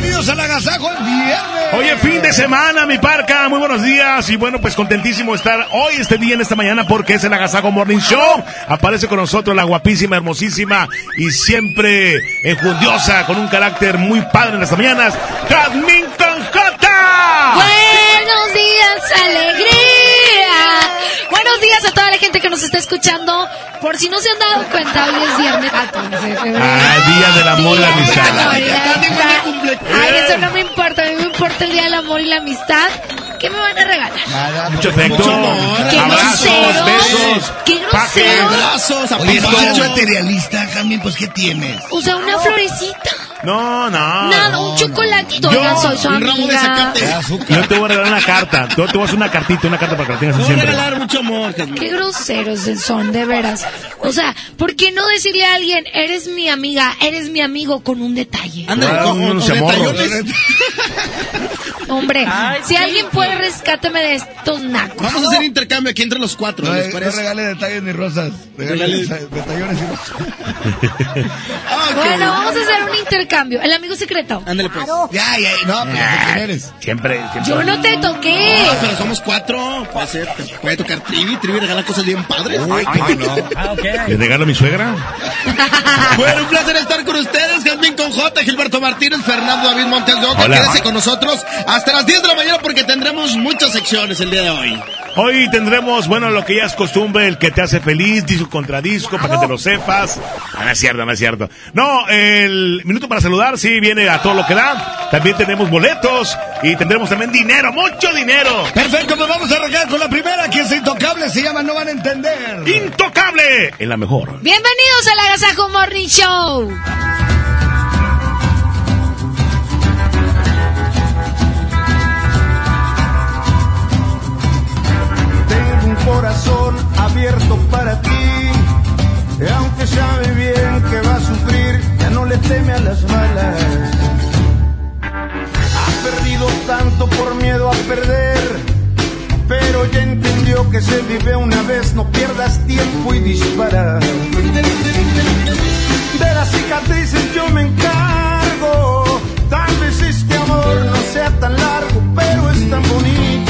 Bienvenidos al Agasajo el viernes. Oye, fin de semana, mi parca. Muy buenos días. Y bueno, pues contentísimo estar hoy, este día, en esta mañana, porque es el Agasago Morning Show. Aparece con nosotros la guapísima, hermosísima y siempre enjundiosa, con un carácter muy padre en las mañanas, Jazmín Conjota. Buenos días, alegría. Buenos días a toda la gente que nos está escuchando. Por si no se han dado cuenta, hoy es viernes 14 de febrero. Ah, Día del Amor y la Día del Amistad. Amor y la amistad. Ay, eso no me importa. A mí me importa el Día del Amor y la Amistad. ¿Qué me van a regalar? Nada, Mucho afecto, favor. ¡Qué abrazos, groseros! besos, ¡Qué pajes. groseros! Abrazos, Oye, Pisto. pues, materialista, Jamín, pues, ¿qué tienes? O sea, una florecita. No, no. Nada, un chocolatito. Yo- soy su Un amiga. Yo te voy a regalar una carta. Yo te voy a hacer una cartita, una carta para que la tengas siempre. mucho amor, Qué groseros son, de veras. O sea, ¿por qué no decirle a alguien, eres mi amiga, eres mi amigo con un detalle? Ándale, con unos con Hombre, si alguien puede rescáteme de estos nacos. Vamos a hacer intercambio aquí entre los cuatro, No, ¿les no parece? regale detalles ni rosas. Regale Regale- deta- detallones y rosas. Ah. Bueno, vamos a hacer un intercambio. El amigo secreto. Ándale pues. Ya, ya, no, pero quién eres. Siempre, siempre. Yo no te toqué. Ah, pero somos cuatro. Puede ser, te puede tocar Trivi. Trivi regala cosas bien padres. ¿Le regalo a mi suegra? Bueno, un placer estar con ustedes. Jasmine con J, Gilberto Martínez, Fernando David Montes de Oca. Quédese con nosotros hasta las 10 de la mañana porque tendremos muchas secciones el día de hoy. Hoy tendremos, bueno, lo que ya es costumbre, el que te hace feliz, disco contra disco, para que te lo sepas. Ah, no es cierto, no es cierto. No, el minuto para saludar, sí, viene a todo lo que da. También tenemos boletos y tendremos también dinero, mucho dinero. Perfecto, pues vamos a arrancar con la primera, que es intocable, se llama No van a entender. Intocable, en la mejor. Bienvenidos al Agasajo Morning Show. Abierto para ti. Aunque sabe bien que va a sufrir, ya no le teme a las balas. Ha perdido tanto por miedo a perder. Pero ya entendió que se vive una vez, no pierdas tiempo y dispara. De las cicatrices yo me encargo. Tal vez este amor no sea tan largo, pero es tan bonito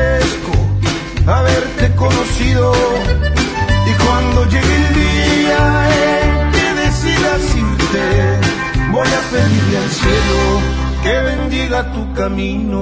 haberte conocido. Y cuando llegue el día en que decidas irte, voy a pedirle al cielo que bendiga tu camino.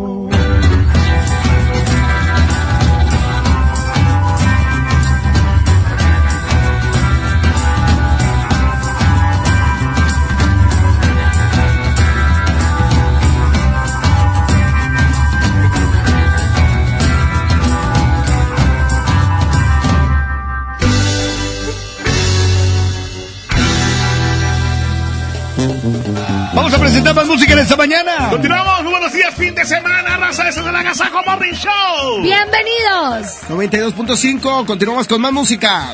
Más música en esta mañana. Continuamos, muy buenos días, fin de semana, raza, es el Agasajo Morning Show. Bienvenidos. 92.5, continuamos con más música.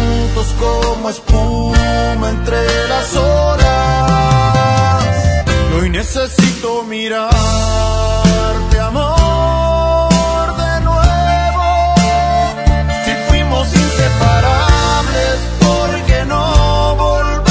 como espuma entre las horas. Y hoy necesito mirarte, amor, de nuevo. Si fuimos inseparables, ¿por qué no volver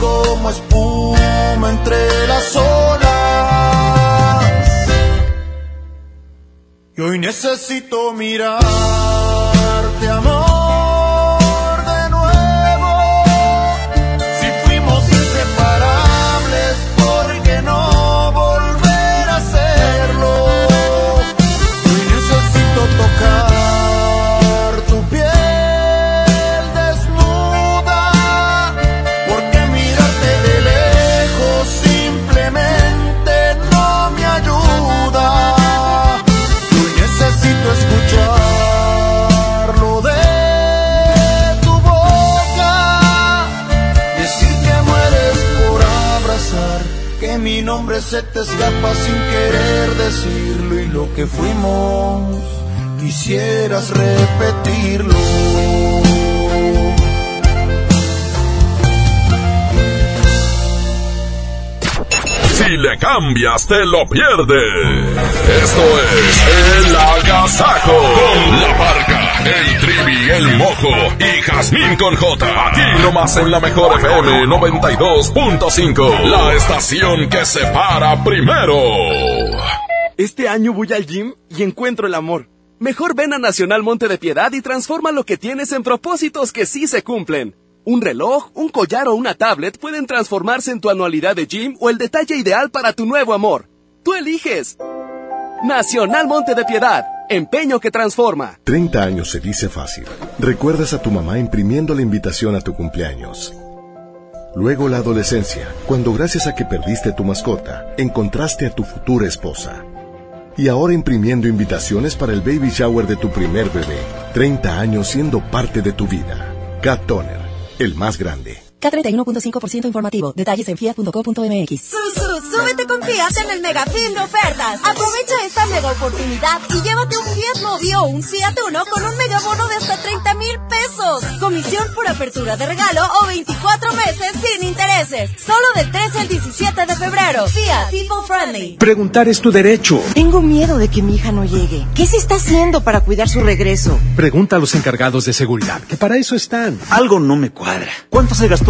Como espuma entre las olas. Y hoy necesito mirarte, te escapa sin querer decirlo y lo que fuimos quisieras repetirlo. Si le cambias, te lo pierdes. Esto es El Agasajo. Con la parca, el trivi, el mojo y Jazmín con J. Aquí nomás en la mejor FM 92.5. La estación que se para primero. Este año voy al gym y encuentro el amor. Mejor ven a Nacional Monte de Piedad y transforma lo que tienes en propósitos que sí se cumplen. Un reloj, un collar o una tablet pueden transformarse en tu anualidad de gym o el detalle ideal para tu nuevo amor. Tú eliges. Nacional Monte de Piedad. Empeño que transforma. 30 años se dice fácil. Recuerdas a tu mamá imprimiendo la invitación a tu cumpleaños. Luego la adolescencia, cuando gracias a que perdiste tu mascota, encontraste a tu futura esposa. Y ahora imprimiendo invitaciones para el baby shower de tu primer bebé. 30 años siendo parte de tu vida. Cat Toner, el más grande. K31.5% informativo. Detalles en fiat.co.mx. Su, súbete con Fiat en el mega fin de ofertas. Aprovecha esta mega oportunidad y llévate un Fiat Mobi o un Fiat Uno con un mega bono de hasta 30 mil pesos. Comisión por apertura de regalo o 24 meses sin intereses. Solo del 13 al 17 de febrero. Fiat People Friendly. Preguntar es tu derecho. Tengo miedo de que mi hija no llegue. ¿Qué se está haciendo para cuidar su regreso? Pregunta a los encargados de seguridad, que para eso están. Algo no me cuadra. ¿Cuánto se gastó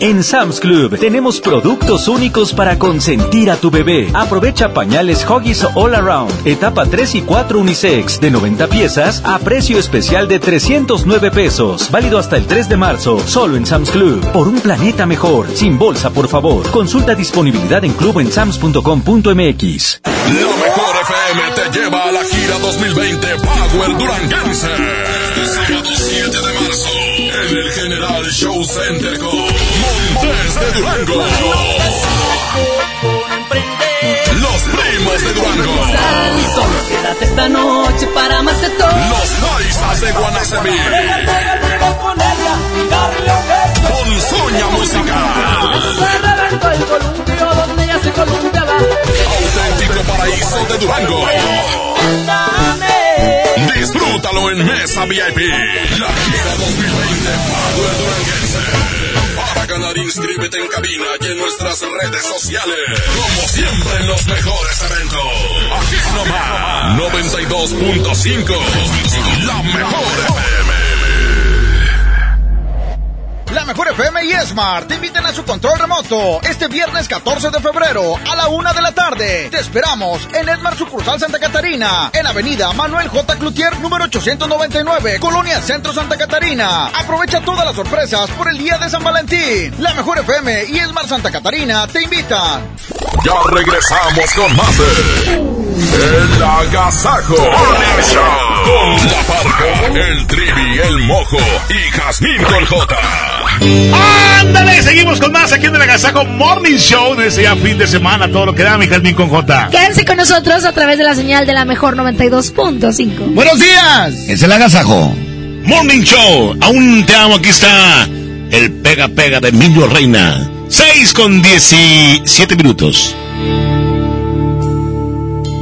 En Sam's Club tenemos productos únicos para consentir a tu bebé. Aprovecha pañales Huggies All Around, etapa 3 y 4 unisex, de 90 piezas a precio especial de 309 pesos. Válido hasta el 3 de marzo, solo en Sam's Club. Por un planeta mejor, sin bolsa, por favor. Consulta disponibilidad en club en sams.com.mx. La mejor FM te lleva a la gira 2020 Power Duranguense. Sábado 7 de marzo en el General Show Center con de Durango. Los primos de Durango. Solo quédate esta noche para más de todo. Los paisas de Guanacemí. Con se columpiaba. Auténtico paraíso de Durango. Disfrútalo en Mesa VIP. La gira 2020 Power Duranguense. Para ganar, inscríbete en cabina y en nuestras redes sociales. Como siempre en los mejores eventos. Aquí nomás. 92.5. La mejor FM. La Mejor FM y Smart te invitan a su control remoto este viernes 14 de febrero a la una de la tarde. Te esperamos en Esmar Sucursal Santa Catarina, en Avenida Manuel J. Cloutier, número 899, Colonia Centro Santa Catarina. Aprovecha todas las sorpresas por el día de San Valentín. La Mejor FM y Esmar Santa Catarina te invitan. Ya regresamos con más El Agasajo Morning Show con la parca, el trivi, el mojo y Jazmín con J. ¡Ándale! Seguimos con más aquí en el Agasajo Morning Show de ese ya fin de semana. Todo lo que da mi Jazmín con J. Quédense con nosotros a través de la señal de la mejor 92.5. Buenos días. Es el agasajo. Morning Show. Aún te amo. Aquí está el pega pega de Emilio Reina. 6 con 17 minutos.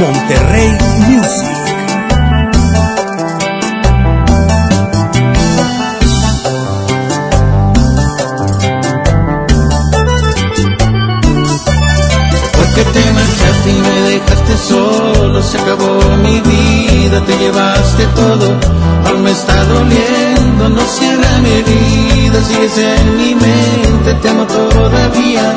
Monterrey Music. Porque te marchaste y me dejaste solo, se acabó mi vida, te llevaste todo, aún me está doliendo, no cierra mi herida, sigues en mi mente, te amo todavía.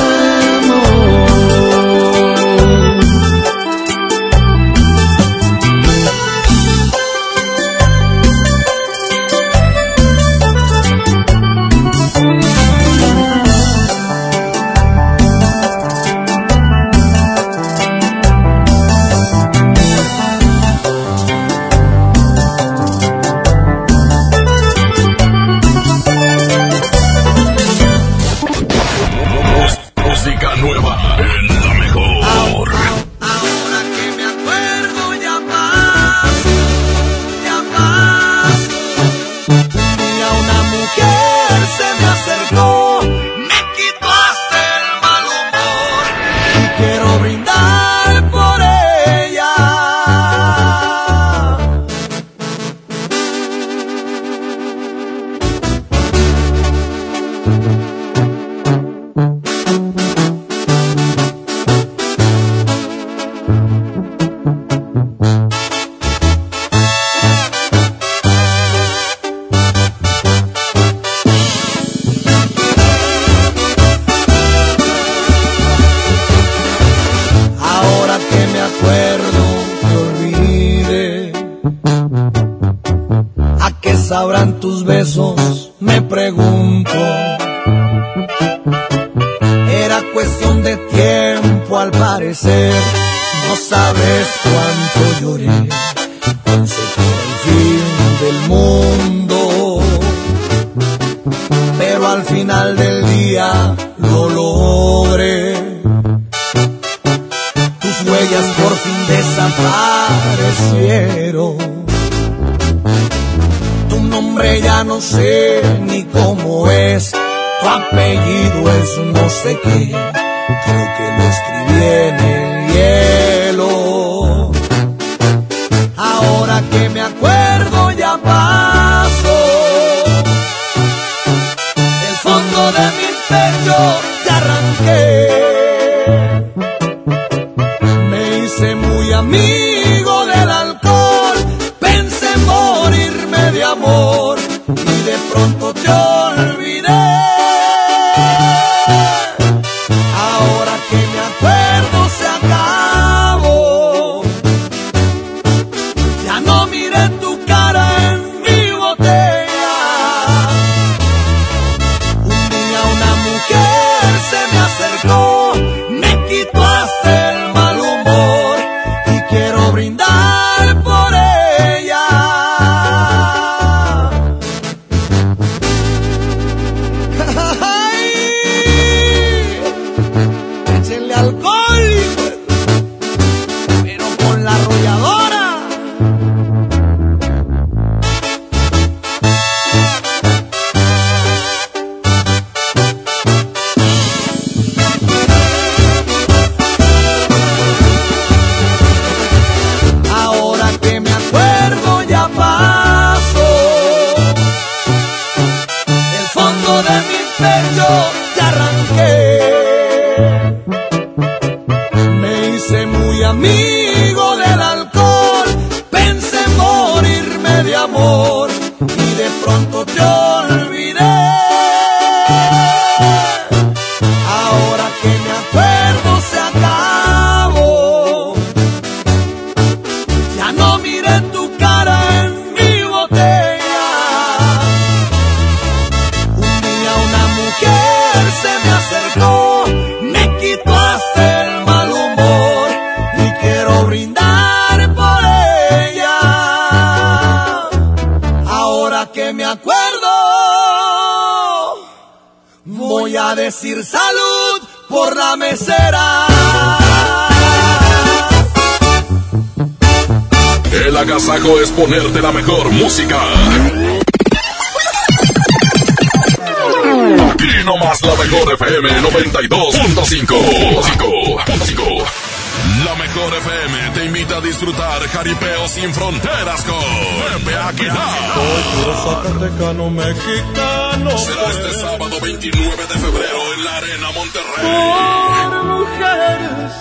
Sin fronteras con Pepe Aguilar. Puro zacatecano mexicano. Será este sábado 29 de febrero en la Arena Monterrey. Por mujeres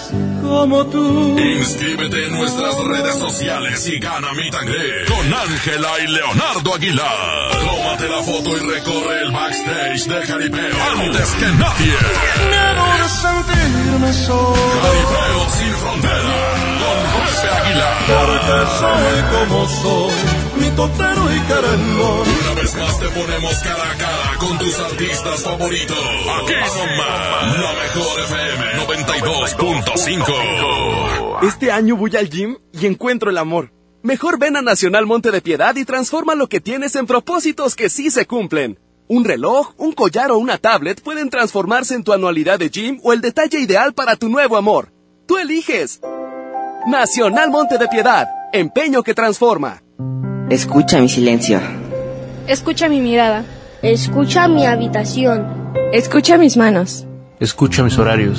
como tú. Inscríbete en nuestras redes sociales y gana mi tangre con Ángela y Leonardo Aguilar. Tómate la foto y recorre el backstage de Jaripeo antes que nadie. Miedo de sentirme solo. Jaripeo sin frontera con Pepe Aguilar. Porque soy como soy, mi totero y querendón. Una vez más te ponemos cara a cara con tus artistas favoritos. Aquí nomás, la mejor FM 92.5. Este año voy al gym y encuentro el amor. Mejor ven a Nacional Monte de Piedad y transforma lo que tienes en propósitos que sí se cumplen. Un reloj, un collar o una tablet pueden transformarse en tu anualidad de gym o el detalle ideal para tu nuevo amor. Tú eliges. Nacional Monte de Piedad, empeño que transforma. Escucha mi silencio. Escucha mi mirada. Escucha mi habitación. Escucha mis manos. Escucha mis horarios.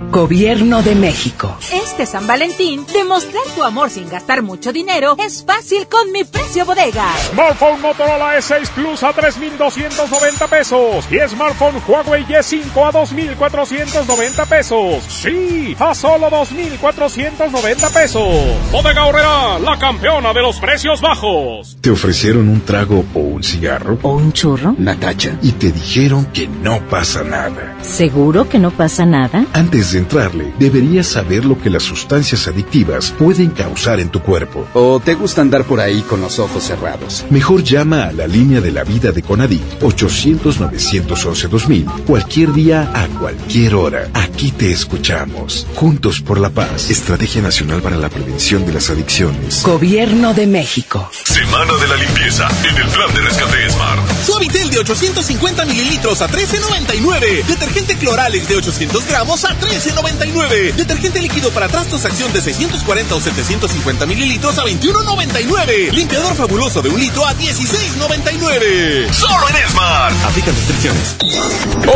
Gobierno de México. Este San Valentín, demostrar tu amor sin gastar mucho dinero es fácil con mi precio bodega. Smartphone Motorola E6 Plus a 3,290 pesos y smartphone Huawei Y5 a 2,490 pesos. Sí, a solo 2,490 pesos. Bodega Horrera, la campeona de los precios bajos. ¿Te ofrecieron un trago o un cigarro? ¿O un churro? Natacha. Y te dijeron que no pasa nada. ¿Seguro que no pasa nada? Antes de entrarle, deberías saber lo que las sustancias adictivas pueden causar en tu cuerpo. ¿O te gusta andar por ahí con los ojos cerrados? Mejor llama a la línea de la vida de Conadic 800-911-2000 cualquier día a cualquier hora. Aquí te escuchamos. Juntos por la paz. Estrategia Nacional para la Prevención de las Adicciones. Gobierno de México. Semana de la limpieza en el plan de rescate Smart. Suavitel de 850 mililitros a 13.99. Detergente Cloralex de 800 gramos a 13.99. Detergente líquido para trastos acción de 640 o 750 mililitros a 21.99. Limpiador fabuloso de un litro a 16.99. Solo en Smart. Aplican restricciones.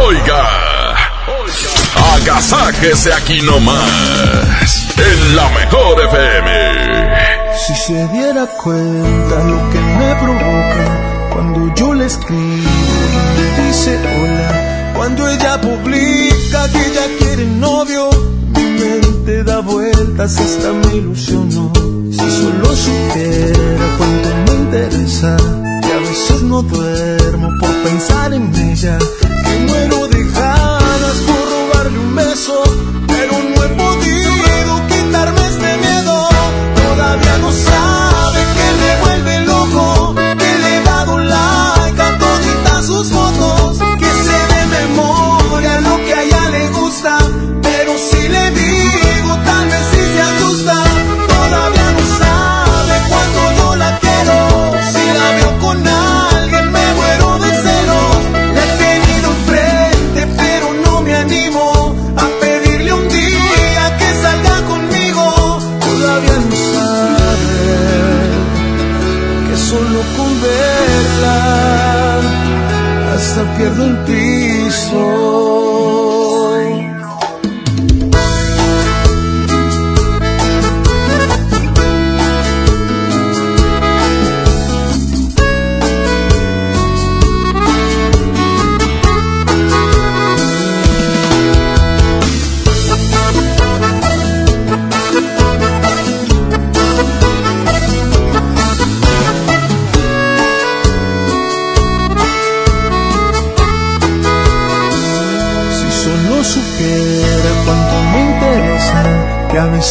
Oiga. Agasáquese aquí nomás. En la mejor FM. Si se diera cuenta lo que me provoca cuando yo le escribo y dice hola, cuando ella publica que ella quiere novio, mi mente da vueltas hasta me ilusionó. Si solo supiera cuánto me interesa, que a veces no duermo por pensar en ella, que muero de ganas por robarle un beso, hasta pierdo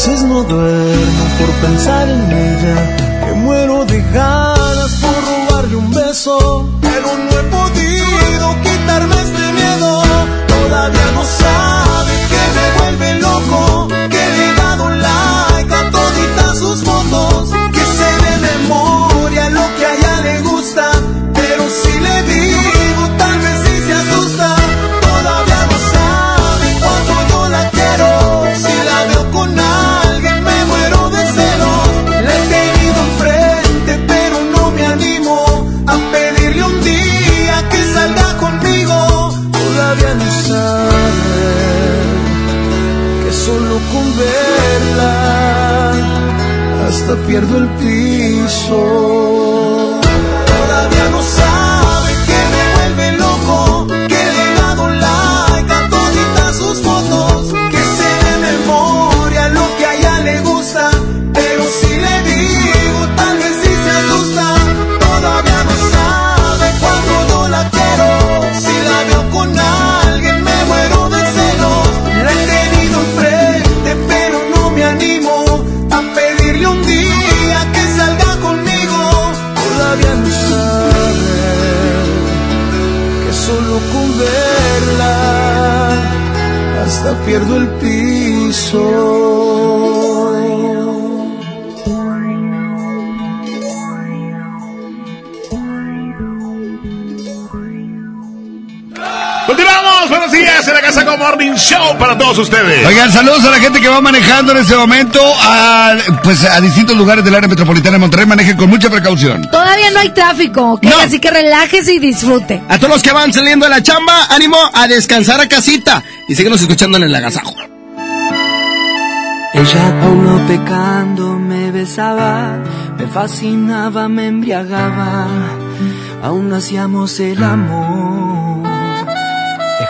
veces no duermo por pensar en ella, que muero de ganas por robarle un beso, pero no he podido quitarme este miedo. Todavía no sabe con verla hasta pierdo el piso. Hasta pierdo el piso. Con Morning Show para todos ustedes. Oigan, saludos a la gente que va manejando en este momento a, pues, a distintos lugares del área metropolitana de Monterrey. Manejen con mucha precaución. Todavía no hay tráfico, ¿ok? Así que relájese y disfrute. A todos los que van saliendo de la chamba, ánimo a descansar a casita y síguenos escuchando en el agasajo. Ella aún no pecando me besaba, me fascinaba, me embriagaba, aún no hacíamos el amor.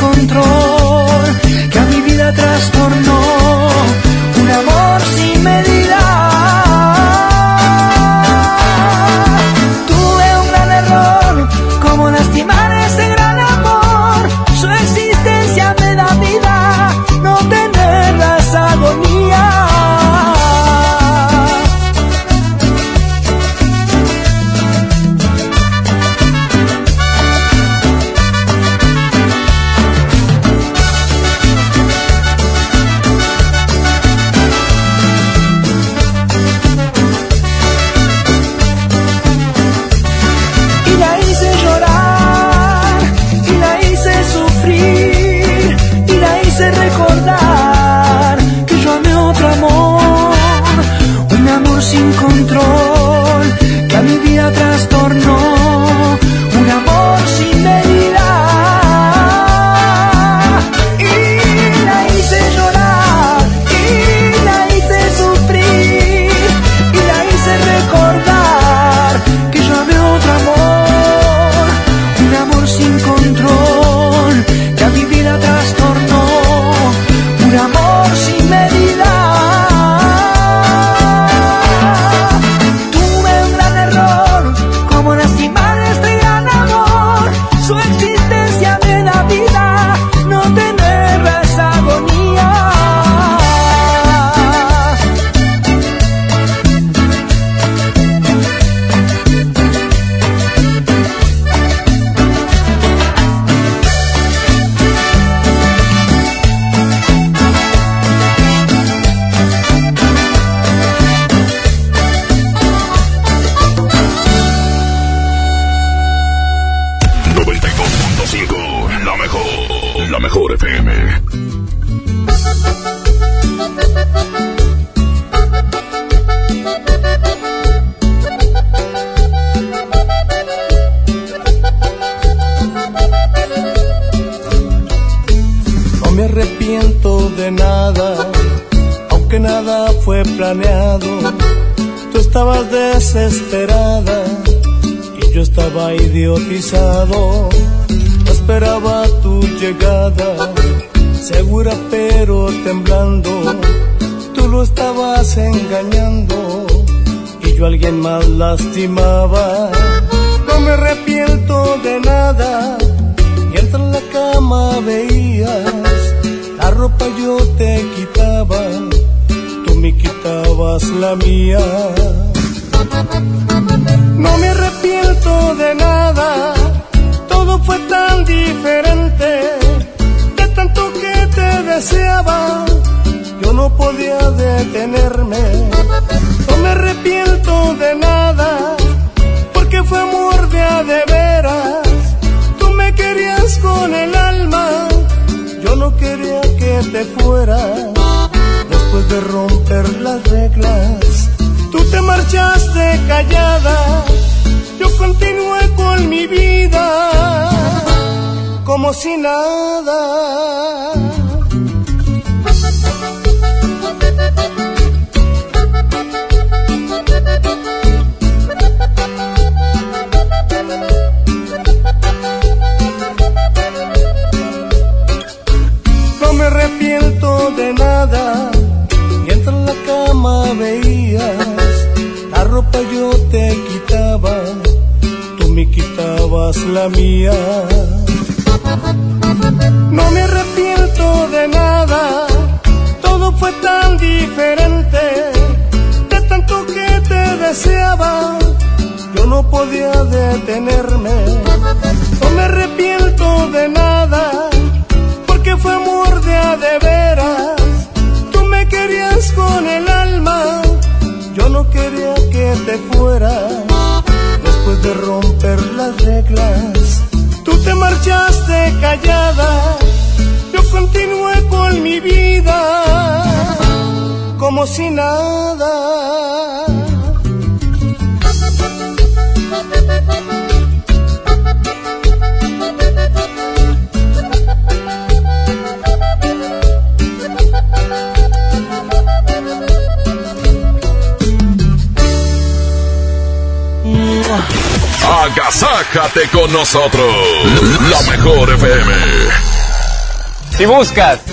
Control que a mi vida trastornó,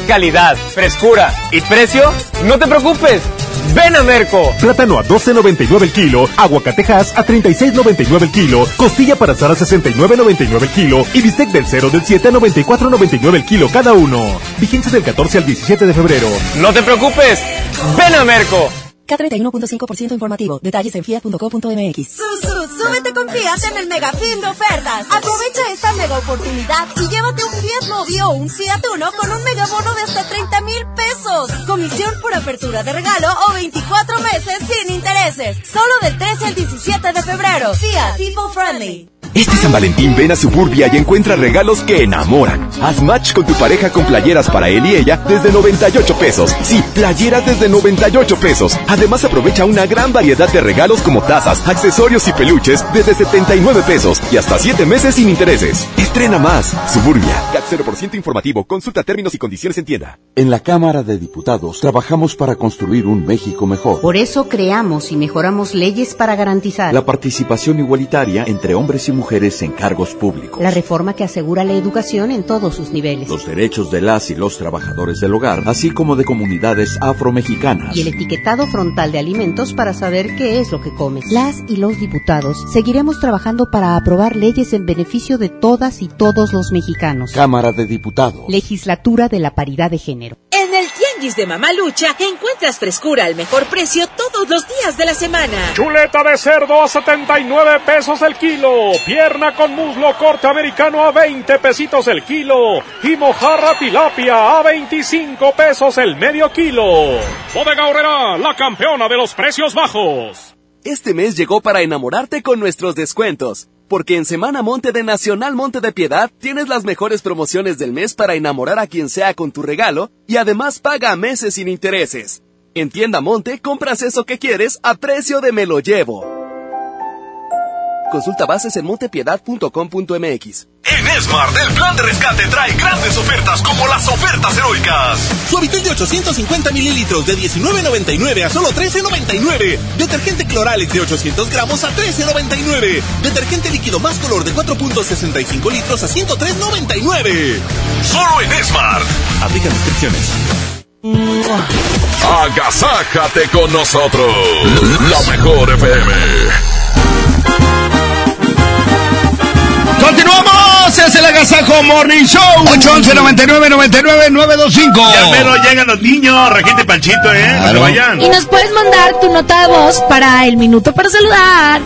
calidad, frescura y precio, no te preocupes. Ven a Merco. Plátano a 12.99 el kilo, aguacatejas a 36.99 el kilo, costilla para asar a 69.99 el kilo y bistec del 0 del 7 a 94.99 el kilo cada uno. Vigencia del 14 al 17 de febrero. No te preocupes. Ven a Merco. K31.5% informativo. Detalles en fiat.co.mx. Súbete con en el mega fin de ofertas. Aprovecha esta mega oportunidad y llévate un Fiat Mobi o un Fiat Uno con un mega bono de hasta 30 mil pesos. Comisión por apertura de regalo o 24 meses sin intereses. Solo del 13 al 17 de febrero. Fiat People Friendly. Este San Valentín ven a Suburbia y encuentra regalos que enamoran. Haz match con tu pareja con playeras para él y ella desde 98 pesos. Sí, playeras desde 98 pesos. Además aprovecha una gran variedad de regalos como tazas, accesorios y peluches desde 79 pesos y hasta 7 meses sin intereses. Estrena más. Suburbia. CAT 0% informativo. Consulta términos y condiciones en tienda. En la Cámara de Diputados trabajamos para construir un México mejor. Por eso creamos y mejoramos leyes para garantizar La participación igualitaria entre hombres y mujeres en cargos públicos. la reforma que asegura la educación en todos sus niveles Los derechos de las y los trabajadores del hogar, así como de comunidades afromexicanas. y el etiquetado frontal de alimentos para saber qué es lo que comes. Las y los diputados seguiremos trabajando para aprobar leyes en beneficio de todas y todos los mexicanos. Cámara de Diputados. Legislatura de la Paridad de Género. En el Tianguis de Mamalucha encuentras frescura al mejor precio todos los días de la semana. Chuleta de cerdo a 79 pesos el kilo. Pierna con muslo corte americano a 20 pesitos el kilo. Y mojarra tilapia a 25 pesos el medio kilo. Bodega Horrera, la campeona de los precios bajos. Este mes llegó para enamorarte con nuestros descuentos. Porque en Semana Monte de Nacional Monte de Piedad tienes las mejores promociones del mes para enamorar a quien sea con tu regalo y además paga a meses sin intereses. En Tienda Monte compras eso que quieres a precio de me lo llevo. Consulta bases en montepiedad.com.mx. En Smart, el plan de rescate trae grandes ofertas como las ofertas heroicas. Suavitel de 850 mililitros de 19.99 a solo 13.99. Detergente Cloralex de 800 gramos a 13.99. Detergente líquido más color de 4.65 litros a 103.99. Solo en Smart. Aplica restricciones. Agasájate con nosotros. La mejor FM. Continuamos, es el Agasajo Morning Show. 811 99 99 925. Ya mero llegan los niños, Regente Panchito, ¿eh? No se vayan. Y nos puedes mandar tu nota de voz para el minuto para saludar.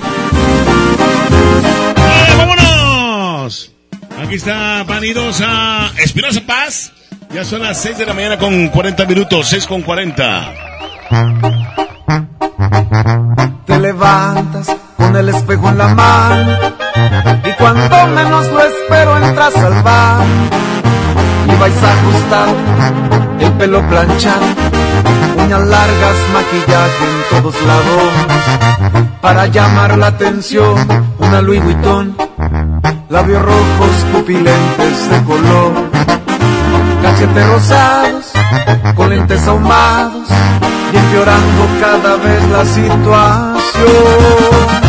¡Eh, ¡Vámonos! Aquí está Vanidosa Espinosa Paz. Ya son las 6 de la mañana con 40 minutos, 6 con 40. Te levantas con el espejo en la mano. Y cuando menos lo espero entras al bar y vais a ajustar el pelo planchado, uñas largas, maquillaje en todos lados. Para llamar la atención, una Louis Vuitton, labios rojos, pupilentes de color, cachetes rosados con lentes ahumados. Y empeorando cada vez la situación.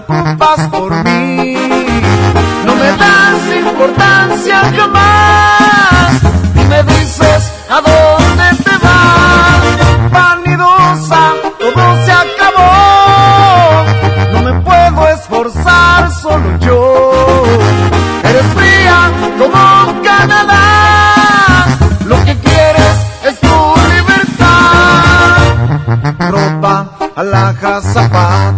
Preocupas por mí, no me das importancia jamás, y me dices a dónde te vas, vanidosa, todo se acabó, no me puedo esforzar solo yo, eres fría como Canadá, lo que quieres es tu libertad, ropa, alhajas, zapatos,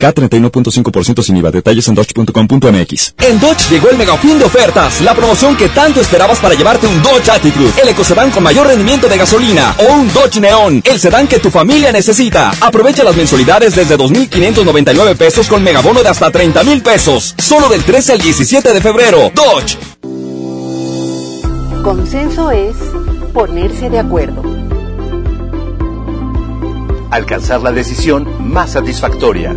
K31.5% sin IVA. Detalles en dodge.com.mx. En Dodge llegó el mega fin de ofertas, la promoción que tanto esperabas para llevarte un Dodge Attitude, el ecocedán con mayor rendimiento de gasolina, o un Dodge Neon, el sedán que tu familia necesita. Aprovecha las mensualidades desde 2.599 pesos con megabono de hasta 30 mil pesos, solo del 13 al 17 de febrero. Dodge. Consenso es ponerse de acuerdo. Alcanzar la decisión más satisfactoria.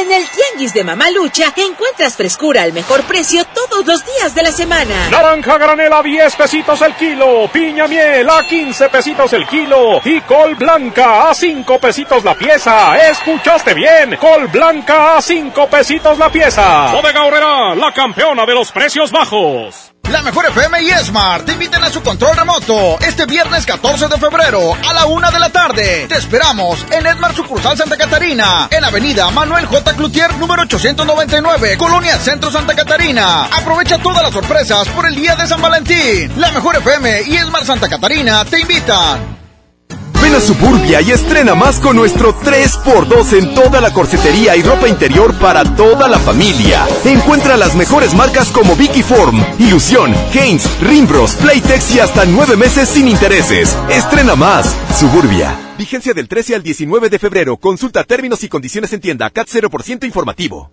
En el Tianguis de Mamalucha encuentras frescura al mejor precio todos los días de la semana. Naranja granela a 10 pesitos el kilo, piña miel a 15 pesitos el kilo y col blanca a 5 pesitos la pieza. ¿Escuchaste bien? Col blanca a 5 pesitos la pieza. Bodega Horrera, la campeona de los precios bajos. La Mejor FM y Smart te invitan a su control remoto este viernes 14 de febrero a la una de la tarde. Te esperamos en Edmar Sucursal Santa Catarina, en Avenida Manuel J. Cloutier, número 899, Colonia Centro Santa Catarina. Aprovecha todas las sorpresas por el día de San Valentín. La Mejor FM y Smart Santa Catarina te invitan. Ven a Suburbia y estrena más con nuestro 3x2 en toda la corsetería y ropa interior para toda la familia. Encuentra las mejores marcas como Vicky Form, Ilusión, Haynes, Rimbros, Playtex y hasta nueve meses sin intereses. Estrena más. Suburbia. Vigencia del 13 al 19 de febrero. Consulta términos y condiciones en tienda. CAT 0% informativo.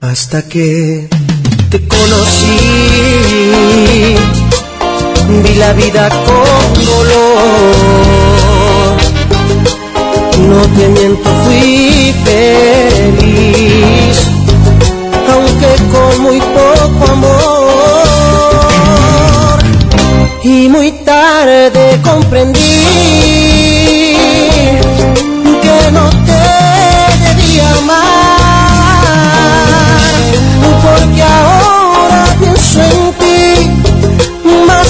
Hasta que te conocí, vi la vida con dolor. No te miento, fui feliz, aunque con muy poco amor. Y muy tarde comprendí que no te debía amar, porque ahora pienso en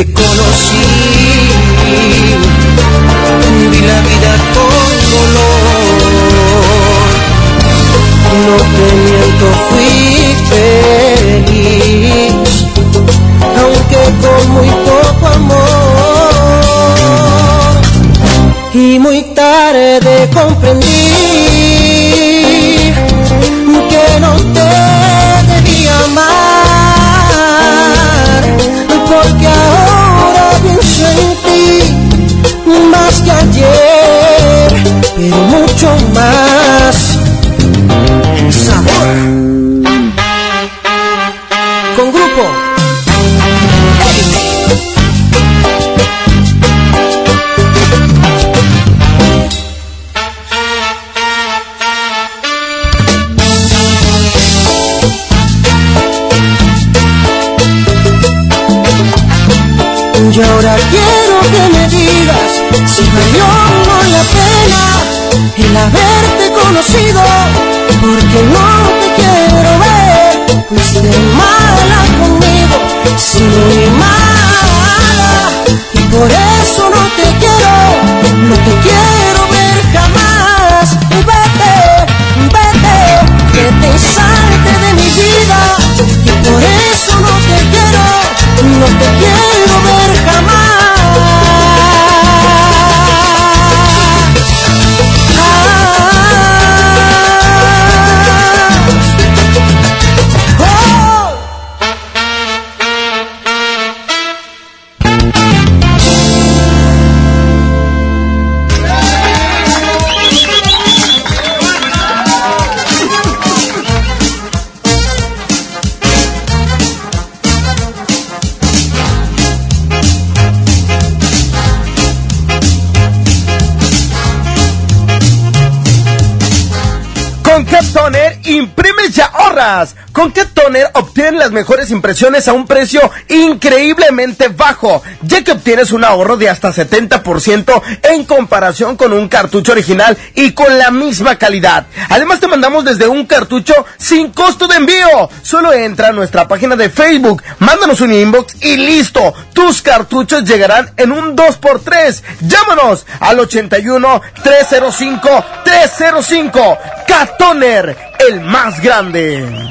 te conocí. Vi la vida con dolor. No te miento, fui feliz, aunque con muy poco amor. Y muy tarde comprendí que no te debía amar porque ahora ayer, pero mucho más sabor. Con grupo. Y ahora si valió no la pena el haberte conocido, porque no te quiero ver, fuiste mala conmigo, si mala, y por eso no te quiero, no te quiero ver jamás, vete, vete, que te salte de mi vida, y por eso no te quiero, no te quiero Cat Toner obtienes las mejores impresiones a un precio increíblemente bajo, ya que obtienes un ahorro de hasta 70% en comparación con un cartucho original y con la misma calidad. Además te mandamos desde un cartucho sin costo de envío. Solo entra a nuestra página de Facebook, mándanos un inbox y listo. Tus cartuchos llegarán en un 2x3. Llámanos al 81 305 305. Cat Toner, el más grande.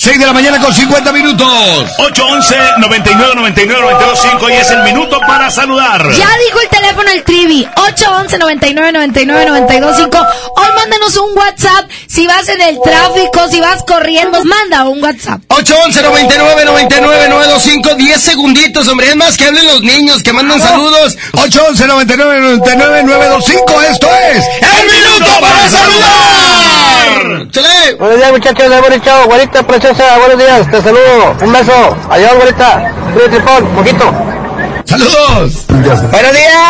6 de la mañana con 50 minutos. 811 99 99 925 y es el minuto para saludar. Ya dijo el teléfono el Trivi, 811 99 99 925. Hoy mándanos un WhatsApp si vas en el tráfico, si vas corriendo, manda un WhatsApp. 811 99 99 925 10 segunditos, hombre. Es más que hablen los niños, que mandan saludos. 811 99 99 925. Esto es El Minuto para Saludar. ¡Chale! Buenos días, muchachos de Boris Buenos días. Te saludo. Un beso. Adiós, guarita. Cuídate, tripón, poquito. ¡Saludos! Buenos días.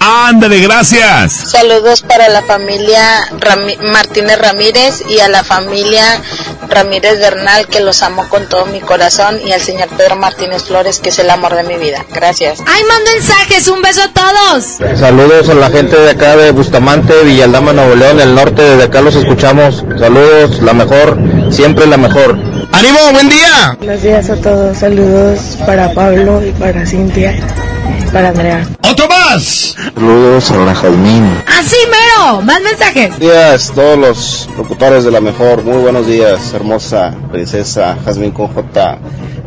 Ándale, gracias. Saludos para la familia Rami- Martínez Ramírez y a la familia Ramírez Bernal, que los amo con todo mi corazón, y al señor Pedro Martínez Flores, que es el amor de mi vida. Gracias. Ay, mando mensajes, un beso a todos. Saludos a la gente de acá de Bustamante, Villaldama, Nuevo León, el norte. Desde acá los escuchamos. Saludos, la mejor. Siempre la mejor. ¡Ánimo, buen día! Buenos días a todos, saludos para Pablo y para Cintia y para Andrea. ¡Otro más! Saludos a la Jazmín. Así mero, más mensajes. Buenos días, todos los locutores de la mejor. Muy buenos días, hermosa princesa Jazmín con J.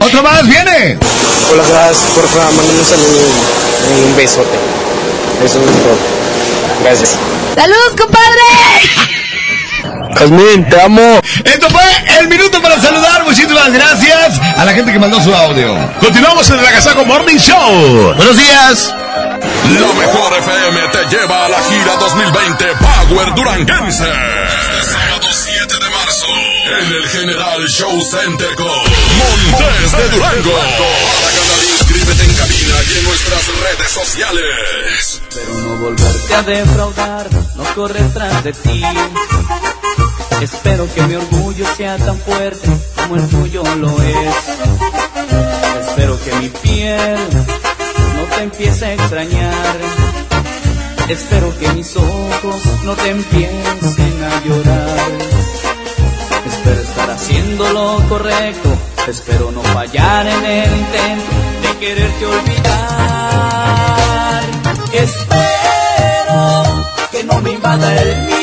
¡Otro más viene! Hola, gracias, porfa, mándame un saludo y un besote. Eso es todo. Gracias. ¡Saludos, compadre! Jazmín, te amo. Esto fue el minuto para saludar. Muchísimas gracias a la gente que mandó su audio. Continuamos en el Agasajo Morning Show. Buenos días. La mejor FM te lleva a la gira 2020 Power Duranguense. Este sábado 7 de marzo. En el General Show Center con Montes de Durango. Para ganar, inscríbete en cabina y en nuestras redes sociales. Pero no volverte a defraudar, no correr tras de ti. Espero que mi orgullo sea tan fuerte como el tuyo lo es. Espero que mi piel no te empiece a extrañar. Espero que mis ojos no te empiecen a llorar. Espero estar haciendo lo correcto. Espero no fallar en el intento de quererte olvidar. Espero que no me invada el miedo.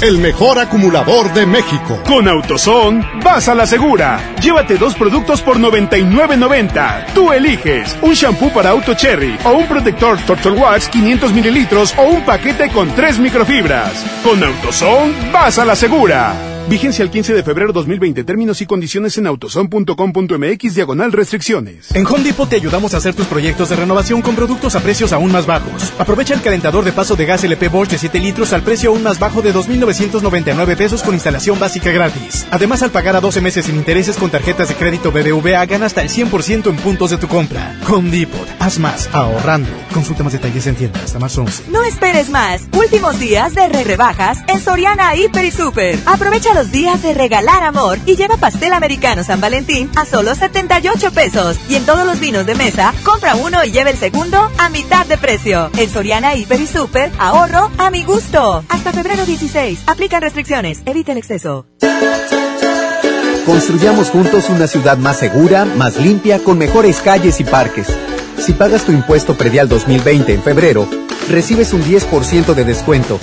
el mejor acumulador de México. Con AutoZone, vas a la segura. Llévate dos productos por 99.90. Tú eliges un shampoo para auto cherry o un protector Turtle Wax 500 mililitros o un paquete con tres microfibras. Con AutoZone, vas a la segura. Vigencia el 15 de febrero 2020. Términos y condiciones en autoson.com.mx diagonal restricciones. En Home Depot te ayudamos a hacer tus proyectos de renovación con productos a precios aún más bajos. Aprovecha el calentador de paso de gas LP Bosch de 7 litros al precio aún más bajo de 2.999 pesos con instalación básica gratis. Además, al pagar a 12 meses sin intereses con tarjetas de crédito BBVA, gana hasta el 100% en puntos de tu compra. Home Depot. Haz más ahorrando. Consulta más detalles en tienda hasta más 11. No esperes más. Últimos días de re rebajas en Soriana Hiper y Super. Aprovecha los días de regalar amor y lleva pastel americano San Valentín a solo 78 pesos. Y en todos los vinos de mesa, compra uno y lleva el segundo a mitad de precio. En Soriana Hiper y Super, ahorro a mi gusto. Hasta febrero 16. Aplican restricciones. Evita el exceso. Construyamos juntos una ciudad más segura, más limpia, con mejores calles y parques. Si pagas tu impuesto predial 2020 en febrero, recibes un 10% de descuento,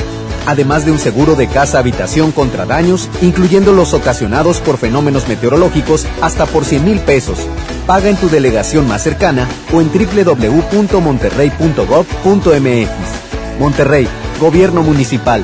además de un seguro de casa habitación contra daños, incluyendo los ocasionados por fenómenos meteorológicos, hasta por 100 mil pesos. Paga en tu delegación más cercana o en www.monterrey.gov.mx. Monterrey, Gobierno Municipal.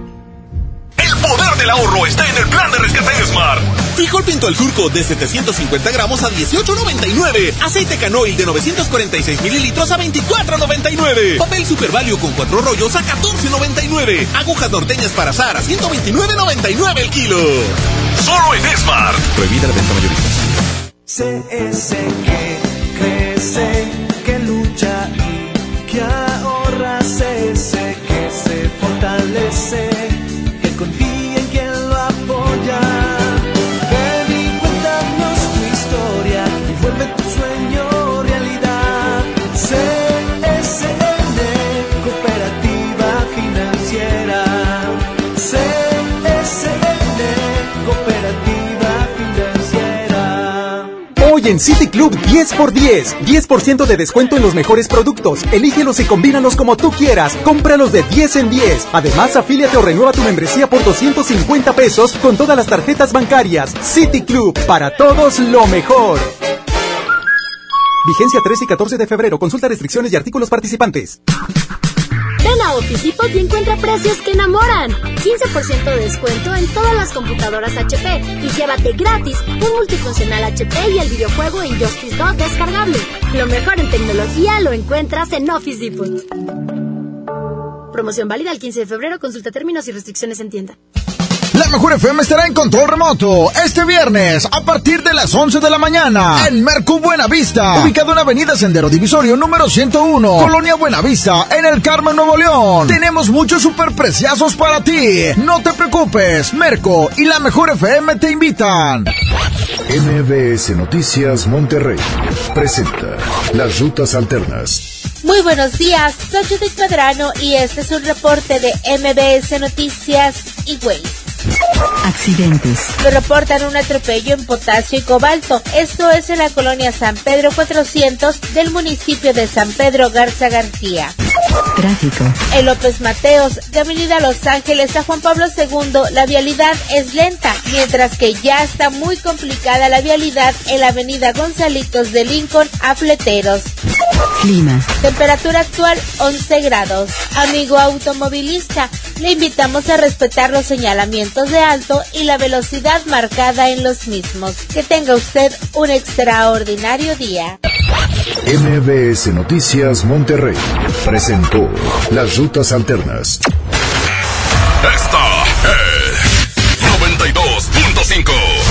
Del ahorro está en el plan de rescate Smart. Frijol pinto al surco de 750 gramos a 18.99. Aceite canoil de 946 mililitros a 24.99. Papel Super Value con cuatro rollos a 14.99. Agujas norteñas para azar a 129.99 el kilo. Solo en Smart. Prohibida la venta mayorista. CS que crece, que lucha y que en City Club 10x10. 10% de descuento en los mejores productos. Elígelos y combínalos como tú quieras. Cómpralos de 10 en 10. Además, afíliate o renueva tu membresía por 250 pesos con todas las tarjetas bancarias. City Club, para todos lo mejor. Vigencia 13 y 14 de febrero. Consulta restricciones y artículos participantes. Ven a Office Depot y encuentra precios que enamoran. 15% de descuento en todas las computadoras HP y llévate gratis un multifuncional HP y el videojuego Injustice 2 descargable. Lo mejor en tecnología lo encuentras en Office Depot. Promoción válida el 15 de febrero. Consulta términos y restricciones en tienda. La mejor FM estará en control remoto este viernes a partir de las 11 de la mañana en Mercu Buenavista, ubicado en Avenida Sendero Divisorio número 101, Colonia Buenavista, en el Carmen Nuevo León. Tenemos muchos superpreciazos para ti. No te preocupes, Merco y la mejor FM te invitan. MBS Noticias Monterrey presenta Las Rutas Alternas. Muy buenos días, soy Judith Medrano y este es un reporte de MBS Noticias y Waze. Accidentes. Lo reportan un atropello en potasio y cobalto. Esto es en la colonia San Pedro 400 del municipio de San Pedro Garza García. Tráfico. En López Mateos, de Avenida Los Ángeles a Juan Pablo II, la vialidad es lenta, mientras que ya está muy complicada la vialidad en la Avenida Gonzalitos de Lincoln a Fleteros. Clima. Temperatura actual 11 grados. Amigo automovilista, le invitamos a respetar los señalamientos de alto y la velocidad marcada en los mismos. Que tenga usted un extraordinario día. MBS Noticias Monterrey presentó Las Rutas Alternas. Esta es 92.5.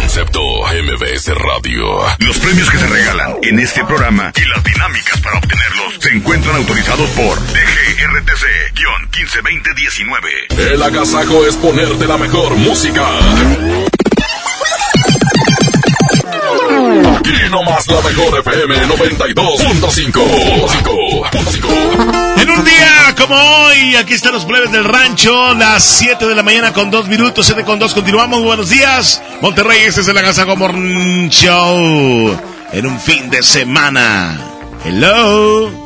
Concepto MBS Radio. Los premios que se regalan en este programa y las dinámicas para obtenerlos se encuentran autorizados por DGRTC-152019. El agasajo es ponerte la mejor música. Aquí nomás la mejor FM 92.5. En un día como hoy, aquí están los plebes del rancho, las 7 de la mañana con 2 minutos, 7 con 2, continuamos, buenos días. Monterrey, este es el Agasago Morning Show, en un fin de semana. Hello.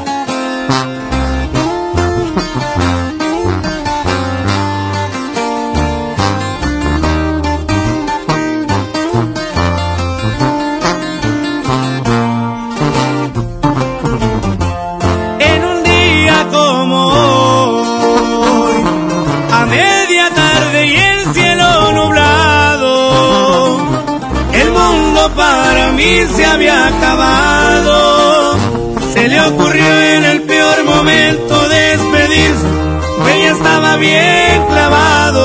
Bien clavado.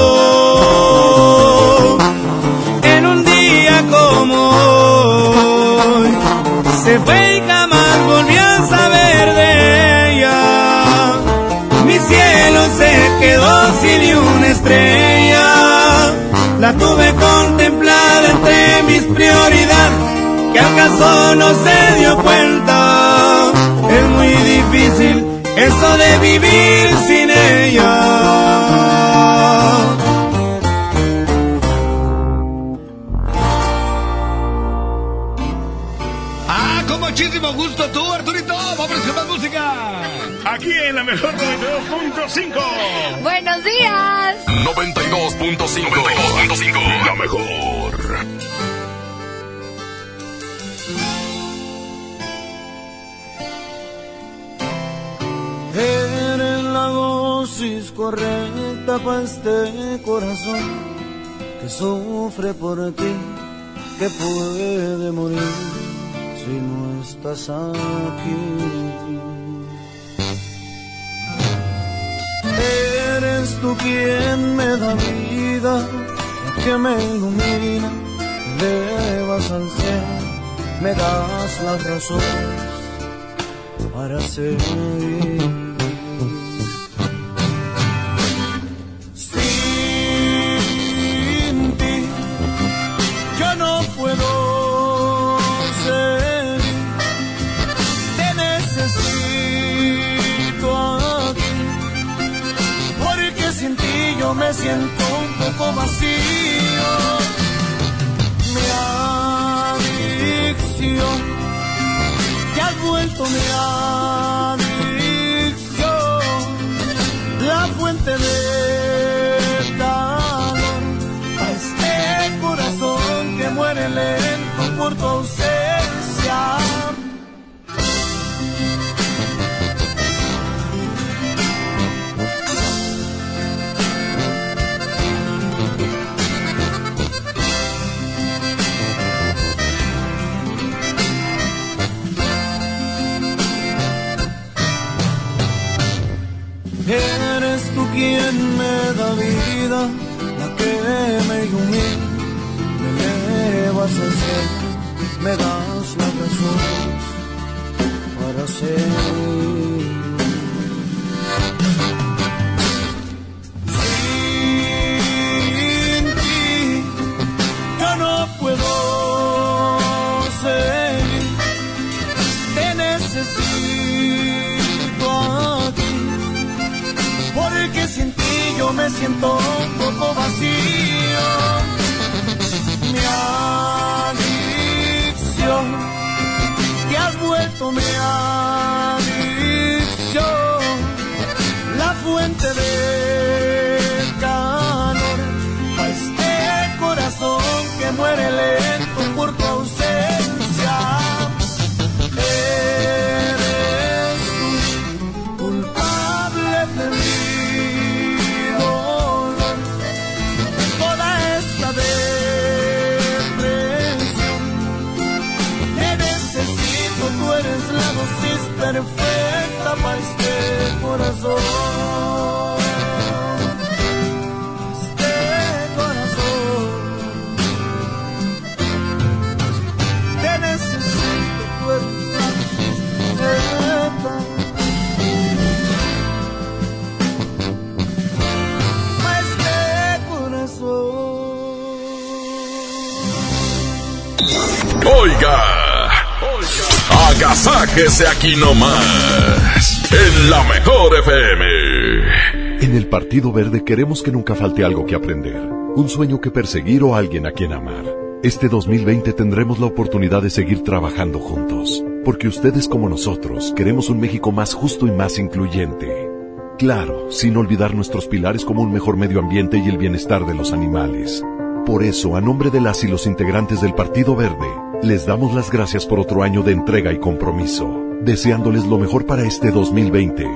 En un día como hoy, se fue y jamás volvió a saber de ella. Mi cielo se quedó sin una estrella. La tuve contemplada entre mis prioridades, que acaso no se dio cuenta. Es muy difícil eso de vivir sin ella. Muchísimo gusto tú, Arturito. Vamos con más música. Aquí en la mejor 92.5. Buenos días. 92.5. 92.5. La mejor. Eres la dosis correcta para este corazón que sufre por ti, que puede morir si no estás aquí. Eres tú quien me da vida, que me ilumina, me elevas al cielo, me das las razones para seguir. Vacío. Mi adicción te has vuelto mi adicción, agasáquese aquí nomás, en la mejor FM. En el Partido Verde queremos que nunca falte algo que aprender, un sueño que perseguir o alguien a quien amar. Este 2020 tendremos la oportunidad de seguir trabajando juntos, porque ustedes como nosotros queremos un México más justo y más incluyente. Claro, sin olvidar nuestros pilares como un mejor medio ambiente y el bienestar de los animales. Por eso, a nombre de las y los integrantes del Partido Verde, les damos las gracias por otro año de entrega y compromiso, deseándoles lo mejor para este 2020.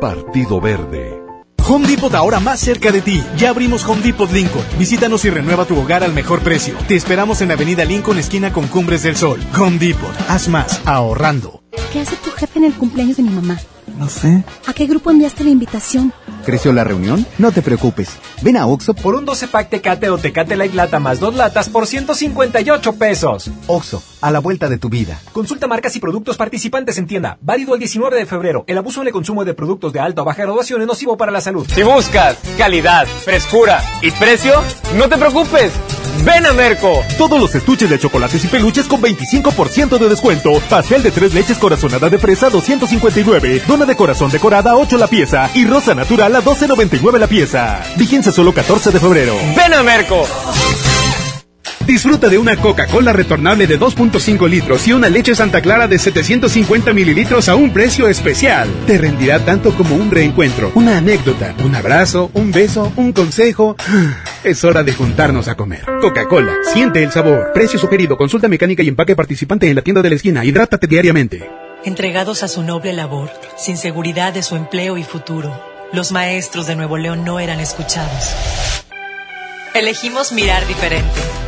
Partido Verde. Home Depot ahora más cerca de ti. Ya abrimos Home Depot Lincoln. Visítanos y renueva tu hogar al mejor precio. Te esperamos en Avenida Lincoln, esquina con Cumbres del Sol. Home Depot. Haz más ahorrando. ¿Qué hace tu jefe en el cumpleaños de mi mamá? No sé. ¿A qué grupo enviaste la invitación? ¿Creció la reunión? No te preocupes. Ven a Oxo Por un 12 pack Tecate o Tecate Light Lata más dos latas por 158 pesos. Oxo, a la vuelta de tu vida. Consulta marcas y productos participantes en tienda. Válido el 19 de febrero. El abuso en el consumo de productos de alta o baja graduación es nocivo para la salud. Si buscas calidad, frescura y precio, no te preocupes. Ven a Merco. Todos los estuches de chocolates y peluches con 25% de descuento. Pastel de tres leches corazonada de fresa 259. Dona de corazón decorada 8 la pieza. Y rosa natural a 12.99 la pieza. Vigencia solo 14 de febrero. Ven a Merco. Disfruta de una Coca-Cola retornable de 2.5 litros y una leche Santa Clara de 750 mililitros a un precio especial. Te rendirá tanto como un reencuentro, una anécdota, un abrazo, un beso, un consejo. Es hora de juntarnos a comer. Coca-Cola, siente el sabor. Precio sugerido, consulta mecánica y empaque participante en la tienda de la esquina. Hidrátate diariamente. Entregados a su noble labor, sin seguridad de su empleo y futuro, los maestros de Nuevo León no eran escuchados. Elegimos mirar diferente.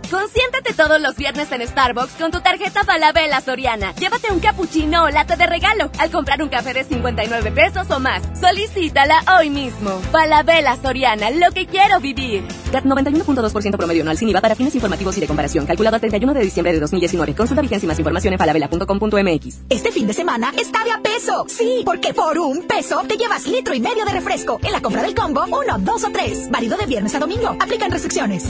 Consiéntete todos los viernes en Starbucks con tu tarjeta Falabella Soriana. Llévate un cappuccino o latte de regalo al comprar un café de 59 pesos o más. Solicítala hoy mismo. Falabella Soriana, lo que quiero vivir. CAT 91.2% promedio anual sin IVA para fines informativos y de comparación. Calculado al 31 de diciembre de 2019. Consulta vigencia y más información en falabella.com.mx. Este fin de semana está de a peso. Sí, porque por un peso te llevas litro y medio de refresco. En la compra del combo, uno, dos o tres. Válido de viernes a domingo. Aplican restricciones.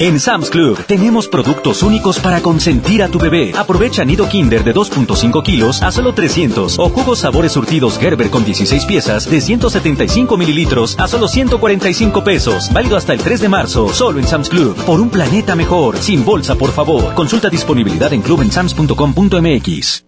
En Sam's Club tenemos productos únicos para consentir a tu bebé. Aprovecha nido Kinder de 2.5 kilos a solo 300 o jugos sabores surtidos Gerber con 16 piezas de 175 mililitros a solo 145 pesos. Válido hasta el 3 de marzo, solo en Sam's Club. Por un planeta mejor, sin bolsa, por favor. Consulta disponibilidad en clubensams.com.mx.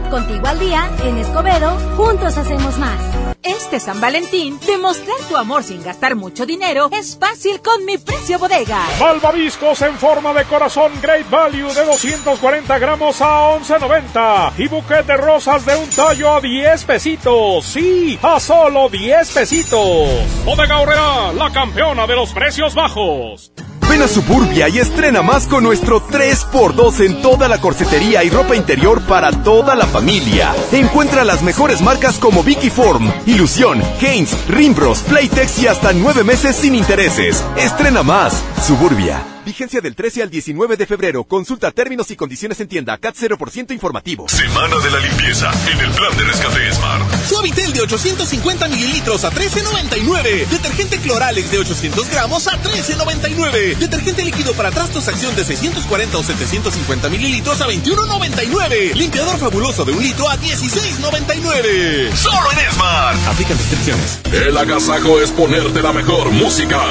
Contigo al día, en Escobedo, juntos hacemos más. Este San Valentín, demostrar tu amor sin gastar mucho dinero es fácil con mi precio bodega. Malvaviscos en forma de corazón Great Value de 240 gramos a 11.90 y buquete de rosas de un tallo a 10 pesitos. Sí, a solo 10 pesitos. Bodega Horrera, la campeona de los precios bajos. Ven a Suburbia y estrena más con nuestro 3x2 en toda la corsetería y ropa interior para toda la familia. Encuentra las mejores marcas como Vicky Form, Ilusión, Haynes, Rimbros, Playtex y hasta nueve meses sin intereses. Estrena más. Suburbia. Vigencia del 13 al 19 de febrero. Consulta términos y condiciones en tienda. CAT 0% informativo. Semana de la limpieza en el plan de rescate Smart. Suavitel de 850 mililitros a 13.99. Detergente Cloralex de 800 gramos a 13.99. Detergente líquido para trastos acción de 640 o 750 mililitros a 21.99. Limpiador fabuloso de un litro a 16.99. Solo en Smart. Aplican restricciones. El agasajo es ponerte la mejor música.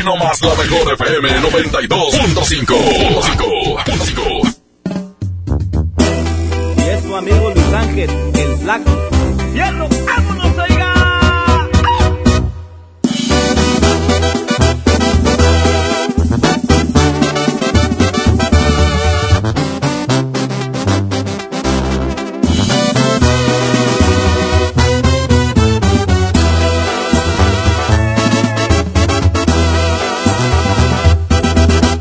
Aquí nomás la mejor FM 92.5. Y es tu amigo Luis Ángel, el flaco. ¡Fierro!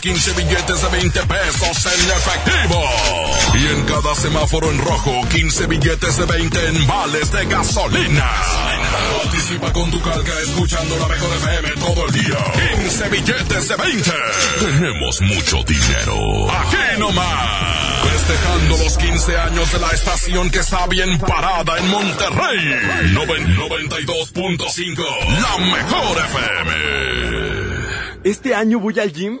Regalamos 15 billetes de 20 pesos en efectivo. Y en cada semáforo en rojo, 15 billetes de 20 en vales de gasolina. Participa con tu calca escuchando la mejor FM todo el día. 15 billetes de 20. Tenemos mucho dinero. Aquí nomás. Festejando los 15 años de la estación que está bien parada en Monterrey. Noven- 92.5. La mejor FM. Este año voy al gym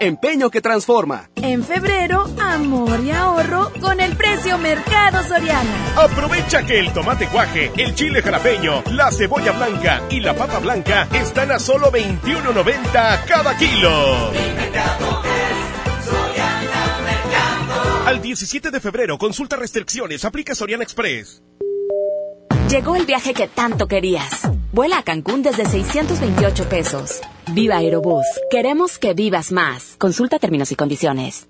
Empeño que transforma. En febrero, amor y ahorro con el precio Mercado Soriana. Aprovecha que el tomate cuaje, el chile jalapeño, la cebolla blanca y la papa blanca están a solo 21.90 cada kilo. Al 17 de febrero, consulta restricciones, aplica Soriana Express. Llegó el viaje que tanto querías. Vuela a Cancún desde 628 pesos. Viva Aerobús. Queremos que vivas más. Consulta términos y condiciones.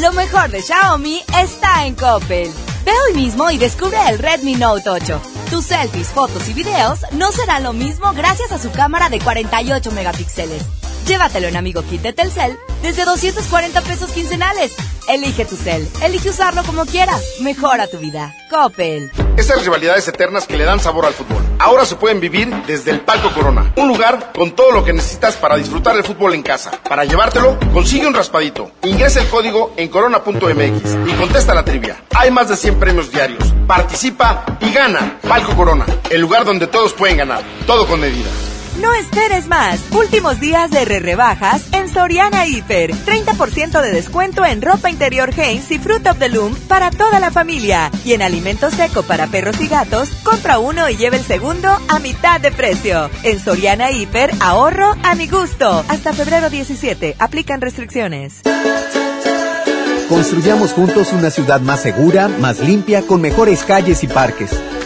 Lo mejor de Xiaomi está en Coppel. Ve hoy mismo y descubre el Redmi Note 8. Tus selfies, fotos y videos no serán lo mismo gracias a su cámara de 48 megapíxeles. Llévatelo en Amigo Kit de Telcel desde 240 pesos quincenales. Elige tu cel, elige usarlo como quieras. Mejora tu vida. Coppel. Estas rivalidades eternas que le dan sabor al fútbol. Ahora se pueden vivir desde el Palco Corona. Un lugar con todo lo que necesitas para disfrutar el fútbol en casa. Para llevártelo, consigue un raspadito. Ingresa el código en corona.mx y contesta la trivia. Hay más de 100 premios diarios. Participa y gana. Palco Corona, el lugar donde todos pueden ganar. Todo con medida. No esperes más. Últimos días de re rebajas en Soriana Hiper. 30% de descuento en ropa interior Hanes y Fruit of the Loom para toda la familia. Y en alimento seco para perros y gatos, compra uno y lleve el segundo a mitad de precio. En Soriana Hiper, ahorro a mi gusto. Hasta febrero 17. Aplican restricciones. Construyamos juntos una ciudad más segura, más limpia, con mejores calles y parques.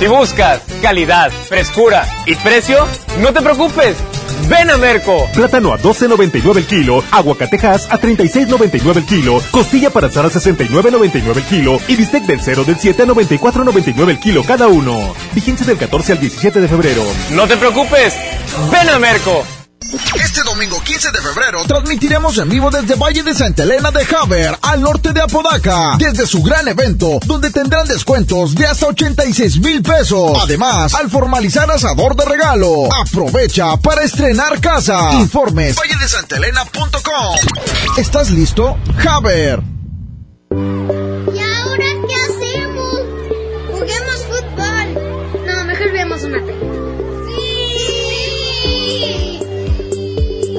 Si buscas calidad, frescura y precio, no te preocupes. Ven a Merco. Plátano a 12.99 el kilo, aguacatejas a 36.99 el kilo, costilla para asar a 69.99 el kilo y bistec del 0 del 7 a 94.99 el kilo cada uno. Vigencia del 14 al 17 de febrero. No te preocupes. Ven a Merco. Este domingo 15 de febrero transmitiremos en vivo desde Valle de Santa Elena de Haber, al norte de Apodaca, desde su gran evento, donde tendrán descuentos de hasta 86 mil pesos. Además, al formalizar asador de regalo, aprovecha para estrenar casa. Informes valledesantaelena.com. ¿Estás listo? Haber.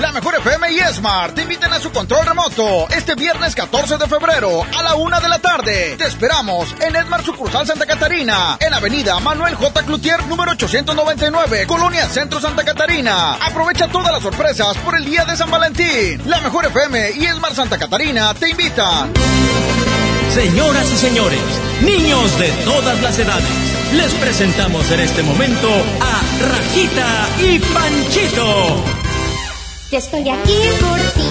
La Mejor FM y Smart te invitan a su control remoto este viernes 14 de febrero a la una de la tarde. Te esperamos en Esmar Sucursal Santa Catarina, en Avenida Manuel J. Cloutier, número 899, Colonia Centro Santa Catarina. Aprovecha todas las sorpresas por el día de San Valentín. La Mejor FM y Esmar Santa Catarina te invitan. Señoras y señores, niños de todas las edades, les presentamos en este momento a Rajita y Panchito. Estoy aquí por fin.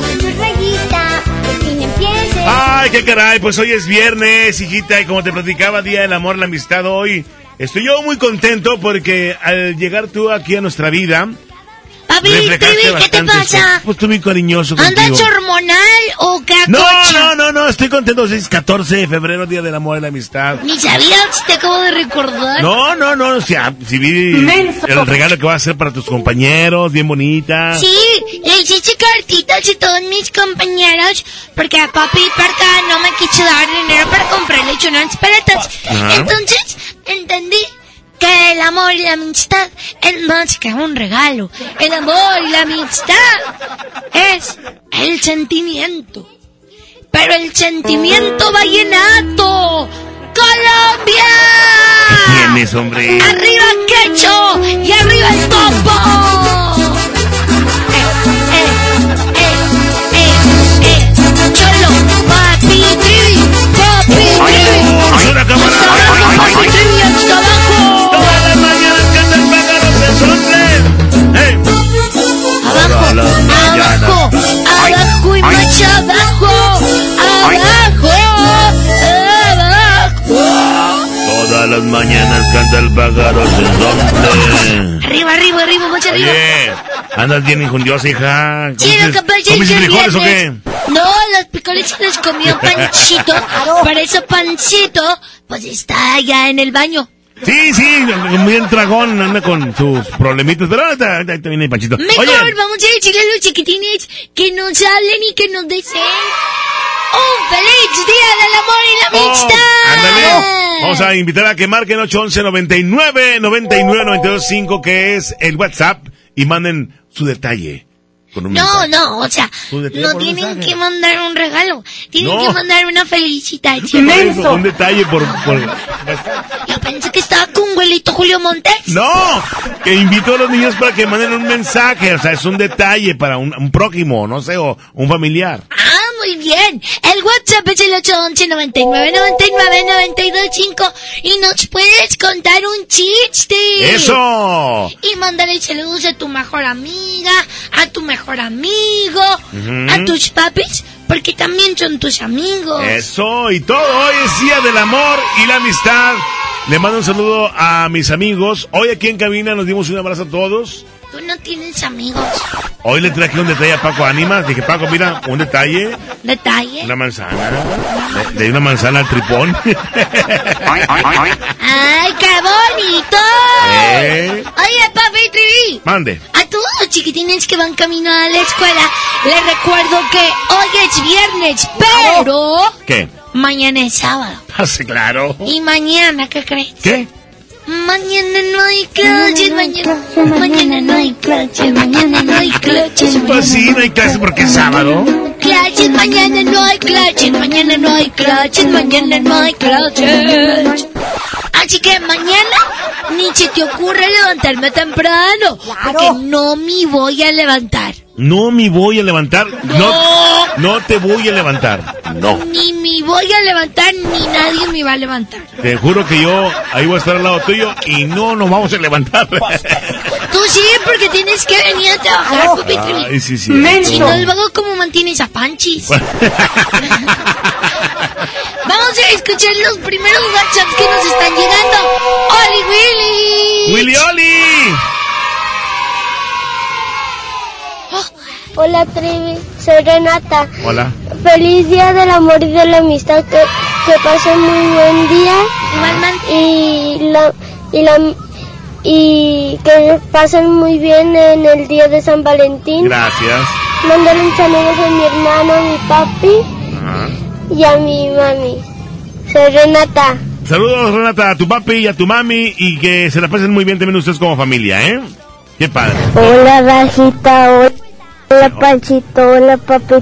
Ay, qué caray, pues hoy es viernes, hijita, y como te platicaba, Día del Amor, la Amistad hoy. Estoy yo muy contento porque al llegar tú aquí a nuestra vida, Papi, Trivi, ¿qué te pasa? Pues estoy muy cariñoso ¿Andas contigo. hormonal o qué No, no, no, no, estoy contento. Es 14 de febrero, Día del Amor y la Amistad. Ni sabías, te acabo de recordar. No, no, no, o sea, si vi Menso. el regalo que vas a hacer para tus compañeros, bien bonita. Sí, le hice cartitas a todos mis compañeros porque a papi Parca no me quiso dar dinero para comprarle unas paletas. Entonces entendí que el amor y la amistad es más que un regalo. El amor y la amistad es el sentimiento. Pero el sentimiento vallenato. ¡Colombia! Tienes, hombre. ¡Arriba Quecho! ¡Y arriba el topo! Las mañanas canta el pájaro de Arriba, arriba, arriba, más arriba. Oye, andas bien injundiosa, hija. Sí, lo que pasa es ¿Comiste que el frijoles o qué? No, los picoles se los comió Panchito. Por eso Panchito, pues está allá en el baño. Sí, sí, muy bien dragón, anda con sus problemitas, pero ahorita, viene Panchito. Mejor Oye, vamos a decirle a los chiquitines que nos hablen y que nos deseen un feliz día del amor y la Oh, amistad. ándale. Vamos a invitar a que marquen 811 99 99 92 5 que es el WhatsApp y manden su detalle. Con un No, mensaje. no, o sea, no tienen mensaje. que mandar un regalo, tienen No. que mandar una felicitación. Eso, un detalle por, por- Yo pensé que estaba con güelito Julio Montes. No, que invito a los niños para que manden un mensaje, o sea, es un detalle para un, un prójimo, no sé, o un familiar. Ah, muy bien. El WhatsApp es el 811 99 99 92 5 y nos puedes contar un chiste. ¡Eso! Y mándale saludos a tu mejor amiga, a tu mejor amigo, a tus papis, porque también son tus amigos. Eso y todo. Hoy es día del amor y la amistad. Le mando un saludo a mis amigos. Hoy aquí en cabina nos dimos un abrazo a todos. Tú no tienes amigos. Hoy le traje un detalle a Paco Ánimas. Dije, Paco, mira, un detalle, Detalle. una manzana. Di una manzana al tripón. ¡Ay, qué bonito! Eh. Oye, papi Trivi. Mande. A todos los chiquitines que van camino a la escuela, les recuerdo que hoy es viernes, pero ¿Qué? mañana es sábado. Ah, sí, claro. Y mañana, ¿qué crees? ¿Qué? Mañana no hay clases, mañana, mañana no hay clases, mañana no hay clases. Pues sí, no hay clase porque es sábado. Clases, mañana no hay clases, mañana no hay clases, mañana no hay clases. Así que mañana ni se te ocurre levantarme temprano, porque no me voy a levantar. No me voy a levantar. No. No te voy a levantar. No. Ni me voy a levantar, ni nadie me va a levantar. Te juro que yo ahí voy a estar al lado tuyo y no nos vamos a levantar. Tú sí, porque tienes que venir a trabajar, Trivi. Ay, sí, sí. Si no, luego, ¿cómo mantienes a Panchis? Vamos a escuchar los primeros WhatsApps que nos están llegando. ¡Oli Willy! ¡Willy Oli! Hola Trivi, soy Renata. Hola. Feliz día del amor y de la amistad. Que, que pasen muy buen día. Y la, y la y que pasen muy bien en el día de San Valentín. Gracias. Mándale un saludo a mi hermano, a mi papi Ajá. y a mi mami. Soy Renata. Saludos, Renata, a tu papi y a tu mami y que se la pasen muy bien también ustedes como familia, ¿eh? Qué padre. Hola Rajita, hola, hola Panchito, hola Papi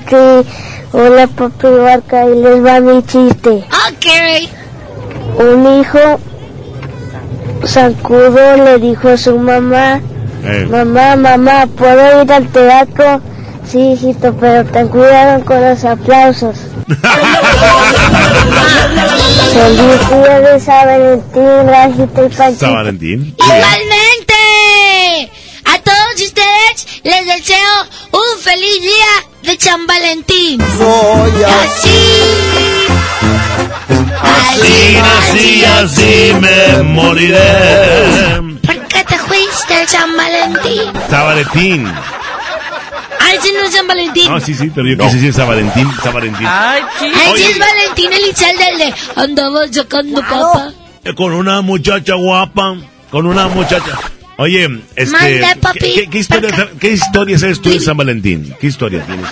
hola Papi Barca y les va mi chiste. Ok. Un hijo zancudo le dijo a su mamá, Eh. mamá, mamá, ¿puedo ir al teatro? Sí, hijito, pero ten cuidado con los aplausos. Feliz día de San Valentín, Rajita y Panchito. San Valentín. Igualmente, todos ustedes les deseo un feliz día de San Valentín. Así. Así nací, así me moriré. ¿Por qué te fuiste el San Valentín? San Valentín. Ay, si no es San Valentín. No, sí, sí, pero yo quise decir San Valentín, San Valentín. Ay, sí es Valentín Elizalde el de andaba sacando papa. Eh, Con una muchacha guapa, con una muchacha. Oye, este, Manda, papi. ¿qué, historia, ¿qué historia sabes tú de San Valentín? ¿Qué historia tienes?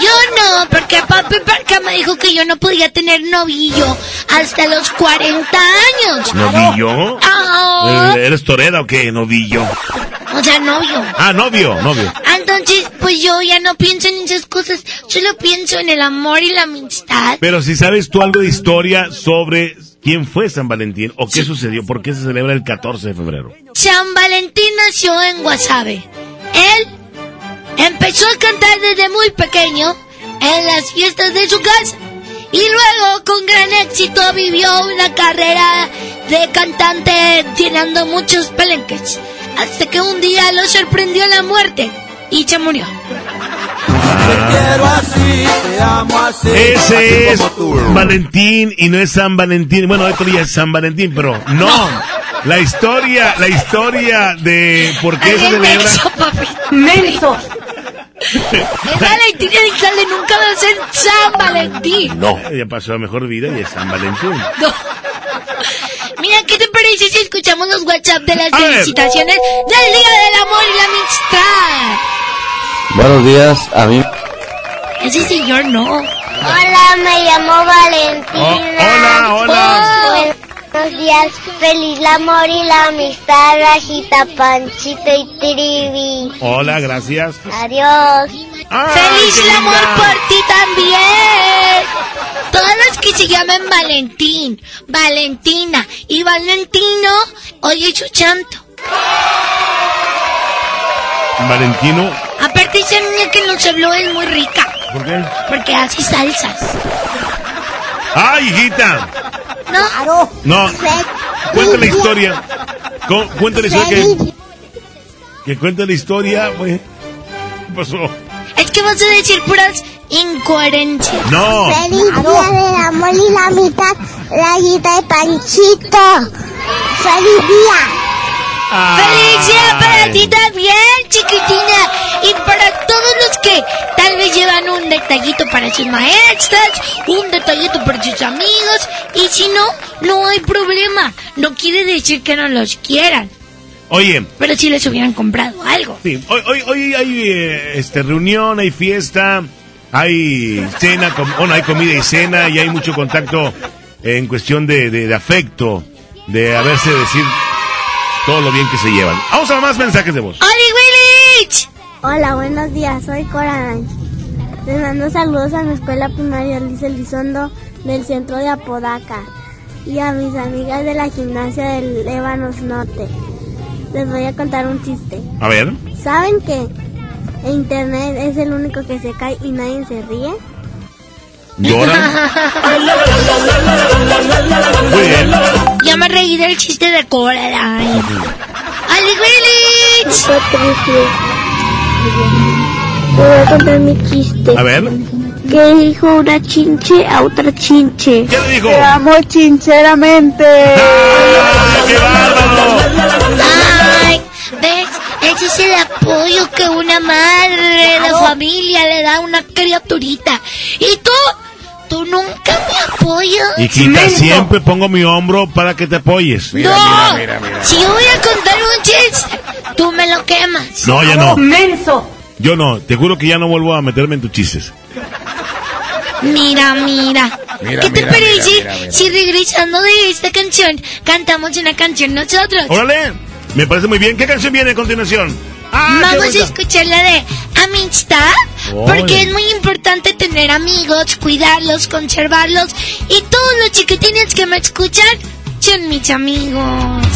Yo no, porque papi Parca me dijo que yo no podía tener novillo hasta los 40 años. ¿Novillo? Ah, Eh, ¿Eres torera o qué? Novillo. o sea, novio. Ah, novio, novio. Entonces, pues yo ya no pienso en esas cosas, solo pienso en el amor y la amistad. Pero si sabes tú algo de historia sobre quién fue San Valentín o qué sucedió, por qué se celebra el 14 de febrero. San Valentín nació en Guasave. Él empezó a cantar desde muy pequeño en las fiestas de su casa y luego con gran éxito vivió una carrera de cantante llenando muchos pelenques hasta que un día lo sorprendió la muerte y se murió. Ese es Valentín y no es San Valentín. Bueno, esto ya es San Valentín, pero no. La historia, la historia de por qué se celebra. Menso. Es Valentín Elizalde, nunca va a ser San Valentín. No. Ya pasó a mejor vida y es San Valentín. No. Mira, ¿qué te parece si escuchamos los WhatsApp de las felicitaciones del Día del Amor y la Amistad? Buenos días, a mí. Ese señor no. Hola, me llamo Valentina. hola, hola. Buenos días, feliz el amor y la amistad, Rajita, Panchito y Trivi. Hola, gracias. Adiós. ¡Feliz el amor por ti también! Todos los que se llaman Valentín, Valentina y Valentino, hoy es su santo. Valentino. Aparte esa niña que nos habló es muy rica, ¿Por qué? porque hace salsas. ¡Ay, hijita! ¿No? No. Cuenta la historia. Cuenta la historia que. Que cuenta la historia, pues. ¿Qué pasó? Es que vas a decir puras incoherencias. No. Feliz día del amor y la amistad, Rajita y Panchito. Feliz día. ¡Feliz día para ti también, chiquitina! Y para todos los que tal vez llevan un detallito para sus maestras, un detallito para sus amigos, y si no, no hay problema. No quiere decir que no los quieran, Oye, pero si les hubieran comprado algo. sí, hoy, hoy, hoy hay eh, este, reunión, hay fiesta, hay cena, com- bueno, hay comida y cena y hay mucho contacto en cuestión de, de- de afecto, de haberse decir todo lo bien que se llevan. Vamos a más mensajes de voz. ¡Oli Willich! Hola, buenos días, soy Coraline. Les mando saludos a mi escuela primaria Liz Elizondo del centro de Apodaca y a mis amigas de la gimnasia del Ébanos Norte. Les voy a contar un chiste. A ver. ¿Saben que Internet es el único que se cae y nadie se ríe? ¿Lloran? Muy bien. Ya me reí del chiste de Coraline. ¡Ali Willich! Te voy a contar mi chiste. A ver. ¿Qué dijo una chinche a otra chinche? ¿Qué le dijo? Te amo chincheramente. ¡Ay! ¿Ves? Ese es el apoyo que una madre de familia le da a una criaturita. ¿Y tú? ¿Tú nunca me apoyas? Hijita, Menso. siempre pongo mi hombro para que te apoyes. no, si yo voy a contar un chiste, tú me lo quemas. No, ya no. ¡Menso! Yo no, te juro que ya no vuelvo a meterme en tus chistes. Mira, mira. Mira, ¿Qué te mira, parece mira, mira, mira. si regresando de esta canción cantamos una canción nosotros? Órale, me parece muy bien. ¿Qué canción viene a continuación? Ah, Vamos a escuchar la de amistad, porque es muy importante tener amigos, cuidarlos, conservarlos y todos los chiquitines que me escuchan son mis amigos.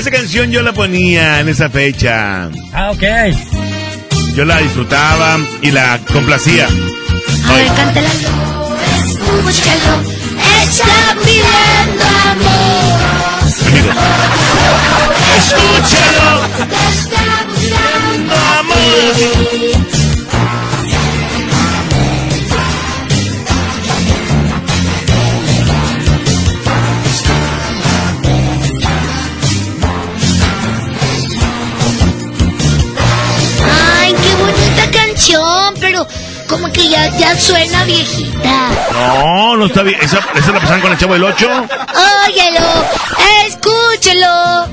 Esa canción yo la ponía en esa fecha. Ah, ok. Yo la disfrutaba y la complacía. A ver, cántala. Escúchalo, está pidiendo amor. Amigos. Escúchalo, está buscando amor. Como que ya, ya suena viejita. No, no está bien. ¿Esa, esa la pasaban con el chavo del 8? Óyelo, escúchalo.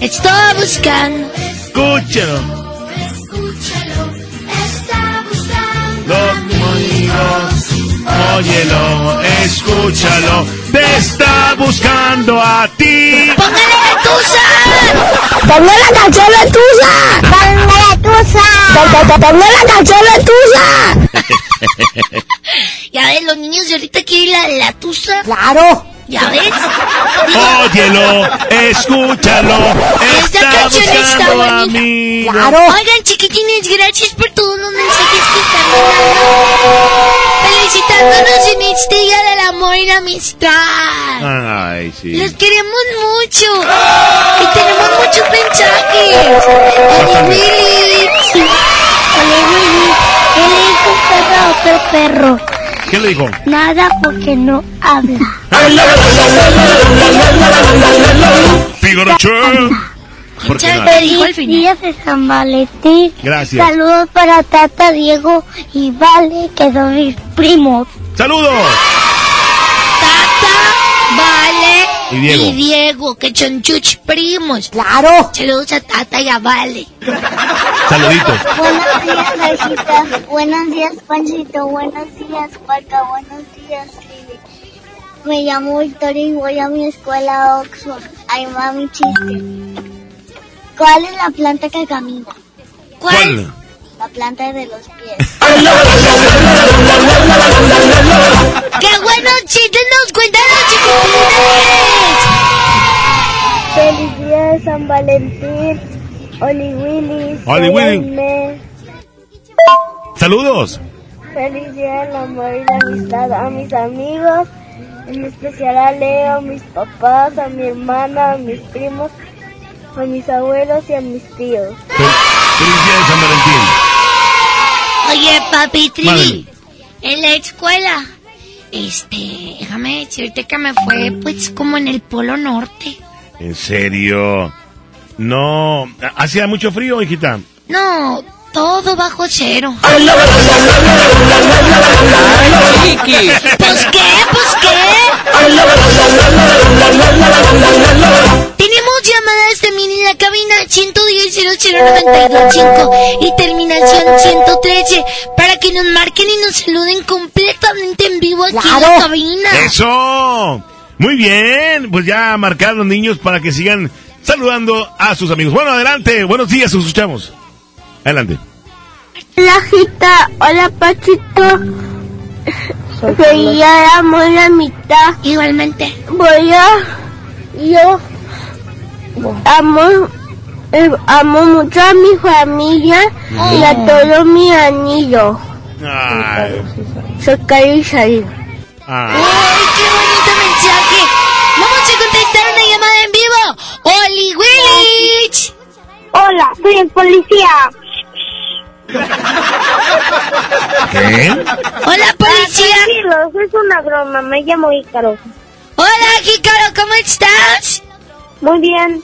Está buscando. Escúchalo. Está buscando. Los. Óyelo, escúchalo. Te está buscando a ti. ¡Ponme la canción de Tusa! ¡Ponme la Tusa! ¡Ponme la canción de Tusa! Ya ves, los niños de ahorita quieren la, la tusa. ¡Claro! ¿Ya ves? Óyelo, escúchalo. Esta Está canción está bonita. amigo. Oigan, chiquitines, gracias por todos los mensajes que están mandando. Felicitándonos en este la amistad. Ay, sí. Los queremos mucho. Y tenemos muchos mensajes. Oli Willy. Ole, Willy, ¿qué le dijo perro a otro perro? ¿Qué le dijo? Nada porque no habla. Porque Muchas. Feliz día de San Valentín. Gracias. Saludos para Tata, Diego y Vale, que son mis primos. ¡Saludos! Y Diego. Diego, que son chuch primos. ¡Claro! Saludos a Tata y a Vale. Saluditos. Buenos días, Rajita. Buenos días, Panchito. Buenos días, Paca. Buenos días, Lili. Me llamo Victoria y voy a mi escuela Oxford. Ahí va mi chiste. ¿Cuál es la planta que camina? ¿Cuál? La planta de los pies. ¡Qué buenos chistes nos cuentan los chiquitines! Feliz día de San Valentín. Oli Willy. Oli. Aimee. Saludos. Feliz día del amor y la amistad a mis amigos, en especial a Leo, a mis papás, a mi hermana, a mis primos, a mis abuelos y a mis tíos. Feliz día de San Valentín. Oye, papi Trivi, Mande. en la escuela, este, déjame decirte que me fue, pues, como en el Polo Norte. ¿En serio? No. ¿Hacía mucho frío, hijita? No, todo bajo cero. ¿Pues qué? ¿Pues qué? Tenemos llamadas también en la cabina 110 00925 y terminación 113 para que nos marquen y nos saluden completamente en vivo aquí en la cabina. ¡Eso! Muy bien. Pues ya marcar los niños para que sigan saludando a sus amigos. Bueno, adelante. Buenos días, os escuchamos. Adelante. Hola, Gita. Hola, Pachito. Feliz día del amor y la amistad. Igualmente. Voy a... Yo amo... eh, amo mucho a mi familia y a todos mis anillos. Ay. Soy Cari Sharir. Ay. ¡Ay, qué bonito mensaje! Vamos a contestar una llamada en vivo. ¡Oli Willich! Hola, soy el policía. ¿Qué? Hola, policía. Tranquilos, es una broma. Me llamo Ícaro. Hola, Ícaro, ¿cómo estás? Muy bien.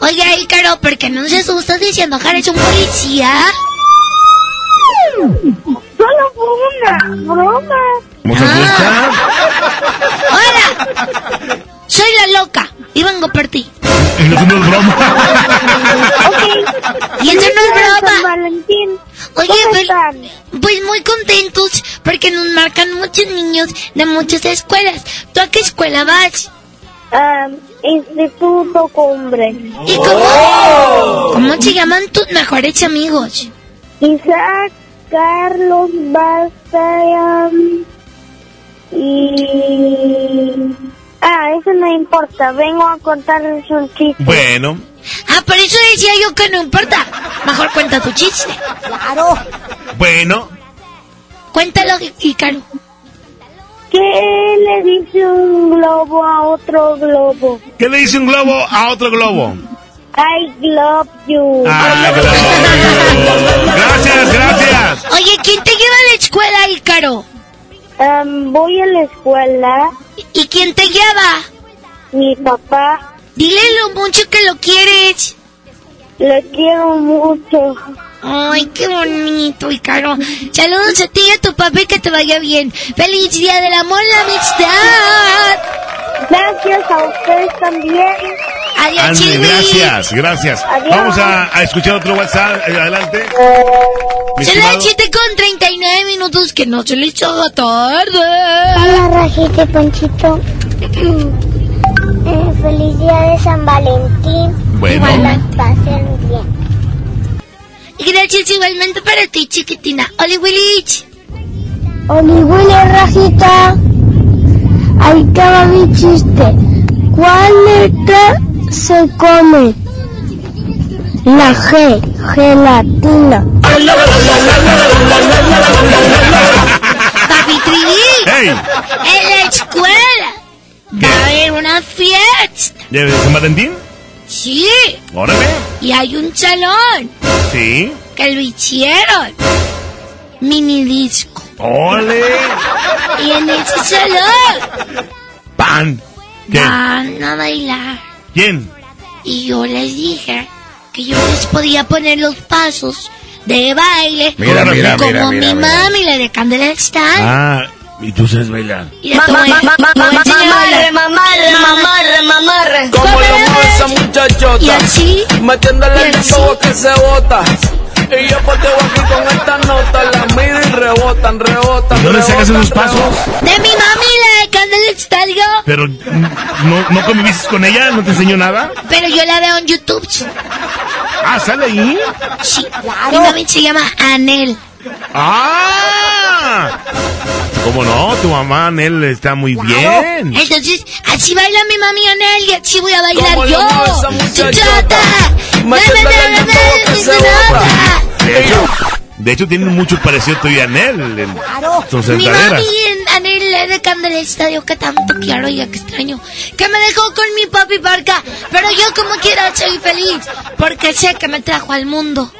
Oye, Ícaro, ¿por qué no se asustas diciendo que eres un policía? Solo fue una broma. ¿Cómo se asusta? ¡Hola! Soy la loca y vengo por ti. Y no es broma. Y eso no es broma. Valentín. Oye, ¿Cómo pues, pues muy contentos porque nos marcan muchos niños de muchas escuelas. ¿Tú a qué escuela vas? Ah, Instituto Cumbre. ¿Y cómo, cómo se llaman tus mejores amigos? Isaac, Carlos, Bastian y Ah, eso no importa. Vengo a contarles un chiste. Bueno, Ah, por eso decía yo que no importa. Mejor cuenta tu chiste. Claro. bueno. Cuéntalo, Ícaro. ¿Qué le dice un globo a otro globo? ¿Qué le dice un globo a otro globo? I love you. Ah, globo. Gracias, gracias. Oye, ¿quién te lleva a la escuela, Ícaro? Em, voy a la escuela. ¿Y quién te lleva? Mi papá. Dile lo mucho que lo quieres. Lo quiero mucho. Ay, qué bonito, Ícaro. Saludos a ti y a tu papá y que te vaya bien. ¡Feliz Día del Amor y la Amistad! Gracias a ustedes también. Adiós, Andy, Chiwi. gracias, gracias. Adiós. Vamos a, a escuchar otro WhatsApp. eh, Adelante. Mi Son las estimado. 7 con 39 minutos que no se les haga tarde. Hola, Rajita y Panchito. Eh, Feliz día de San Valentín. Bueno. Que las pasen bien. Gracias igualmente para ti, chiquitina. Oli Willich. Oli, Willy, Rajita. Ahí va mi chiste. ¿Cuál letra se come? La G, gelatina. Papi Trivi. ¡Hey! En la escuela. Va a haber una fiesta. ¿De San Valentín? Sí. Órale. Y hay un salón Sí. que lo hicieron. Mini disco. ¡Órale! Y en ese salón ¡Pan! ¿Qué? van a bailar. ¿Quién? Y yo les dije que yo les podía poner los pasos de baile Mira, mira, como mira, mi mami, la de Candela Star. Ah, y tú sabes bailar. Le bailar. mamarre, mamarre, mamarre. Como lo mueve esa muchachota. Y así. Metiéndole el todo que se bota. Y yo pateo aquí con esta nota. Las mido y rebotan, rebotan. ¿Dónde sacas rebotan, esos pasos? De mi mami, la de yo. Pero, ¿no, ¿no conviviste con ella? ¿No te enseñó nada? Pero yo la veo en YouTube. Ah, ¿sale ahí? Sí. Mi mami se llama Anel. ¡Ah! ¿Cómo no? Tu mamá, Nel, está muy bien. Entonces, así baila mi mami Anel y así voy a bailar yo. Chuchota. De hecho, de hecho tienen mucho parecido tú y a Nel. en- Son Mi sentaderas. mami en Anel es de Candela Estadio que tanto quiero y que extraño. Que me dejó con mi papi Parca. Pero yo como quiera soy feliz. Porque sé que me trajo al mundo.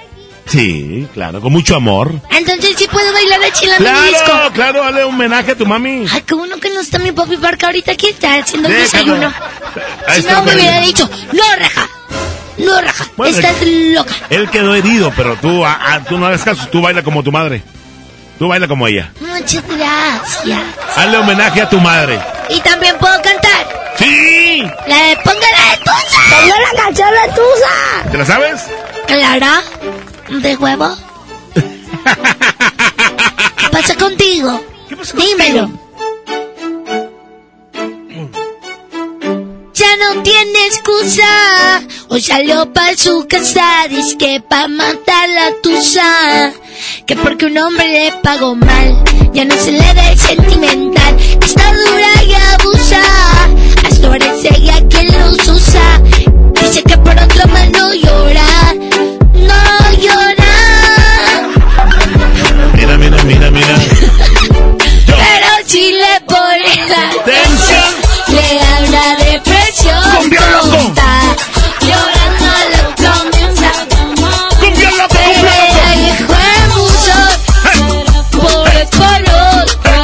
Sí, claro, con mucho amor. Entonces sí puedo bailar la chila mi disco. Claro, claro, dale homenaje a tu mami. Ay, qué bueno que no está mi papi Parca ahorita aquí está haciendo el desayuno. Ahí Si está no me hubiera dicho, no raja, no raja, Bueno, estás loca. Él quedó herido, pero tú, tú no hagas caso, tú baila como tu madre. Tú baila como ella. Muchas gracias. Hazle homenaje a tu madre. Y también puedo cantar. ¡Sí! La de Póngala de Tusa. Ponga la canción de Tusa. ¿Te la sabes? Clara, de huevo. ¿Qué pasa contigo? Dímelo. Ya no tiene excusa. Hoy salió pa' su casa. Dice que pa' matar la tusa. Que porque un hombre le pagó mal. Ya no se le ve sentimental. Está dura y abusa. Hasta ahora es ella quien los usa. Dice que por otro más no llora. Mira, mira. Pero si le pone la atención, le da una depresión. ¡Cumbia loco! tonta. Llorando lo comienza. ¡Cumbia loco, cumbia loco! Ella dejó el buzón, pobre por otra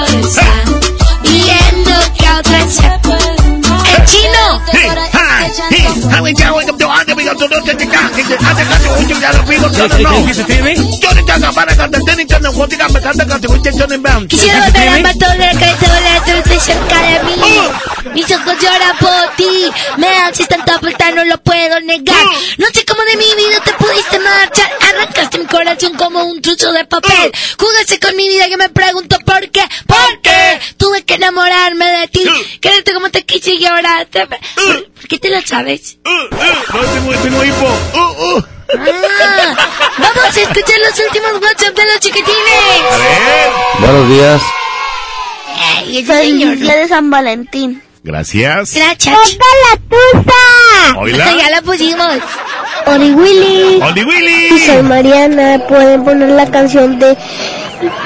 que ¡El chino! Quisiera volver a matar la cabeza tú estás cerca de mí. Mis ojos lloran por ti. Me haces tanta vuelta, no lo puedo negar. No sé cómo de mi vida te pudiste marchar. Arrancaste mi corazón como un trozo de papel. Jugaste con mi vida, yo me pregunto por qué. ¿Por qué? Tuve que enamorarme de ti. Quererte como te quise y ahora te... ¿Por, qué te lo sabes? No, tengo, tengo hipo. Uh, uh. Ah, vamos a escuchar los últimos WhatsApp de los chiquitines. A ver. Buenos días. Ay, ese señor. Día de San Valentín. Gracias. Gracias. la tusa! Hola. ya la pusimos. Oli Willy. Oli Willy. Y soy Mariana. Pueden poner la canción de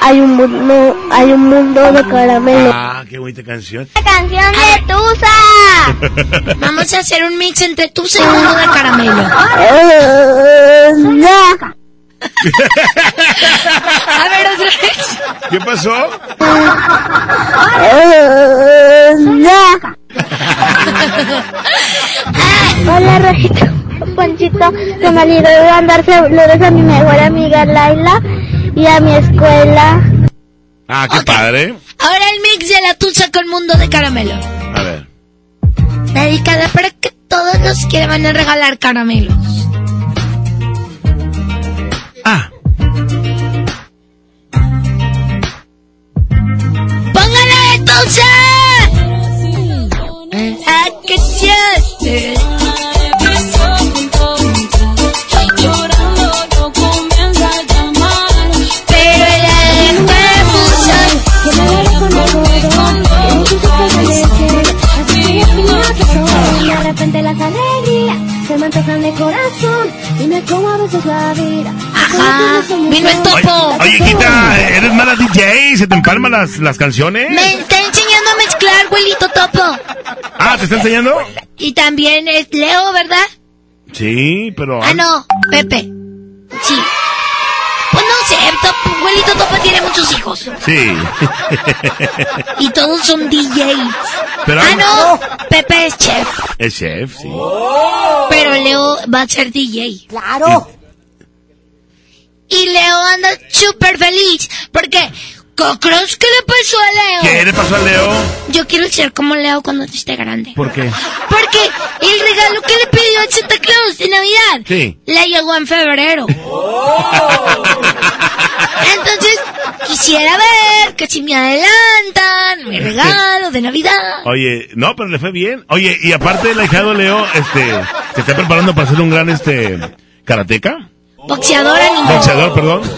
Hay un mundo, hay un mundo de caramelo. Ah, qué bonita canción. La canción de Tusa. Vamos a hacer un mix entre tu y mundo de caramelo. A ver, otra vez. ¿Qué pasó? Hola, Rojito. Ponchito, se me olvidó de mandar saludos a mi mejor amiga Laila y a mi escuela. Ah, qué padre. Ahora el mix de la tusa con mundo de caramelo. A ver. Dedicada para que todos los que le van a regalar caramelos. Ah. ¡Póngala de tusa! ¿A que las alegrías se me antojan de corazón y me como a veces la vida. Ajá, vino el topo. Oye, Quita, ¿eres mala DJ? ¿Se te empalman las, las canciones? Me está enseñando a mezclar, güelito topo. Ah, ¿te está enseñando? Y también es Leo, ¿verdad? Sí, pero... Ah, no, Pepe. Sí. Topo, güelito topo tiene muchos hijos. Sí. Y todos son DJs. Pero ah, no, Pepe es chef. Es chef, sí. Pero Leo va a ser DJ. Claro. Y Leo anda súper feliz. Porque, ¿qué crees que le pasó a Leo? ¿Qué le pasó a Leo? Yo quiero ser como Leo cuando esté grande. ¿Por qué? Porque el regalo que le pidió a Santa Claus de Navidad Sí. le llegó en febrero. Entonces, quisiera ver que si me adelantan mi regalo de Navidad. Oye, no, pero le fue bien. Oye, y aparte el ahijado Leo, este, se está preparando para ser un gran, este, karateca. Boxeadora ni Boxeador, perdón.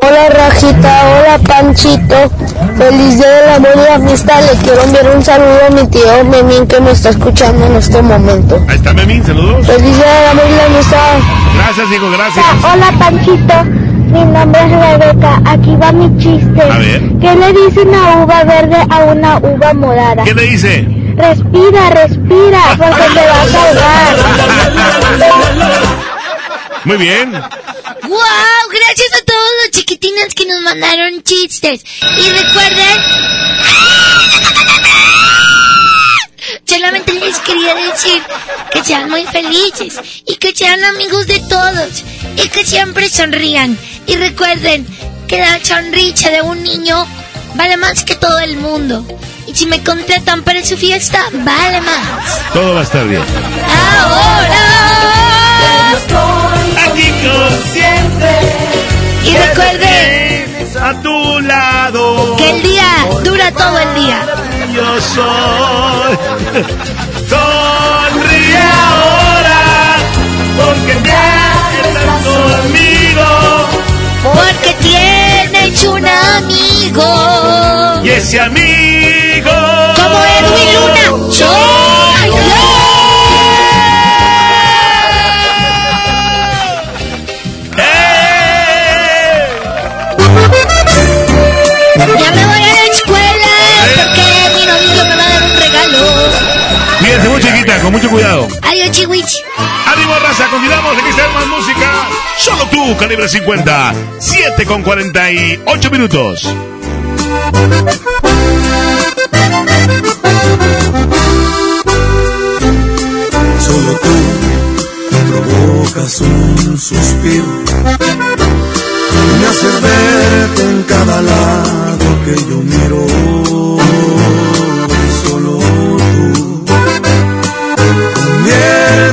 Hola Rajita, hola Panchito. Feliz día del amor y la amistad. Le quiero enviar un saludo a mi tío Memín que me está escuchando en este momento. Ahí está Memín, saludos. Feliz día del amor y la amistad. Gracias, hijo, gracias. Hola Panchito, mi nombre es Rebeca. Aquí va mi chiste. A ver. ¿Qué le dice una uva verde a una uva morada? ¿Qué le dice? Respira, respira, porque te vas a ahogar. Muy bien. ¡Wow! Gracias a todos los chiquitines que nos mandaron chistes. Y recuerden... Solamente les quería decir que sean muy felices y que sean amigos de todos y que siempre sonrían. Y recuerden que la sonrisa de un niño vale más que todo el mundo. Y si me contratan para su fiesta, vale más. Todo va a estar bien. Ahora. Aquí consciente. Y recuerden a tu lado. que el día dura todo el día. Yo soy. Sonríe ahora. Porque tienes un amigo. Y ese amigo. Como Edwin Luna. Soy con mucho cuidado. Adiós, chihuich. ¡Ánimo, raza! Continuamos, aquí está más música. Solo tú, calibre 50. 7 con 48 minutos. Solo tú provocas un suspiro. Me haces verte en cada lado que yo miro.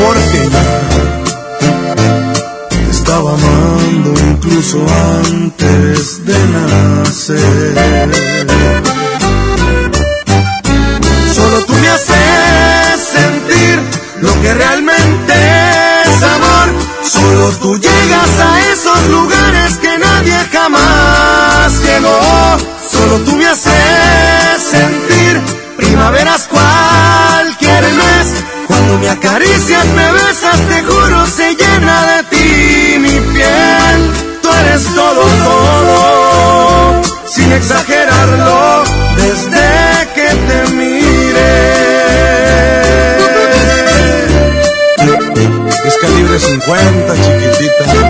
Porque ya te estaba amando incluso antes de nacer. Solo tú me haces sentir lo que realmente es amor. Solo tú llegas a esos lugares que nadie jamás llegó. Solo tú me haces sentir primaveras. Cuando me acaricias, me besas, te juro, se llena de ti mi piel. Tú eres todo, todo, sin exagerarlo, desde que te mire. Es calibre 50, chiquitita.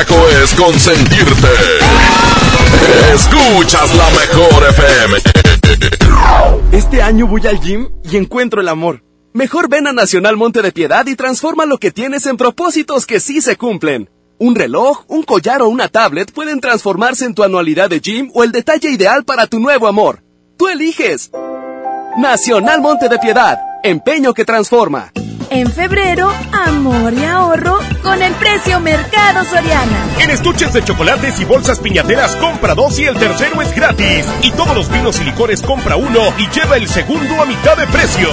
Es consentirte. Escuchas la mejor FM. Este año voy al gym y encuentro el amor. Mejor ven a Nacional Monte de Piedad y transforma lo que tienes en propósitos que sí se cumplen. Un reloj, un collar o una tablet pueden transformarse en tu anualidad de gym o el detalle ideal para tu nuevo amor. Tú eliges. Nacional Monte de Piedad, empeño que transforma. En febrero, amor y ahorro con el precio Mercado Soriana. En estuches de chocolates y bolsas piñateras compra dos y el tercero es gratis. Y todos los vinos y licores compra uno y lleva el segundo a mitad de precio.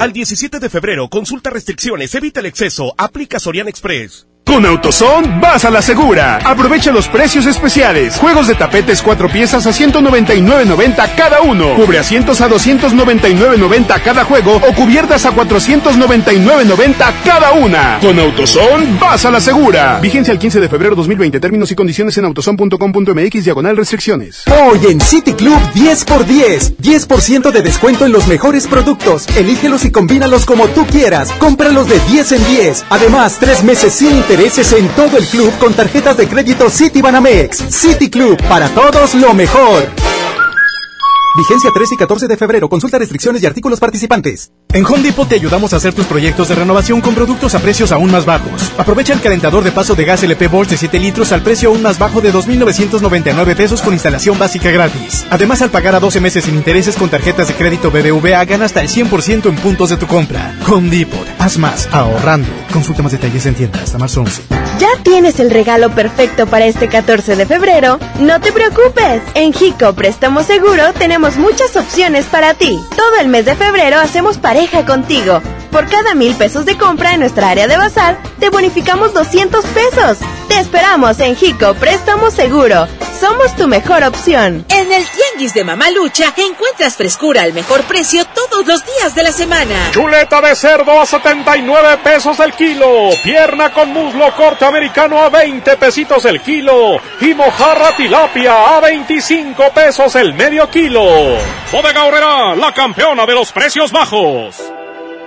Al 17 de febrero, consulta restricciones, evita el exceso, aplica Soriana Express. Con AutoZone vas a la segura. Aprovecha los precios especiales. Juegos de tapetes cuatro piezas a 199.90 cada uno. Cubre asientos a 299.90 cada juego o cubiertas a 499.90 cada una. Con AutoZone vas a la segura. Vigencia el 15 de febrero 2020. Términos y condiciones en autozone.com.mx diagonal restricciones. Hoy en City Club 10 x 10. 10% de descuento en los mejores productos. Elígelos y combínalos como tú quieras. Cómpralos de 10 en 10. Además, tres meses sin intereses en todo el club con tarjetas de crédito City Banamex. City Club, para todos lo mejor. Vigencia 13 y 14 de febrero. Consulta restricciones y artículos participantes. En Home Depot te ayudamos a hacer tus proyectos de renovación con productos a precios aún más bajos. Aprovecha el calentador de paso de gas LP Bolt de 7 litros al precio aún más bajo de 2.999 pesos con instalación básica gratis. Además, al pagar a 12 meses sin intereses con tarjetas de crédito BBVA, gana hasta el 100% en puntos de tu compra. Home Depot. Haz más ahorrando. Consulta más detalles en tienda hasta marzo 11. ¿Ya tienes el regalo perfecto para este 14 de febrero? No te preocupes. En Jico Préstamo Seguro tenemos muchas opciones para ti. Todo el mes de febrero hacemos pareja contigo. Por cada mil pesos de compra en nuestra área de bazar, te bonificamos 200 pesos. Te esperamos en Jico Préstamo Seguro. Somos tu mejor opción. En el Tianguis de Mamalucha encuentras frescura al mejor precio todos los días de la semana. Chuleta de cerdo a 79 pesos el kilo. Pierna con muslo corte americano a 20 pesitos el kilo. Y mojarra tilapia a 25 pesos el medio kilo. Bodega Horrera, la campeona de los precios bajos.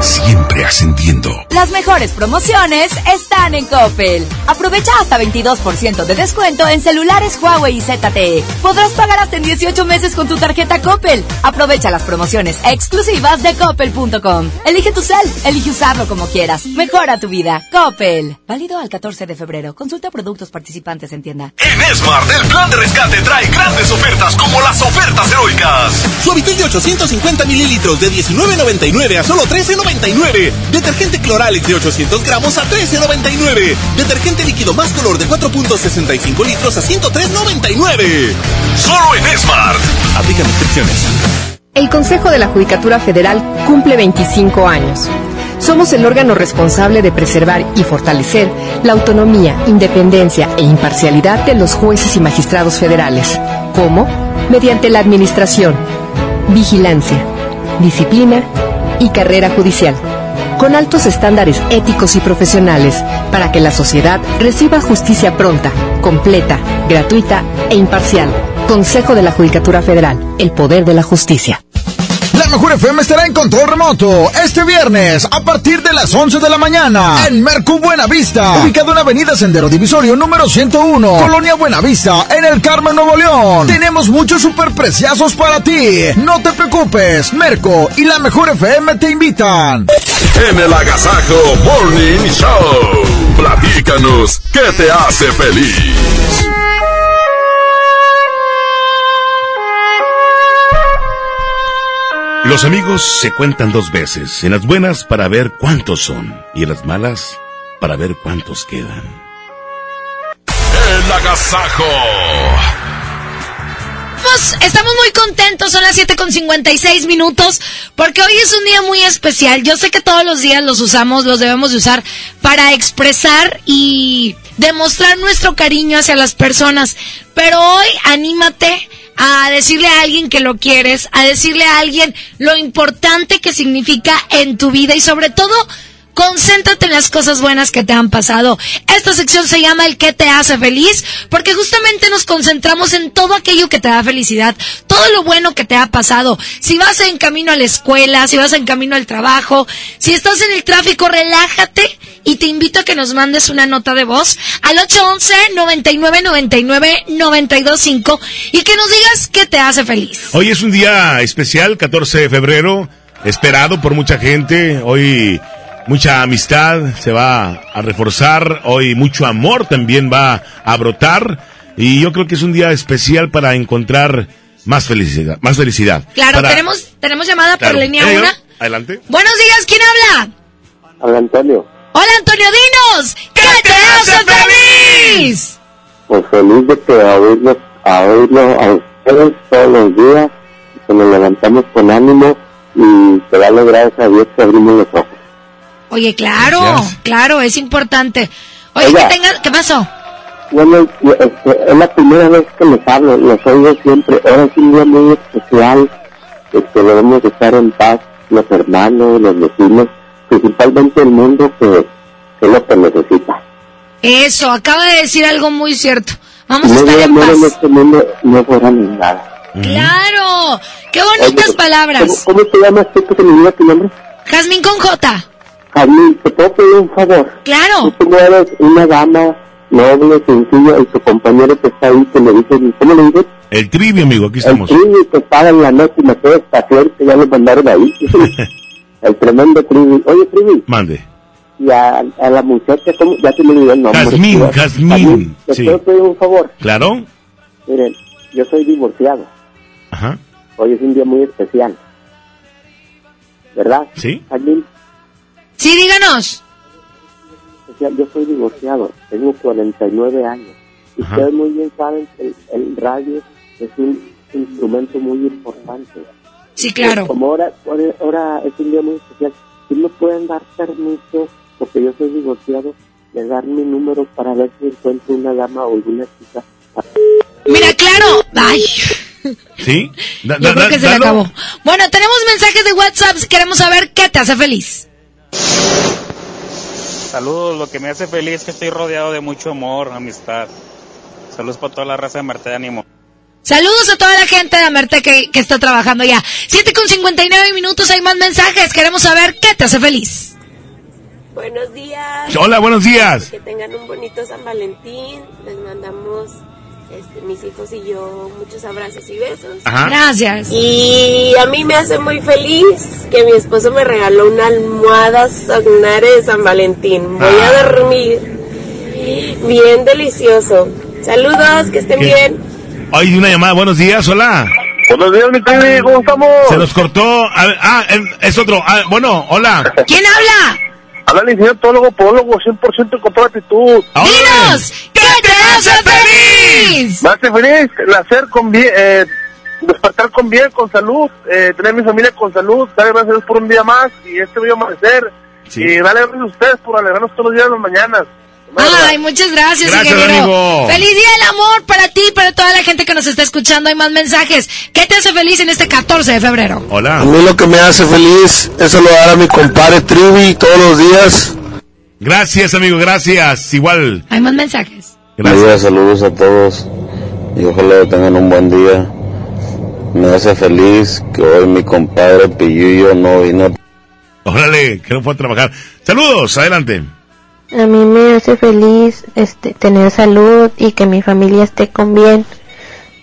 Siempre ascendiendo. Las mejores promociones están en Coppel. Aprovecha hasta 22% de descuento en celulares Huawei y ZTE. Podrás pagar hasta en 18 meses con tu tarjeta Coppel. Aprovecha las promociones exclusivas de coppel.com. Elige tu cel, elige usarlo como quieras. Mejora tu vida. Coppel. Válido al 14 de febrero. Consulta productos participantes en tienda. En Smart, el plan de rescate trae grandes ofertas como las ofertas heroicas. Suavitel de 850 mililitros de 19.99 a solo 13.99. Detergente Cloralex de 800 gramos a 13.99. Detergente líquido más color de 4.65 litros a 103.99. Solo en Smart. Aplica restricciones. El Consejo de la Judicatura Federal cumple 25 años. Somos el órgano responsable de preservar y fortalecer la autonomía, independencia e imparcialidad de los jueces y magistrados federales. ¿Cómo? Mediante la administración, vigilancia, disciplina y carrera judicial, con altos estándares éticos y profesionales para que la sociedad reciba justicia pronta, completa, gratuita e imparcial. Consejo de la Judicatura Federal, el poder de la justicia. La Mejor FM estará en control remoto este viernes a partir de las 11 de la mañana en Mercu Buenavista, ubicado en Avenida Sendero Divisorio número 101, Colonia Buenavista, en el Carmen Nuevo León. Tenemos muchos superpreciazos para ti. No te preocupes, Merco y La Mejor FM te invitan. En el Agasajo Morning Show, platícanos qué te hace feliz. Los amigos se cuentan dos veces, en las buenas para ver cuántos son y en las malas para ver cuántos quedan. El Agasajo. Pues, estamos muy contentos, son las 7 con 56 minutos, porque hoy es un día muy especial. Yo sé que todos los días los usamos, los debemos de usar para expresar y demostrar nuestro cariño hacia las personas. Pero hoy anímate a decirle a alguien que lo quieres, a decirle a alguien lo importante que significa en tu vida y sobre todo concéntrate en las cosas buenas que te han pasado. Esta sección se llama El que te hace feliz, porque justamente nos concentramos en todo aquello que te da felicidad, todo lo bueno que te ha pasado. Si vas en camino a la escuela, si vas en camino al trabajo, si estás en el tráfico, relájate y te invito a que nos mandes una nota de voz al 811-9999-925 y que nos digas qué te hace feliz. Hoy es un día especial, 14 de febrero, esperado por mucha gente. Hoy mucha amistad se va a reforzar, hoy mucho amor también va a brotar y yo creo que es un día especial para encontrar más felicidad, más felicidad. Claro, Para- tenemos tenemos llamada Claro. por línea Eh, 1. Adelante. Buenos días, ¿quién habla? Hola Antonio, Hola Antonio Dinos, ¿qué te hace feliz? pues feliz de que a oírlo, a oírlo a ustedes todos los días, que nos levantamos con ánimo y que darle gracias a Dios que abrimos los ojos. Oye, claro, Gracias. claro, es importante. Oye, Oiga. que tenga, ¿qué pasó? Bueno, este, es la primera vez que les hablo, los oigo siempre, ahora es un día muy especial, este, debemos de estar en paz, los hermanos, los vecinos, principalmente el mundo que, que es lo que necesita. Eso, acaba de decir algo muy cierto. Vamos a no estar hay en amor en paz. este mundo, no fuera ni nada. Claro, qué bonitas Oye, ¿Cómo, palabras. cómo te llamas tú que se me tu nombre? Jazmín con J. Jamín, ¿te puedo pedir un favor? Claro. Tú eres una dama noble, sencilla, y tu compañero que está ahí, que le dice, ¿cómo le dices? El trivi, amigo, aquí El estamos. trivi que paga en la noche y me queda esta suerte, ya lo mandaron ahí. el tremendo trivi. Oye, trivi, Mande. y a, a la muchacha, ¿cómo? Ya te me olvidó el nombre. Jazmín. Jazmín, ¿Te sí. puedo pedir un favor? ¿Claro? Miren, yo soy divorciado. Ajá. Hoy es un día muy especial. ¿Verdad? ¿Sí? Jazmín, Sí, díganos. yo soy divorciado. Tengo 49 años. Y Ajá. ustedes muy bien saben que el, el radio es un instrumento muy importante. Sí, claro. Como ahora, ahora, es un día muy especial, si me pueden dar permiso, porque yo soy divorciado, de dar mi número para ver si encuentro una dama o alguna chica. Mira, claro. Ay, ¿Sí? Da- yo creo da- que se le acabó. Bueno, tenemos mensajes de WhatsApp. Queremos saber qué te hace feliz. Saludos, lo que me hace feliz es que estoy rodeado de mucho amor, amistad. Saludos para toda la raza de Marte de Ánimo. Saludos a toda la gente de Amerte que, que está trabajando ya. 7 con 59 minutos, hay más mensajes. Queremos saber qué te hace feliz. Buenos días. Hola, buenos días. Que tengan un bonito San Valentín. Les mandamos este, mis hijos y yo muchos abrazos y besos. Ajá. Gracias. Y a mí me hace muy feliz que mi esposo me regaló una almohada Sagnare de San Valentín. Voy Ah. a dormir bien delicioso. Saludos, que estén ¿Qué? bien. Hay una llamada, buenos días, hola. Buenos días, mi Trini, ¿cómo estamos? Se nos cortó. a ver, ah, el- es otro. Ah, bueno, hola. ¿Quién habla? Habla el ingeniero teólogo, podólogo, 100% con toda actitud. ¡Dinos! ¿Qué te hace feliz? Me hace feliz nacer con bien, eh, despertar con bien, con salud, eh, tener mi familia con salud, darle gracias a Dios por un día más y este bello amanecer. Y darle gracias a ustedes por alegrarnos todos los días de las mañanas. Ay, muchas gracias, Gracias, ingeniero. amigo. Feliz día del amor para ti y para toda la gente que nos está escuchando. Hay más mensajes. ¿Qué te hace feliz en este 14 de febrero? Hola. A mí lo que me hace feliz es saludar a mi compadre Trivi todos los días. Gracias, amigo, gracias. Igual. Hay más mensajes. Gracias. saludos a todos y ojalá tengan un buen día. Me hace feliz que hoy mi compadre Pillillo no vino. Órale, que no fue a trabajar. Saludos, adelante. A mí me hace feliz este, tener salud y que mi familia esté con bien.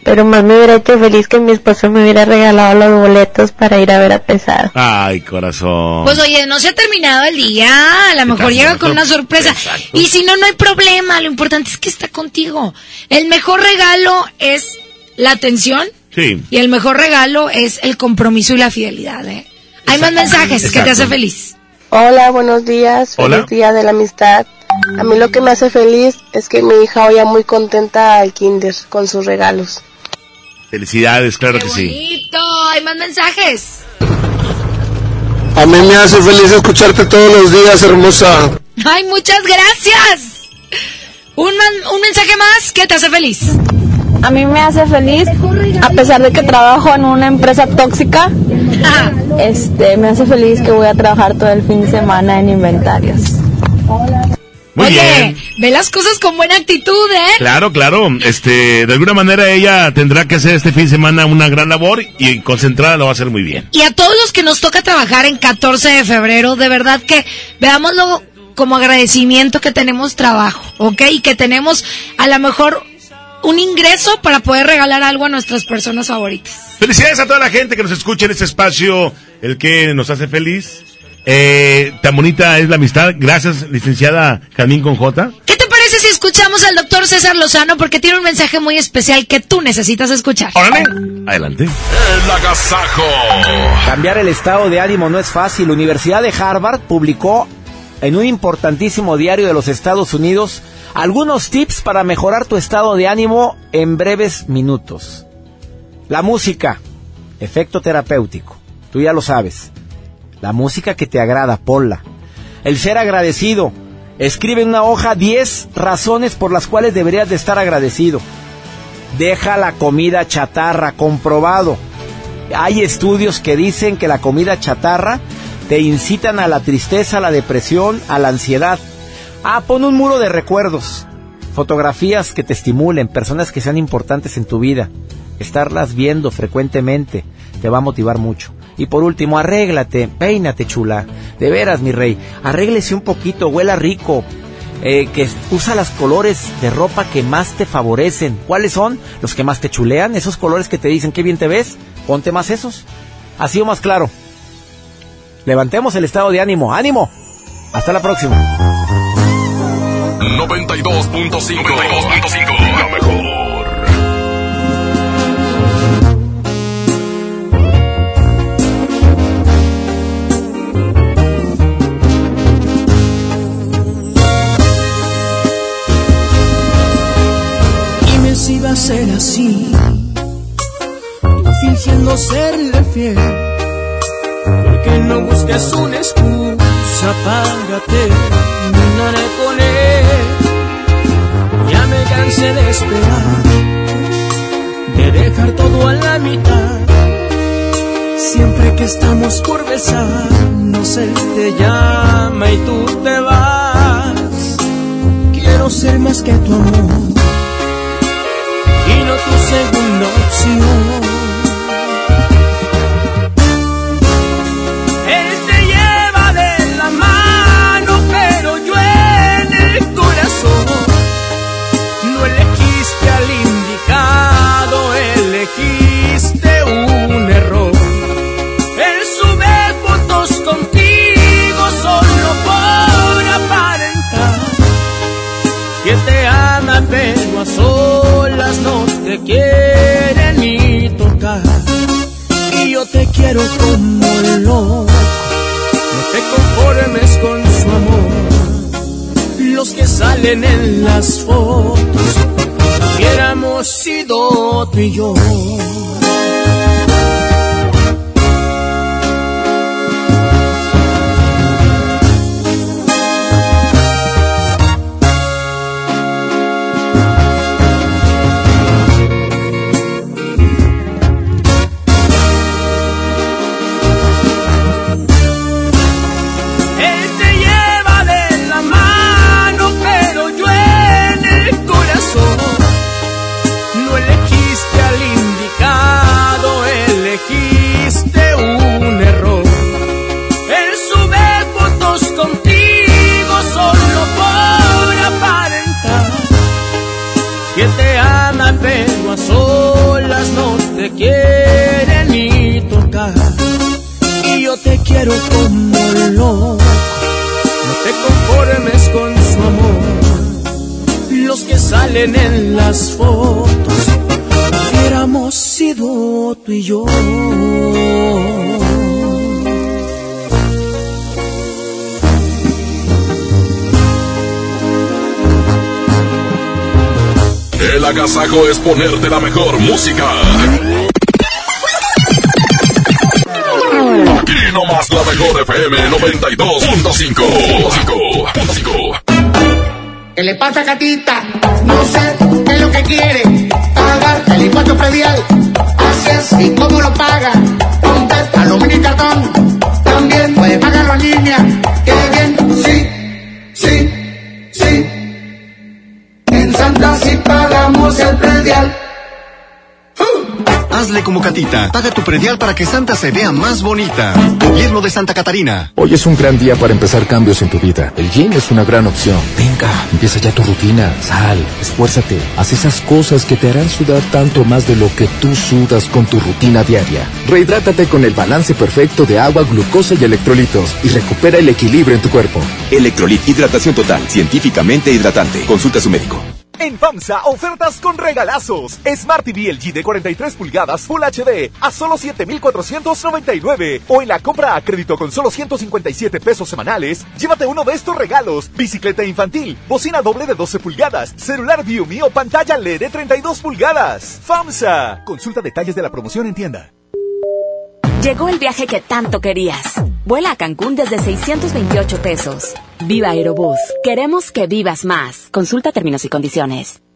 Pero más me hubiera hecho feliz que mi esposo me hubiera regalado los boletos para ir a ver a Pesado. Ay, corazón. Pues oye, no se ha terminado el día. A lo mejor llega con una sorpresa. Y si no, no hay problema. Lo importante es que está contigo. El mejor regalo es la atención Sí. y el mejor regalo es el compromiso y la fidelidad. ¿eh? Hay más mensajes que te hace feliz. Hola, buenos días. Hola. Feliz día de la amistad. A mí lo que me hace feliz es que mi hija vaya muy contenta al kinder con sus regalos. Felicidades, claro que sí. Bonito. Hay más mensajes. A mí me hace feliz escucharte todos los días, hermosa. Ay, muchas gracias. Un, man- un mensaje más que te hace feliz. A mí me hace feliz, a pesar de que trabajo en una empresa tóxica, este, me hace feliz que voy a trabajar todo el fin de semana en inventarios. Muy Oye, bien. ve las cosas con buena actitud, ¿eh? Claro, claro. Este, de alguna manera ella tendrá que hacer este fin de semana una gran labor y concentrada lo va a hacer muy bien. Y a todos los que nos toca trabajar en 14 de febrero, de verdad que veámoslo como agradecimiento que tenemos trabajo, ¿ok? Y que tenemos a lo mejor un ingreso para poder regalar algo a nuestras personas favoritas. Felicidades a toda la gente que nos escucha en este espacio, el que nos hace feliz. Eh, tan bonita es la amistad. Gracias, licenciada Jamín con J. ¿Qué te parece si escuchamos al doctor César Lozano? Porque tiene un mensaje muy especial que tú necesitas escuchar. Adelante. El agasajo. Cambiar el estado de ánimo no es fácil. La Universidad de Harvard publicó en un importantísimo diario de los Estados Unidos algunos tips para mejorar tu estado de ánimo en breves minutos. La música, efecto terapéutico. Tú ya lo sabes. La música que te agrada, ponla. El ser agradecido. Escribe en una hoja 10 razones por las cuales deberías de estar agradecido. Deja la comida chatarra, comprobado. Hay estudios que dicen que la comida chatarra te incitan a la tristeza, a la depresión, a la ansiedad. Ah, pon un muro de recuerdos. Fotografías que te estimulen, personas que sean importantes en tu vida. Estarlas viendo frecuentemente te va a motivar mucho. Y por último, arréglate, peínate chula. De veras, mi rey, arréglese un poquito, huela rico. Eh, que usa los colores de ropa que más te favorecen. ¿Cuáles son? Los que más te chulean, esos colores que te dicen qué bien te ves. Ponte más esos. Así o más claro. Levantemos el estado de ánimo. ¡Ánimo! Hasta la próxima. 92.5. 92.5. La mejor. Dime si va a ser así. Tú ofreciendo serle fiel. Porque no busques una excusa para terminar con él. Cansé de esperar, de dejar todo a la mitad. Siempre que estamos por besarnos, él te llama y tú te vas. Quiero ser más que tu amor y no tu segunda opción. Te quiere ni tocar. Y yo te quiero como loco, no te conformes con su amor. Los que salen en las fotos, hubiéramos sido tú y yo. En las fotos, hubiéramos sido tú y yo. El agasajo es ponerte la mejor música. Aquí nomás la mejor FM 92.5. ¿Qué le pasa, gatita? No sé qué es lo que quiere. Pagar el impuesto predial. Así es, ¿y cómo lo paga? Con PEP, aluminio y cartón. También puede pagarlo en línea. ¡Qué como Catita. Paga tu predial para que Santa se vea más bonita. Gobierno de Santa Catarina. Hoy es un gran día para empezar cambios en tu vida. El gym es una gran opción. Venga, empieza ya tu rutina. Sal, esfuérzate. Haz esas cosas que te harán sudar tanto más de lo que tú sudas con tu rutina diaria. Rehidrátate con el balance perfecto de agua, glucosa y electrolitos y recupera el equilibrio en tu cuerpo. Electrolit Hidratación Total, científicamente hidratante. Consulta a su médico. En FAMSA, ofertas con regalazos. Smart TV LG de 43 pulgadas Full HD a solo 7,499. O en la compra a crédito con solo 157 pesos semanales, llévate uno de estos regalos. Bicicleta infantil, bocina doble de 12 pulgadas, celular Viumi o pantalla LED de 32 pulgadas. FAMSA. Consulta detalles de la promoción en tienda. Llegó el viaje que tanto querías. Vuela a Cancún desde 628 pesos. Viva Aerobús. Queremos que vivas más. Consulta términos y condiciones.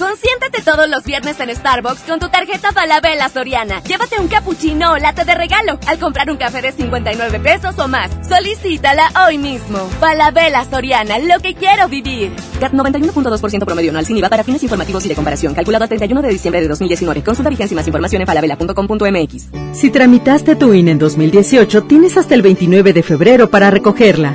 Consiéntete todos los viernes en Starbucks con tu tarjeta Falabella Soriana. Llévate un cappuccino o latte de regalo al comprar un café de 59 pesos o más. Solicítala hoy mismo. Falabella Soriana, lo que quiero vivir. CAT 91.2% promedio anual sin IVA para fines informativos y de comparación. Calculado a 31 de diciembre de 2019. Consulta vigencia y más información en falabella.com.mx. Si tramitaste tu INE en 2018, tienes hasta el 29 de febrero para recogerla.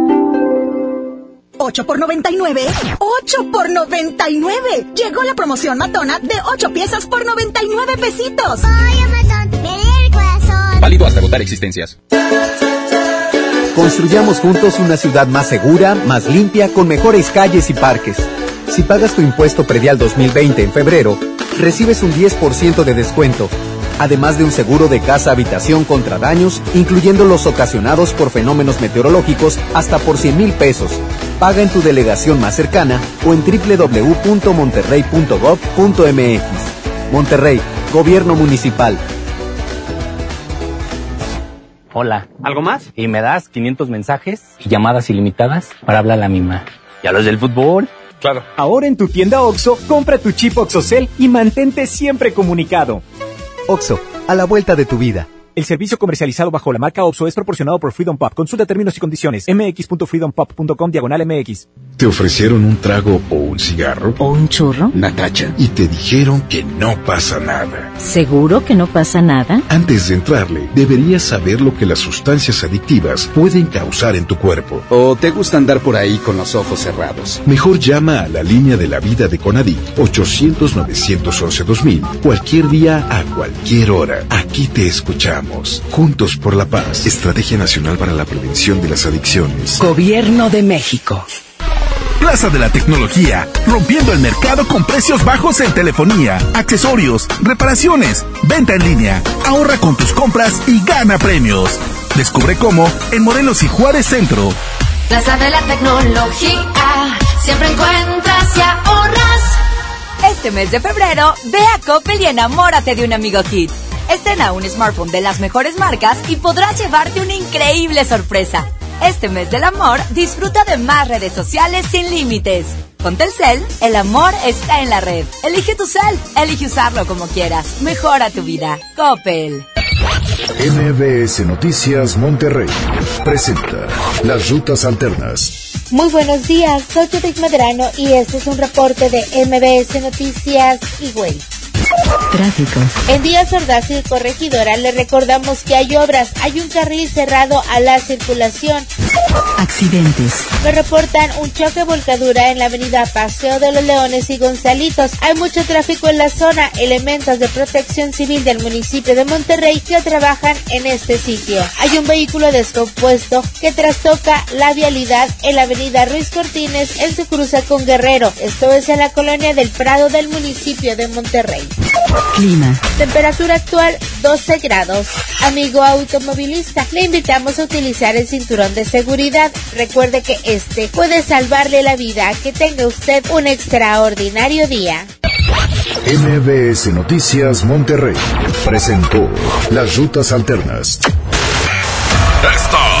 8 por 99. 8 por 99. Llegó la promoción matona de 8 piezas por 99 pesitos. Ay, matón, me el corazón. Válido hasta agotar existencias. Construyamos juntos una ciudad más segura, más limpia, con mejores calles y parques. Si pagas tu impuesto predial 2020 en febrero, recibes un 10% de descuento, además de un seguro de casa-habitación contra daños, incluyendo los ocasionados por fenómenos meteorológicos, hasta por 100 mil pesos. Paga en tu delegación más cercana o en www.monterrey.gov.mx. Monterrey, Gobierno Municipal. Hola. ¿Algo más? Y me das 500 mensajes y llamadas ilimitadas para hablar a la misma. ¿Y a los del fútbol? Claro. Ahora en tu tienda OXO, compra tu chip OXOCEL y mantente siempre comunicado. OXO, a la vuelta de tu vida. El servicio comercializado bajo la marca OPSO es proporcionado por Freedom Pop. Consulta términos y condiciones. mx.freedompop.com diagonal mx. ¿Te ofrecieron un trago o un cigarro? ¿O un churro? Natacha. Y te dijeron que no pasa nada. ¿Seguro que no pasa nada? Antes de entrarle, deberías saber lo que las sustancias adictivas pueden causar en tu cuerpo. ¿O te gusta andar por ahí con los ojos cerrados? Mejor llama a la línea de la vida de Conadic 800-911-2000 cualquier día a cualquier hora. Aquí te escuchamos. Juntos por la paz. Estrategia Nacional para la Prevención de las Adicciones. Gobierno de México. Plaza de la Tecnología, rompiendo el mercado con precios bajos en telefonía, accesorios, reparaciones, venta en línea. Ahorra con tus compras y gana premios. Descubre cómo en Morelos y Juárez Centro. Plaza de la Tecnología, siempre encuentras y ahorras. Este mes de febrero, ve a Coppel y enamórate de un amigo Kit. Estrena un smartphone de las mejores marcas y podrás llevarte una increíble sorpresa. Este mes del amor, disfruta de más redes sociales sin límites. Con Telcel, el amor está en la red. Elige tu cel, elige usarlo como quieras. Mejora tu vida. Coppel. MBS Noticias Monterrey presenta Las Rutas Alternas. Muy buenos días, soy Judith Medrano y este es un reporte de MBS Noticias y Güey. Tráfico. En Díaz Ordaz y Corregidora le recordamos que hay obras, hay un carril cerrado a la circulación. Accidentes. Me reportan un choque volcadura en la avenida Paseo de los Leones y Gonzalitos. Hay mucho tráfico en la zona. Elementos de protección civil del municipio de Monterrey que trabajan en este sitio. Hay un vehículo descompuesto que trastoca la vialidad en la avenida Ruiz Cortines en su cruce con Guerrero. Esto es en la colonia del Prado del municipio de Monterrey. Clima. Temperatura actual 12 grados. Amigo automovilista, le invitamos a utilizar el cinturón de seguridad. Recuerde que este puede salvarle la vida. Que tenga usted un extraordinario día. MBS Noticias Monterrey presentó Las Rutas Alternas. Esta es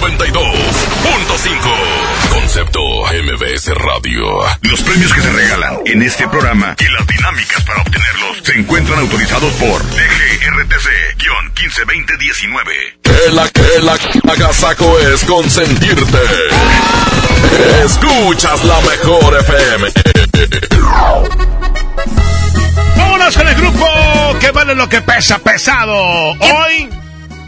92.5. Concepto MBS Radio. Los premios que se regalan en este programa y las dinámicas para obtenerlos se encuentran autorizados por DGRTC-152019. Que la que la agasaco es consentirte. Escuchas la mejor FM. Vámonos con el grupo que vale lo que pesa pesado. Hoy,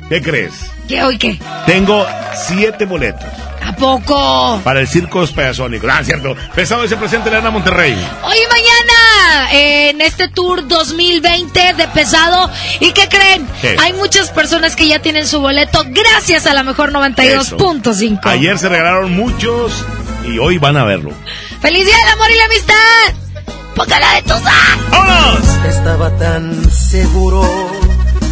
¿qué crees? ¿Qué hoy qué? Tengo siete boletos. ¿A poco? Para el circo Payasónico. Ah, cierto. Pesado se presenta en Arena Monterrey. Hoy y mañana en este tour 2020 de pesado. ¿Y qué creen? ¿Qué? Hay muchas personas que ya tienen su boleto gracias a la mejor 92.5. Ayer se regalaron muchos y hoy van a verlo. ¡Feliz día del amor y la amistad! ¡Póngala de tusa! ¡Vámonos! Estaba tan seguro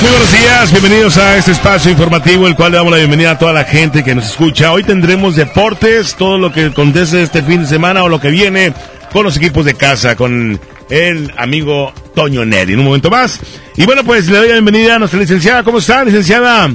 Muy buenos días, bienvenidos a este espacio informativo, el cual le damos la bienvenida a toda la gente que nos escucha. Hoy tendremos deportes, todo lo que acontece este fin de semana o lo que viene con los equipos de casa, con el amigo Toño Neri. En un momento más. Y bueno, pues le doy la bienvenida a nuestra licenciada. ¿Cómo está, licenciada?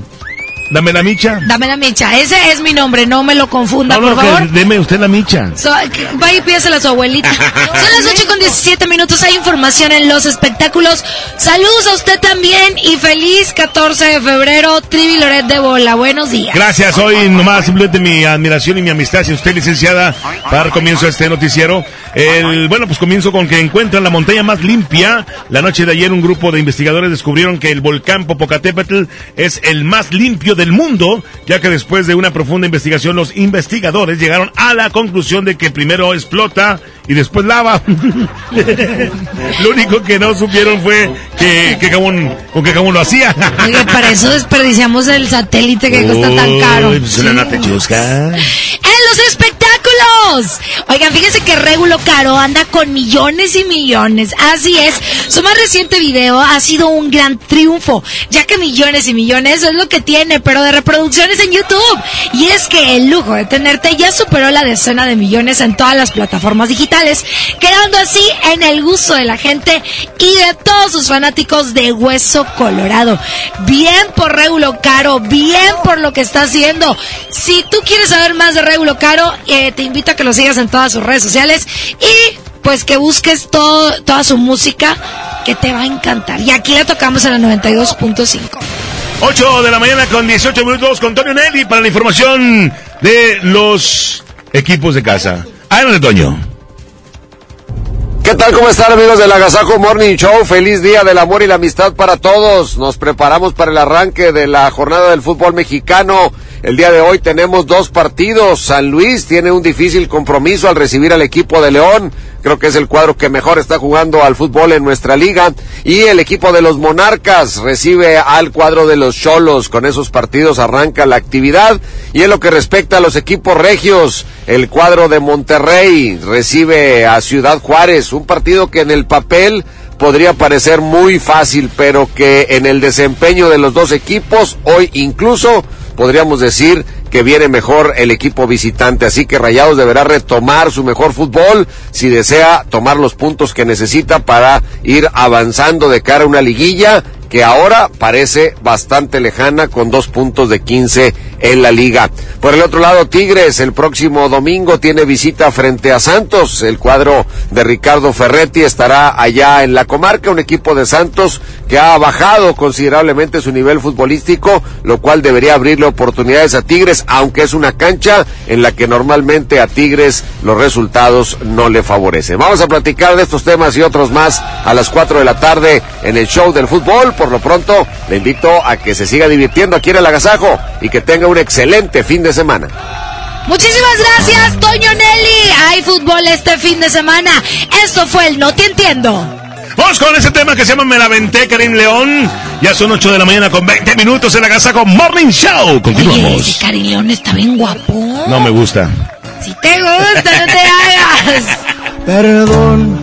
Dame la micha. Dame la micha. Ese es mi nombre, no me lo confunda, No, por no, que favor. deme usted la micha. So, vaya y pídesela a su abuelita. Son las 8 con 17 minutos. Hay información en los espectáculos. Saludos a usted también y feliz 14 de febrero. Trivi Loret de Bola. Buenos días. Gracias, hoy nomás simplemente mi admiración y mi amistad hacia usted, licenciada, para dar comienzo a este noticiero. El, bueno, pues comienzo con que encuentran la montaña más limpia. La noche de ayer un grupo de investigadores descubrieron que el volcán Popocatépetl es el más limpio del mundo, ya que después de una profunda investigación los investigadores llegaron a la conclusión de que primero explota y después lava. lo único que no supieron fue que, que Gabón, con qué Gabón lo hacía. Oye, para eso desperdiciamos el satélite que cuesta tan caro. Pues chusca. ¡En los espectáculos! Oigan, fíjense que Regulo Caro anda con millones y millones. Así es. Su más reciente video ha sido un gran triunfo, ya que millones y millones es lo que tiene, pero de reproducciones en YouTube. Y es que el lujo de tenerte ya superó la decena de millones en todas las plataformas digitales, quedando así en el gusto de la gente y de todos sus fanáticos de Hueso Colorado. Bien por Regulo Caro, bien por lo que está haciendo. Si tú quieres saber más de Regulo Caro, eh, te invito a que lo sigas en todas sus redes sociales y pues que busques todo, toda su música que te va a encantar. Y aquí la tocamos en la 92.5. 8 de la mañana con 18 minutos con Toño Nelly para la información de los equipos de casa. Adelante, Toño. ¿Qué tal? ¿Cómo están amigos del Agasajo Morning Show? Feliz día del amor y la amistad para todos. Nos preparamos para el arranque de la jornada del fútbol mexicano. El día de hoy tenemos dos partidos. San Luis tiene un difícil compromiso al recibir al equipo de León. Creo que es el cuadro que mejor está jugando al fútbol en nuestra liga. Y el equipo de los Monarcas recibe al cuadro de los Cholos. Con esos partidos arranca la actividad. Y en lo que respecta a los equipos regios, el cuadro de Monterrey recibe a Ciudad Juárez. Un partido que en el papel podría parecer muy fácil, pero que en el desempeño de los dos equipos, hoy incluso podríamos decir que viene mejor el equipo visitante. Así que Rayados deberá retomar su mejor fútbol si desea tomar los puntos que necesita para ir avanzando de cara a una liguilla que ahora parece bastante lejana con dos puntos de 15 en la liga. Por el otro lado, Tigres el próximo domingo tiene visita frente a Santos. El cuadro de Ricardo Ferretti estará allá en la comarca, un equipo de Santos que ha bajado considerablemente su nivel futbolístico, lo cual debería abrirle oportunidades a Tigres, aunque es una cancha en la que normalmente a Tigres los resultados no le favorecen. Vamos a platicar de estos temas y otros más a las 4 de la tarde en el show del fútbol por lo pronto, le invito a que se siga divirtiendo aquí en el agasajo y que tenga un excelente fin de semana. Muchísimas gracias, Toño Nelly. Hay fútbol este fin de semana. Esto fue el No Te Entiendo. Vamos con ese tema que se llama Me la venté, Karim León. Ya son 8 de la mañana con 20 minutos en la Agasajo Morning Show. Continuamos. Oye, Karim León está bien guapo. No me gusta. Si te gusta, no te hagas. Perdón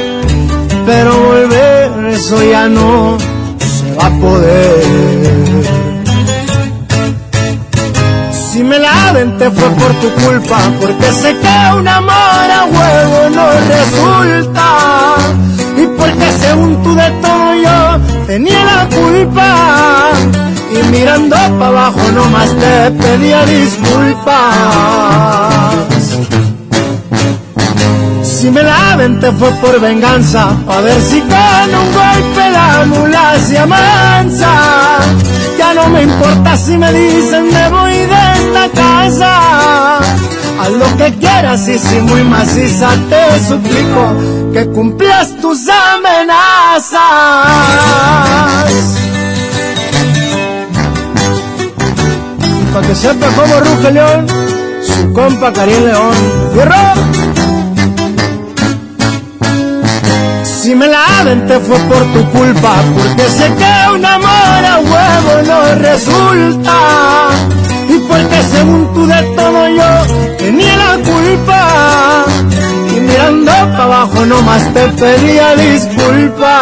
no se va a poder. Si me la te fue por tu culpa, porque sé que un amor a huevo no resulta. Y porque según tú de todo yo tenía la culpa. Y mirando para abajo nomás te pedía disculpas. Si me la te fue por venganza, a ver si con un golpe la mula se amansa. Ya no me importa si me dicen me voy de esta casa. Haz lo que quieras y si muy maciza te suplico que cumplas tus amenazas. Para que sepa cómo ruge León, su compa Karim León. ¡Fierro! Si me la te fue por tu culpa, porque sé que un amor a huevo no resulta. Y porque según tú de todo yo tenía la culpa. Y mirando para abajo nomás te pedía disculpas.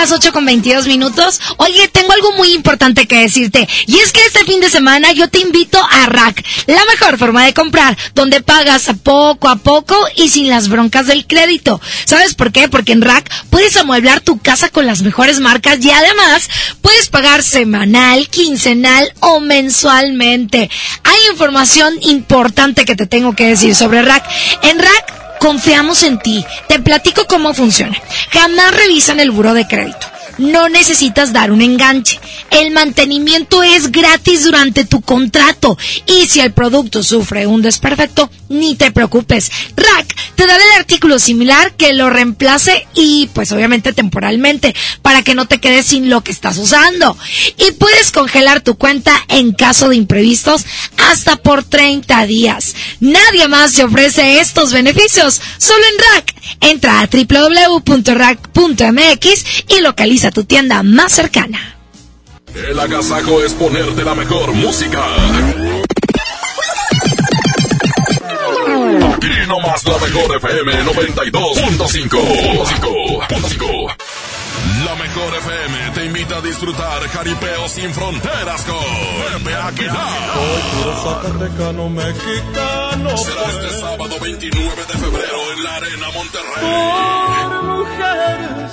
Las 8 con 22 minutos. Oye, tengo algo muy importante que decirte. Y es que este fin de semana yo te invito a Rack, la mejor forma de comprar, donde pagas a poco a poco y sin las broncas del crédito. ¿Sabes por qué? Porque en Rack puedes amueblar tu casa con las mejores marcas y además puedes pagar semanal, quincenal o mensualmente. Hay información importante que te tengo que decir sobre Rack. En Rack Confiamos en ti. Te platico cómo funciona. Jamás revisan el buro de crédito. No necesitas dar un enganche. el mantenimiento es gratis durante tu contrato. Y si el producto sufre un desperfecto, ni te preocupes. Rack te dará el artículo similar que lo reemplace y pues obviamente temporalmente para que no te quedes sin lo que estás usando. Y puedes congelar tu cuenta en caso de imprevistos hasta por 30 días. Nadie más te ofrece estos beneficios, solo en Rack. Entra a www.rack.mx y localiza tu tienda más cercana. El agasajo es ponerte la mejor música. Aquí nomás la mejor FM 92.5. La mejor FM te invita a disfrutar jaripeo sin fronteras con Pepe Aguilar. Soy puro zacatecano mexicano. Será este sábado 29 de febrero en la Arena Monterrey. Por mujeres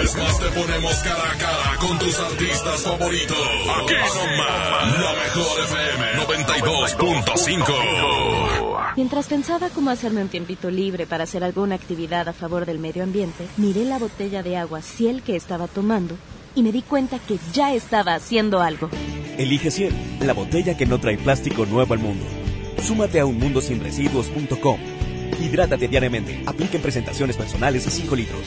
Vez más te ponemos cara a cara con tus artistas favoritos. Aquí nomás, la mejor FM 92.5. Mientras pensaba cómo hacerme un tiempito libre para hacer alguna actividad a favor del medio ambiente, miré la botella de agua Ciel que estaba tomando y me di cuenta que ya estaba haciendo algo. Elige Ciel, la botella que no trae plástico nuevo al mundo. Súmate a unmundosinresiduos.com. Hidrátate diariamente. Apliquen presentaciones personales a 5 litros.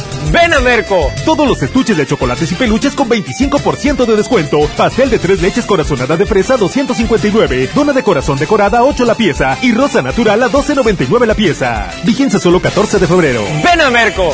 Ven a Merco. Todos los estuches de chocolates y peluches con 25% de descuento. Pastel de tres leches corazonada de fresa 259. Dona de corazón decorada 8 la pieza. Y rosa natural a 12.99 la pieza. Vigencia solo 14 de febrero. Ven a Merco.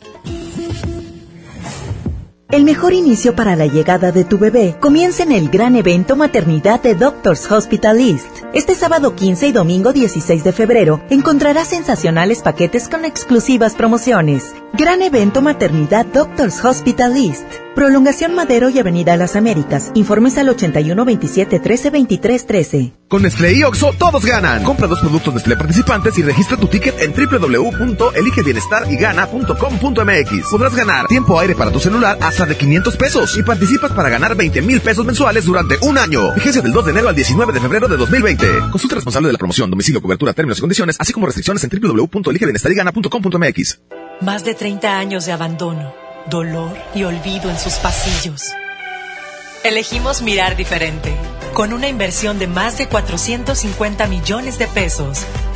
El mejor inicio para la llegada de tu bebé comienza en el gran evento Maternidad de Doctors Hospital East. Este sábado 15 y domingo 16 de febrero encontrarás sensacionales paquetes con exclusivas promociones. Gran evento Maternidad Doctors Hospital East. Prolongación Madero y Avenida Las Américas. Informes al 81 27 13 23 13. Con Nestlé y Oxo, todos ganan. Compra dos productos Nestlé participantes y registra tu ticket en www.eligebienestarygana.com.mx. Podrás ganar tiempo aire para tu celular hasta de 500 pesos y participas para ganar 20 mil pesos mensuales durante un año. Vigencia del 2 de enero al 19 de febrero de 2020. Consulta responsable de la promoción, domicilio, cobertura, términos y condiciones, así como restricciones en www.eligebienestarygana.com.mx. Más de 30 años de abandono, dolor y olvido en sus pasillos. Elegimos mirar diferente. Con una inversión de más de 450 millones de pesos,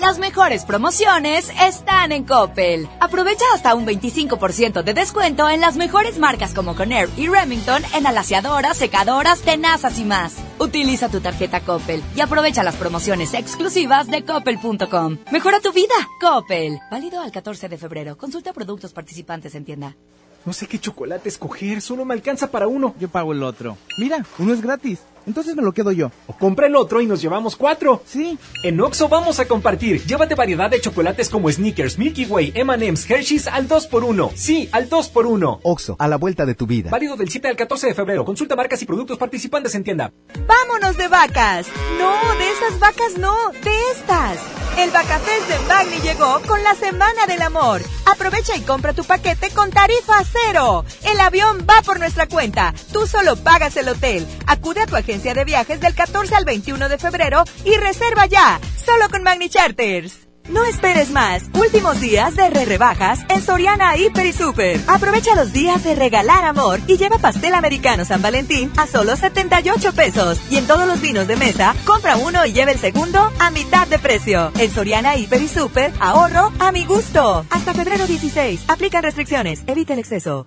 Las mejores promociones están en Coppel. Aprovecha hasta un 25% de descuento en las mejores marcas como Conair y Remington en alaciadoras, secadoras, tenazas y más. Utiliza tu tarjeta Coppel y aprovecha las promociones exclusivas de coppel.com. Mejora tu vida, Coppel. Válido al 14 de febrero. Consulta productos participantes en tienda. No sé qué chocolate escoger, solo me alcanza para uno. Yo pago el otro. Mira, uno es gratis. Entonces me lo quedo yo. O compra el otro y nos llevamos cuatro. Sí. En Oxo vamos a compartir. Llévate variedad de chocolates como Snickers, Milky Way, M&M's, Hershey's al 2x1. Sí, al 2x1. Oxo, a la vuelta de tu vida. Válido del 7 al 14 de febrero. Consulta marcas y productos participantes en tienda. ¡Vámonos de vacas! No, de esas vacas no, de estas. El Vacafest de Magni llegó con la Semana del Amor. Aprovecha y compra tu paquete con tarifa cero. El avión va por nuestra cuenta. Tú solo pagas el hotel. Acude a tu agencia de viajes del 14 al 21 de febrero y reserva ya, solo con Magni Charters. No esperes más. Últimos días de re rebajas en Soriana Hiper y Super. Aprovecha los días de regalar amor y lleva pastel americano San Valentín a solo 78 pesos. Y en todos los vinos de mesa, compra uno y lleve el segundo a mitad de precio. En Soriana Hiper y Super, ahorro a mi gusto. Hasta febrero 16. Aplican restricciones. Evita el exceso.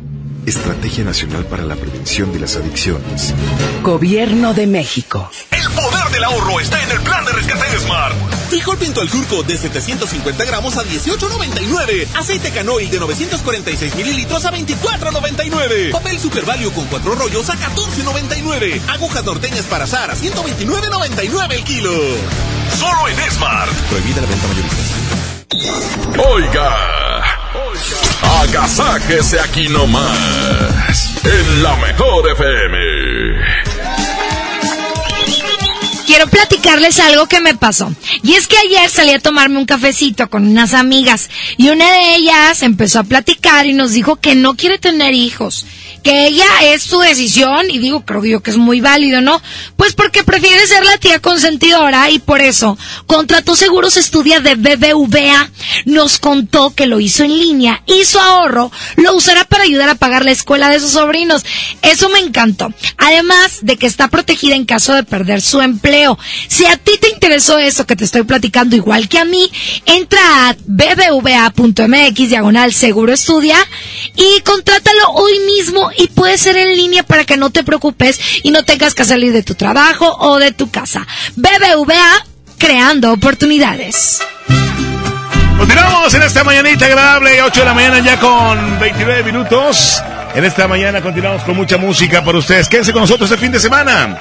Estrategia Nacional para la Prevención de las Adicciones. Gobierno de México. El poder del ahorro está en el plan de rescate de Smart. Frijol pinto al surco de 750 gramos a 18.99. Aceite canoil de 946 mililitros a 24.99. Papel Super Value con cuatro rollos a 14.99. Agujas norteñas para azar a 129.99 el kilo. Solo en Smart. Prohibida la venta mayorista. Oiga. Agasáquese aquí nomás. En la mejor FM. Quiero platicarles algo que me pasó. Y es que ayer salí a tomarme un cafecito con unas amigas y una de ellas empezó a platicar y nos dijo que no quiere tener hijos que ella es su decisión y digo, creo yo que es muy válido, ¿no? Pues porque prefiere ser la tía consentidora y por eso contrató Seguros Estudia de BBVA. Nos contó que lo hizo en línea y su ahorro lo usará para ayudar a pagar la escuela de sus sobrinos. Eso me encantó. Además de que está protegida en caso de perder su empleo. Si a ti te interesó eso que te estoy platicando igual que a mí, entra a bbva.mx diagonal Seguro Estudia y contrátalo hoy mismo y puede ser en línea para que no te preocupes y no tengas que salir de tu trabajo o de tu casa. BBVA, creando oportunidades. Continuamos en esta mañanita agradable, 8 de la mañana ya con 29 minutos. En esta mañana continuamos con mucha música para ustedes. Quédense con nosotros este fin de semana.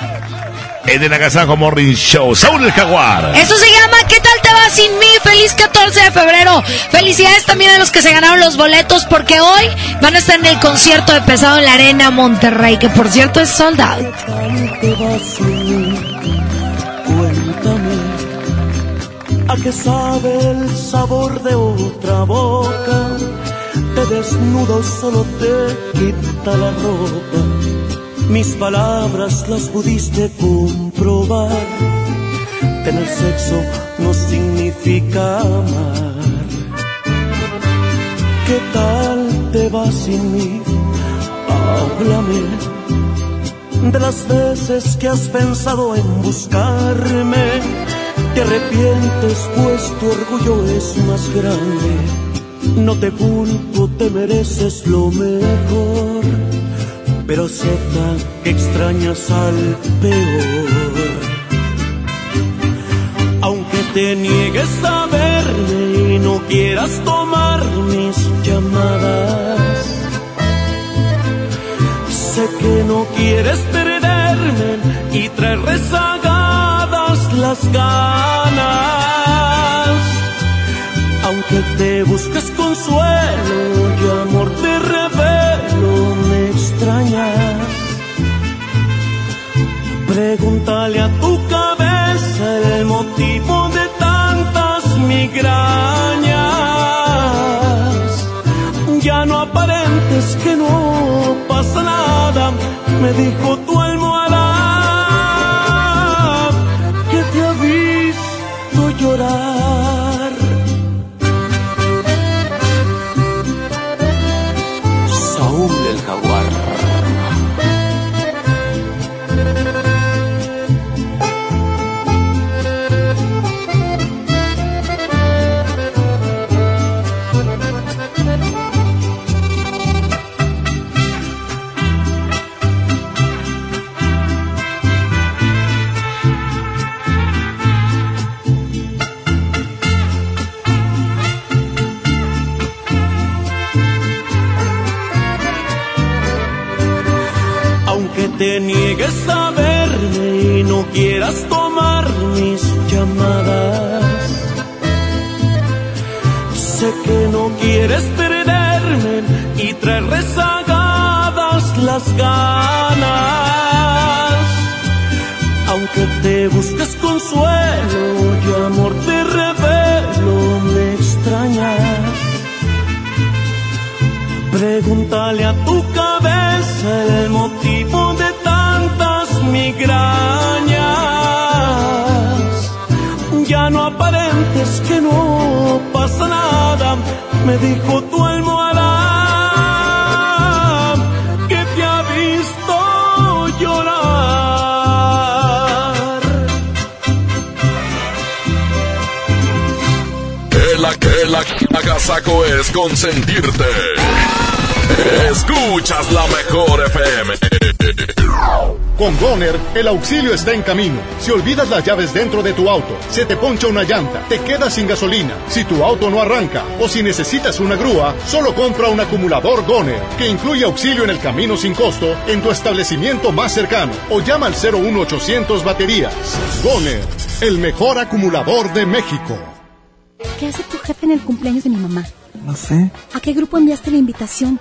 En el Agasajo Morning Show, Saúl el Jaguar. Eso se llama ¿Qué tal te va sin mí? Feliz 14 de febrero. Felicidades también a los que se ganaron los boletos porque hoy van a estar en el concierto de Pesado en la Arena Monterrey, que por cierto es sold out. Cuéntame, ¿a qué sabe el sabor de otra boca? Te desnudo, solo te quita la ropa. Mis palabras las pudiste comprobar. Tener sexo no significa amar. ¿Qué tal te va sin mí? Háblame de las veces que has pensado en buscarme. Te arrepientes pues tu orgullo es más grande. No te culpo, te mereces lo mejor. Pero acepta que extrañas al peor. Aunque te niegues a verme y no quieras tomar mis llamadas. Sé que no quieres perderme y traer rezagadas las ganas. Aunque te busques consuelo Pregúntale a tu cabeza el motivo de tantas migrañas. Ya no aparentes que no pasa nada, me dijo tu almohada te niegues a verme y no quieras tomar mis llamadas. Sé que no quieres perderme y traer rezagadas las ganas. Aunque te busques consuelo, yo amor te revelo, me extrañas. Pregúntale a tu el motivo de tantas migrañas. Ya no aparentes que no pasa nada, me dijo tu almohada que te ha visto llorar. El, el, el agasaco es consentirte. Escuchas la mejor FM. Con Goner, el auxilio está en camino. Si olvidas las llaves dentro de tu auto, se te poncha una llanta, te quedas sin gasolina, si tu auto no arranca o si necesitas una grúa, solo compra un acumulador Goner, que incluye auxilio en el camino sin costo en tu establecimiento más cercano o llama al 01800 baterías. Goner, el mejor acumulador de México. ¿Qué hace tu jefe en el cumpleaños de mi mamá? No sé. ¿A qué grupo enviaste la invitación?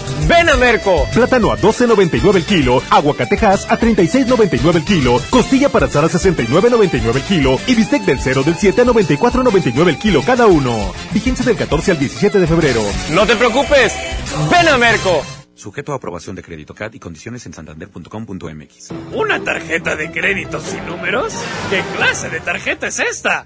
Ven a Merco. Plátano a 12.99 el kilo, aguacatejas a 36.99 el kilo, costilla para asar a 69.99 el kilo y bistec del 0 del 7 a 94.99 el kilo cada uno. Vigencia del 14 al 17 de febrero. No te preocupes. Ven a Merco. Sujeto a aprobación de crédito CAD y condiciones en santander.com.mx. ¿Una tarjeta de crédito sin números? ¿Qué clase de tarjeta es esta?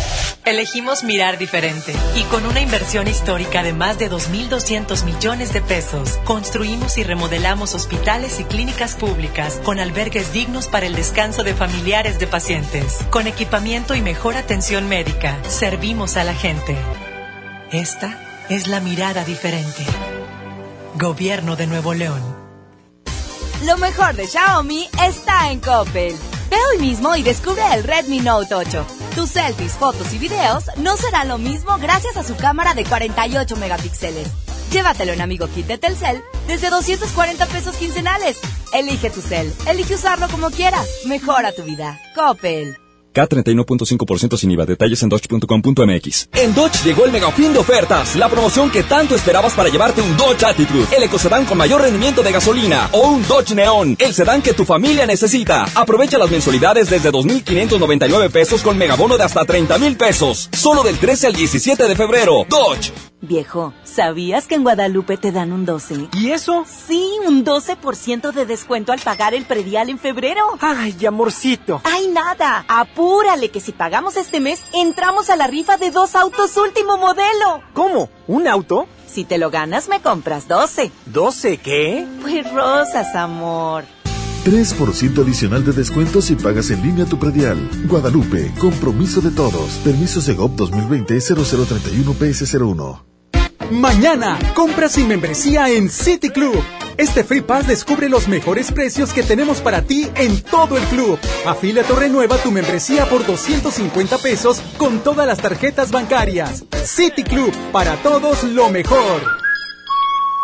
Elegimos mirar diferente y con una inversión histórica de más de 2.200 millones de pesos, construimos y remodelamos hospitales y clínicas públicas con albergues dignos para el descanso de familiares de pacientes. Con equipamiento y mejor atención médica, servimos a la gente. Esta es la mirada diferente. Gobierno de Nuevo León. Lo mejor de Xiaomi está en Coppel. Ve hoy mismo y descubre el Redmi Note 8. Tus selfies, fotos y videos no serán lo mismo gracias a su cámara de 48 megapíxeles. Llévatelo en Amigo Kit de Telcel desde 240 pesos quincenales. Elige tu cel, elige usarlo como quieras. Mejora tu vida. Coppel. K31.5% sin IVA. Detalles en dodge.com.mx. En Dodge llegó el mega fin de ofertas. La promoción que tanto esperabas para llevarte un Dodge Attitude, el ecocedán con mayor rendimiento de gasolina, o un Dodge Neon, el sedán que tu familia necesita. Aprovecha las mensualidades desde 2.599 pesos con megabono de hasta 30.000 pesos. Solo del 13 al 17 de febrero. Dodge. Viejo, ¿sabías que en Guadalupe te dan un 12? ¿Y eso? Sí, un 12% de descuento al pagar el predial en febrero. Ay, amorcito. Ay, nada. Apúrale que si pagamos este mes, entramos a la rifa de dos autos último modelo. ¿Cómo? ¿Un auto? Si te lo ganas, me compras 12. ¿12 qué? Pues rosas, amor. 3% adicional de descuento si pagas en línea tu predial. Guadalupe, compromiso de todos. Permiso Segov 2020-0031-PS01. Mañana, compra sin membresía en City Club. Este Free Pass descubre los mejores precios que tenemos para ti en todo el club. Afíliate o renueva tu membresía por 250 pesos con todas las tarjetas bancarias. City Club, para todos lo mejor.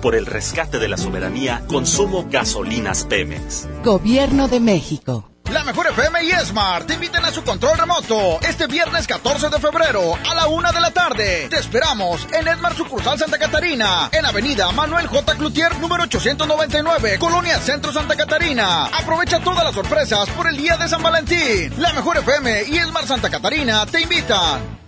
Por el rescate de la soberanía, consumo gasolinas Pemex. Gobierno de México. La mejor FM y Smart te invitan a su control remoto este viernes 14 de febrero a la una de la tarde. Te esperamos en Esmar Sucursal Santa Catarina, en Avenida Manuel J. Cloutier, número 899, Colonia Centro Santa Catarina. Aprovecha todas las sorpresas por el día de San Valentín. La mejor FM y Esmar Santa Catarina te invitan.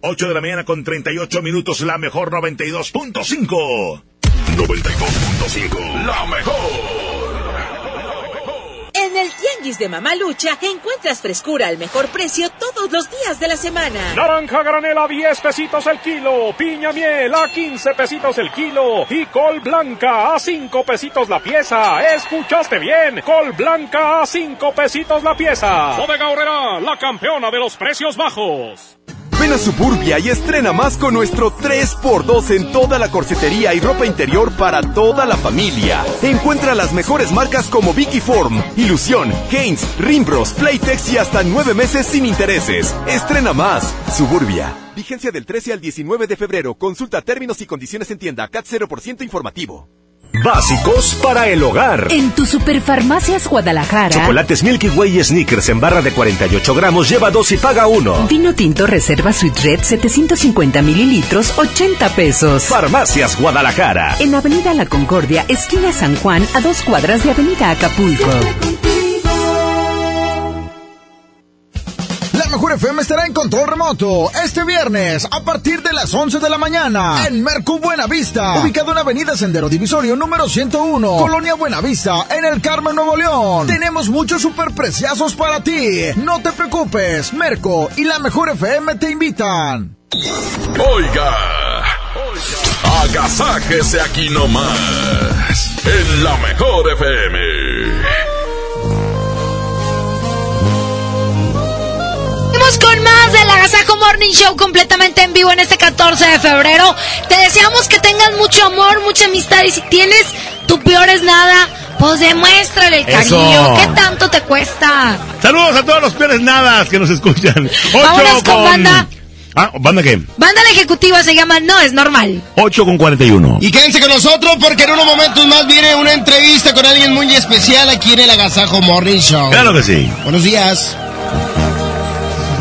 8 de la mañana con 38 minutos, la mejor 92.5. 92.5, la mejor. En el Tianguis de Mamalucha encuentras frescura al mejor precio todos los días de la semana. Naranja granela a 10 pesitos el kilo, piña miel a 15 pesitos el kilo y col blanca a 5 pesitos la pieza. ¿Escuchaste bien? Col blanca a 5 pesitos la pieza. Bodega Horrera, la campeona de los precios bajos. Ven a Suburbia y estrena más con nuestro 3x2 en toda la corsetería y ropa interior para toda la familia. Encuentra las mejores marcas como Vicky Form, Ilusión, Haynes, Rimbros, Playtex y hasta nueve meses sin intereses. Estrena más. Suburbia. Vigencia del 13 al 19 de febrero. Consulta términos y condiciones en tienda. CAT 0% informativo. Básicos para el hogar. En tu Superfarmacias Guadalajara. Chocolates Milky Way y Snickers en barra de 48 gramos, lleva dos y paga uno. Vino tinto Reserva Sweet Red 750 mililitros, 80 pesos. Farmacias Guadalajara. En Avenida La Concordia, esquina San Juan, a dos cuadras de Avenida Acapulco. Mejor FM estará en control remoto este viernes a partir de las 11 de la mañana en Mercu Buenavista, ubicado en Avenida Sendero Divisorio número 101, Colonia Buenavista, en el Carmen Nuevo León. Tenemos muchos superpreciazos para ti. No te preocupes, Merco y la mejor FM te invitan. Oiga, agasájese aquí nomás en la mejor FM. Con más del Agasajo Morning Show completamente en vivo en este 14 de febrero. Te deseamos que tengas mucho amor, mucha amistad y si tienes tu peor es nada, pues demuéstrale el cariño. ¿Qué tanto te cuesta? Saludos a todos los peores nadas que nos escuchan. Vámonos con, banda. Ah, ¿banda qué? Banda la ejecutiva se llama No es normal. 8 con 41. Y quédense con nosotros porque en unos momentos más viene una entrevista con alguien muy especial aquí en el Agasajo Morning Show. Claro que sí. Buenos días.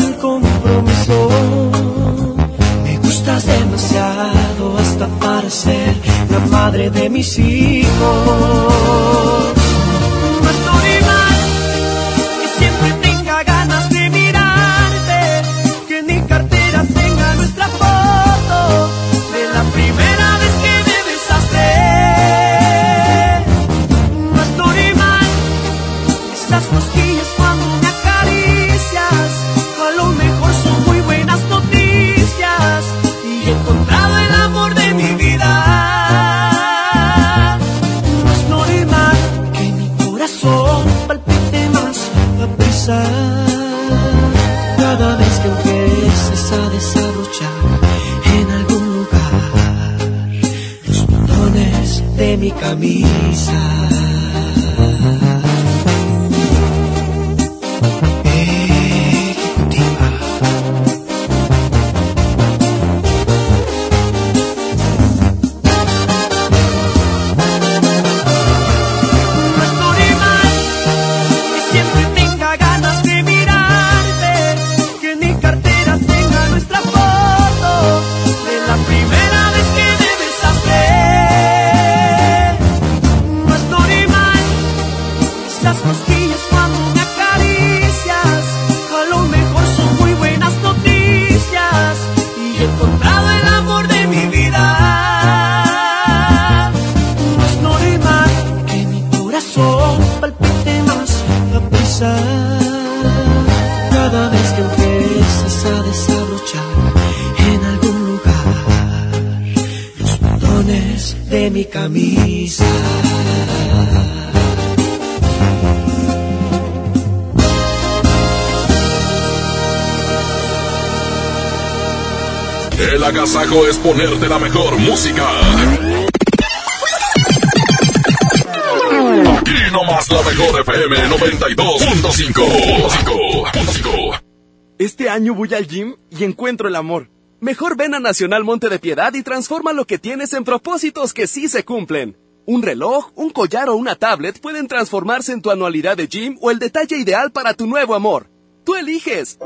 El compromiso. Me gustas demasiado hasta para ser la madre de mis hijos. Música. Aquí nomás la mejor FM 92.5. Este año voy al gym y encuentro el amor. Mejor ven a Nacional Monte de Piedad y transforma lo que tienes en propósitos que sí se cumplen. Un reloj, un collar o una tablet pueden transformarse en tu anualidad de gym o el detalle ideal para tu nuevo amor. Tú eliges.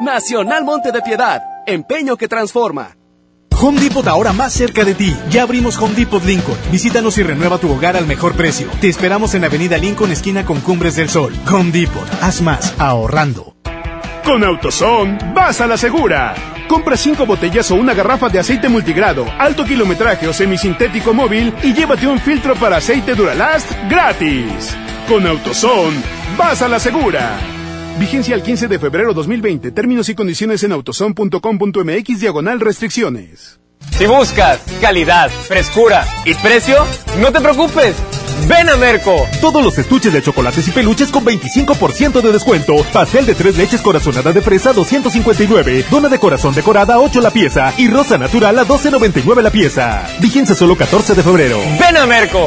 Nacional Monte de Piedad Empeño que transforma. Home Depot ahora más cerca de ti. Ya abrimos Home Depot Lincoln. Visítanos y renueva tu hogar al mejor precio. Te esperamos en Avenida Lincoln, esquina con Cumbres del Sol. Home Depot. Haz más ahorrando. Con AutoZone, vas a la segura. Compra cinco botellas o una garrafa de aceite multigrado, alto kilometraje o semisintético móvil y llévate un filtro para aceite Duralast gratis. Con AutoZone, vas a la segura. Vigencia al 15 de febrero 2020. Términos y condiciones en autoson.com.mx diagonal restricciones. Si buscas calidad, frescura y precio, no te preocupes. Ven a Merco. Todos los estuches de chocolates y peluches con 25% de descuento. Pastel de tres leches corazonada de fresa 259. Dona de corazón decorada 8 la pieza. Y rosa natural a 12.99 la pieza. Vigencia solo 14 de febrero. Ven a Merco.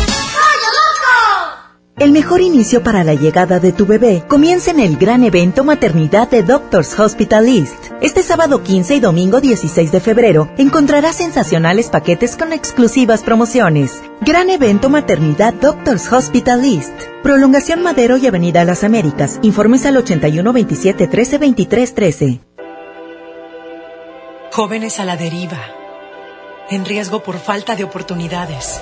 El mejor inicio para la llegada de tu bebé comienza en el gran evento Maternidad de Doctors Hospital East. Este sábado 15 y domingo 16 de febrero encontrarás sensacionales paquetes con exclusivas promociones. Gran evento Maternidad Doctors Hospital East. Prolongación Madero y Avenida Las Américas. Informes al 81 27 13 23 13. Jóvenes a la deriva. En riesgo por falta de oportunidades.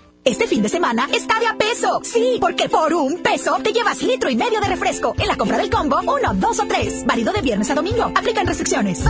Este fin de semana está de a peso. Sí, porque por un peso te llevas litro y medio de refresco. En la compra del combo, uno, dos o tres. Válido de viernes a domingo. Aplican restricciones.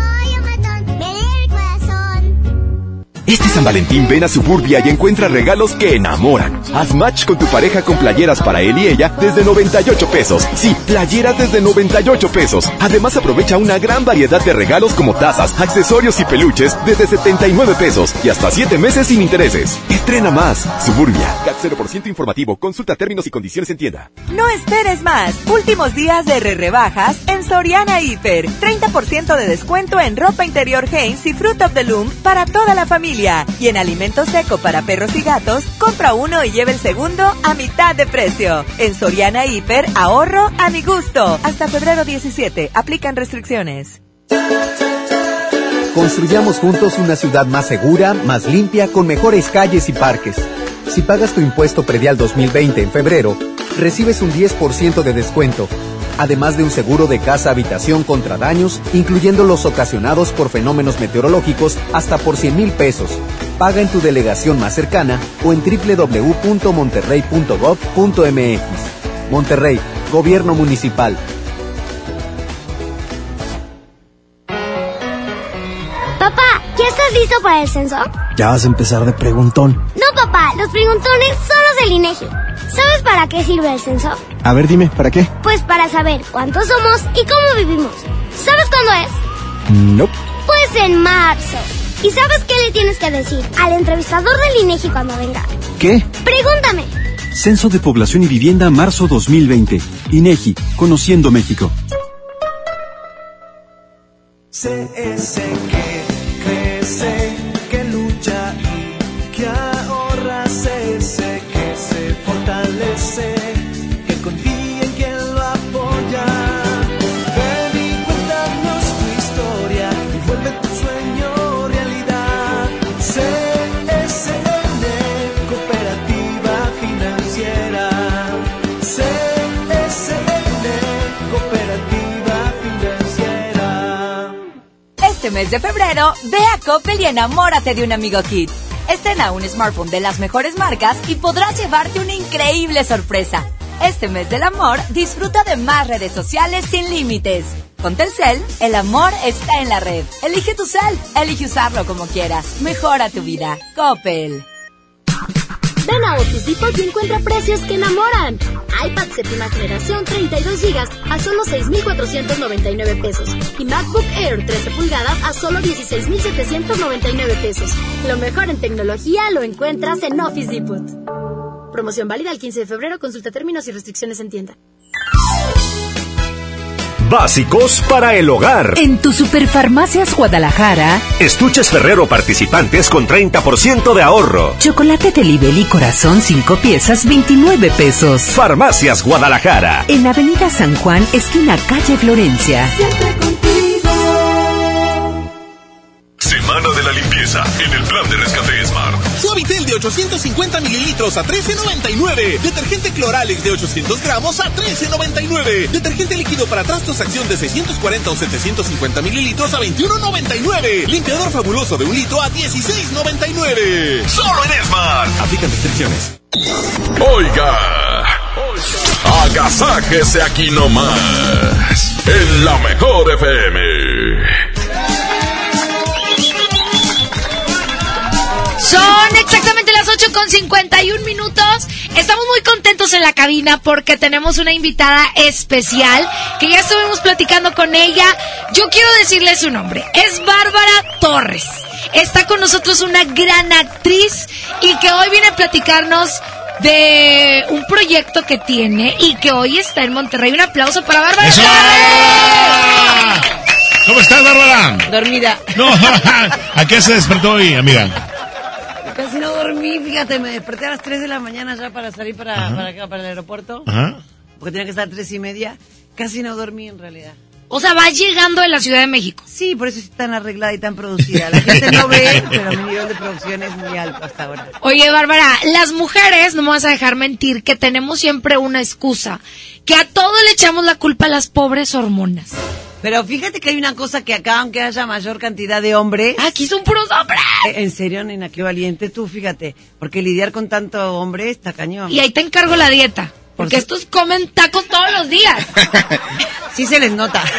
Este San Valentín ven a Suburbia y encuentra regalos que enamoran. Haz match con tu pareja con playeras para él y ella desde 98 pesos. Sí, playeras desde 98 pesos. Además aprovecha una gran variedad de regalos como tazas, accesorios y peluches desde 79 pesos y hasta 7 meses sin intereses. Estrena más. Suburbia. CAT 0% informativo. Consulta términos y condiciones en tienda. No esperes más. Últimos días de re rebajas en Soriana Hiper. 30% de descuento en ropa interior Hanes y Fruit of the Loom para toda la familia. Y en alimento seco para perros y gatos, compra uno y lleva el segundo a mitad de precio. En Soriana Hiper, ahorro a mi gusto. Hasta febrero 17, aplican restricciones. Construyamos juntos una ciudad más segura, más limpia, con mejores calles y parques. Si pagas tu impuesto predial 2020 en febrero, recibes un 10% de descuento, además de un seguro de casa-habitación contra daños, incluyendo los ocasionados por fenómenos meteorológicos, hasta por 100 mil pesos. Paga en tu delegación más cercana o en www.monterrey.gov.mx. Monterrey, Gobierno Municipal. Papá, ¿ya estás listo para el censo? Ya vas a empezar de preguntón. No, papá, los preguntones son los del INEGI. ¿Sabes para qué sirve el censo? A ver, dime, ¿para qué? Pues para saber cuántos somos y cómo vivimos. ¿Sabes cuándo es? No. Pues en marzo. ¿Y sabes qué le tienes que decir al entrevistador del INEGI cuando venga? ¿Qué? Pregúntame. Censo de Población y Vivienda marzo 2020. INEGI, Conociendo México. Que crece, Este mes de febrero, ve a Coppel y enamórate de un amigo Kit. Estrena un smartphone de las mejores marcas y podrás llevarte una increíble sorpresa. Este mes del amor, disfruta de más redes sociales sin límites. Con Telcel, el amor está en la red. Elige tu cel, elige usarlo como quieras. Mejora tu vida. Coppel. Ven a Office Depot y encuentra precios que enamoran. iPad séptima generación 32 GB a solo 6,499 pesos. Y MacBook Air 13 pulgadas a solo 16,799 pesos. Lo mejor en tecnología lo encuentras en Office Depot. Promoción válida el 15 de febrero. Consulta términos y restricciones en tienda. Básicos para el hogar. En tu Superfarmacias Guadalajara, Estuches Ferrero participantes con 30% de ahorro. chocolate de Libel y corazón 5 piezas 29 pesos. Farmacias Guadalajara. En Avenida San Juan, esquina calle Florencia. Semana de la limpieza en el plan de rescate Smart. Suavitel de 850 mililitros a 13.99. Detergente Cloralex de 800 gramos a 13.99. Detergente líquido para trastos acción de 640 o 750 mililitros a 21.99. Limpiador fabuloso de un litro a 16.99. Solo en Smart. Aplican restricciones. Oiga. Agasáquese aquí nomás. En la mejor FM. Son exactamente las 8 con 51 minutos. Estamos muy contentos en la cabina porque tenemos una invitada especial que ya estuvimos platicando con ella. Yo quiero decirle su nombre. Es Bárbara Torres. Está con nosotros una gran actriz y que hoy viene a platicarnos de un proyecto que tiene y que hoy está en Monterrey. Un aplauso para Bárbara. ¿Cómo estás, Bárbara? Dormida. No, ¿a qué se despertó hoy, amiga? Dormí, fíjate, me desperté a las 3 de la mañana ya para salir para, para acá, para el aeropuerto. Ajá. Porque tenía que estar a 3 y media. Casi no dormí en realidad. O sea, va llegando de la Ciudad de México. Sí, por eso estoy tan arreglada y tan producida. La gente no ve, pero mi nivel de producción es muy alto hasta ahora. Oye, Bárbara, las mujeres, no me vas a dejar mentir, que tenemos siempre una excusa, que a todo le echamos la culpa a las pobres hormonas. Pero fíjate que hay una cosa que acá, aunque haya mayor cantidad de hombres... Aquí son puros hombres. En serio, nena, qué valiente tú, fíjate. Porque lidiar con tanto hombre está cañón. Y ahí te encargo la dieta. Porque estos comen tacos todos los días. Sí se les nota.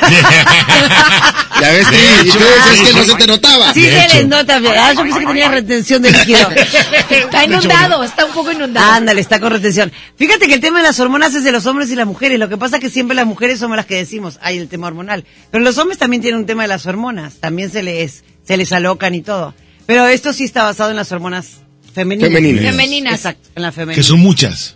Ya ves, De y tú hecho, decías que no se te notaba. Sí se les nota, ¿verdad? Yo pensé que tenía retención de líquido. Está inundado, está un poco inundado. Ándale, está con retención. Fíjate que el tema de las hormonas es de los hombres y las mujeres. Lo que pasa es que siempre las mujeres somos las que decimos, hay el tema hormonal. Pero los hombres también tienen un tema de las hormonas. También se les, se les alocan y todo. Pero esto sí está basado en las hormonas femeninas. Femeninas. Femeninas. Exacto, en la femenina. Que son muchas.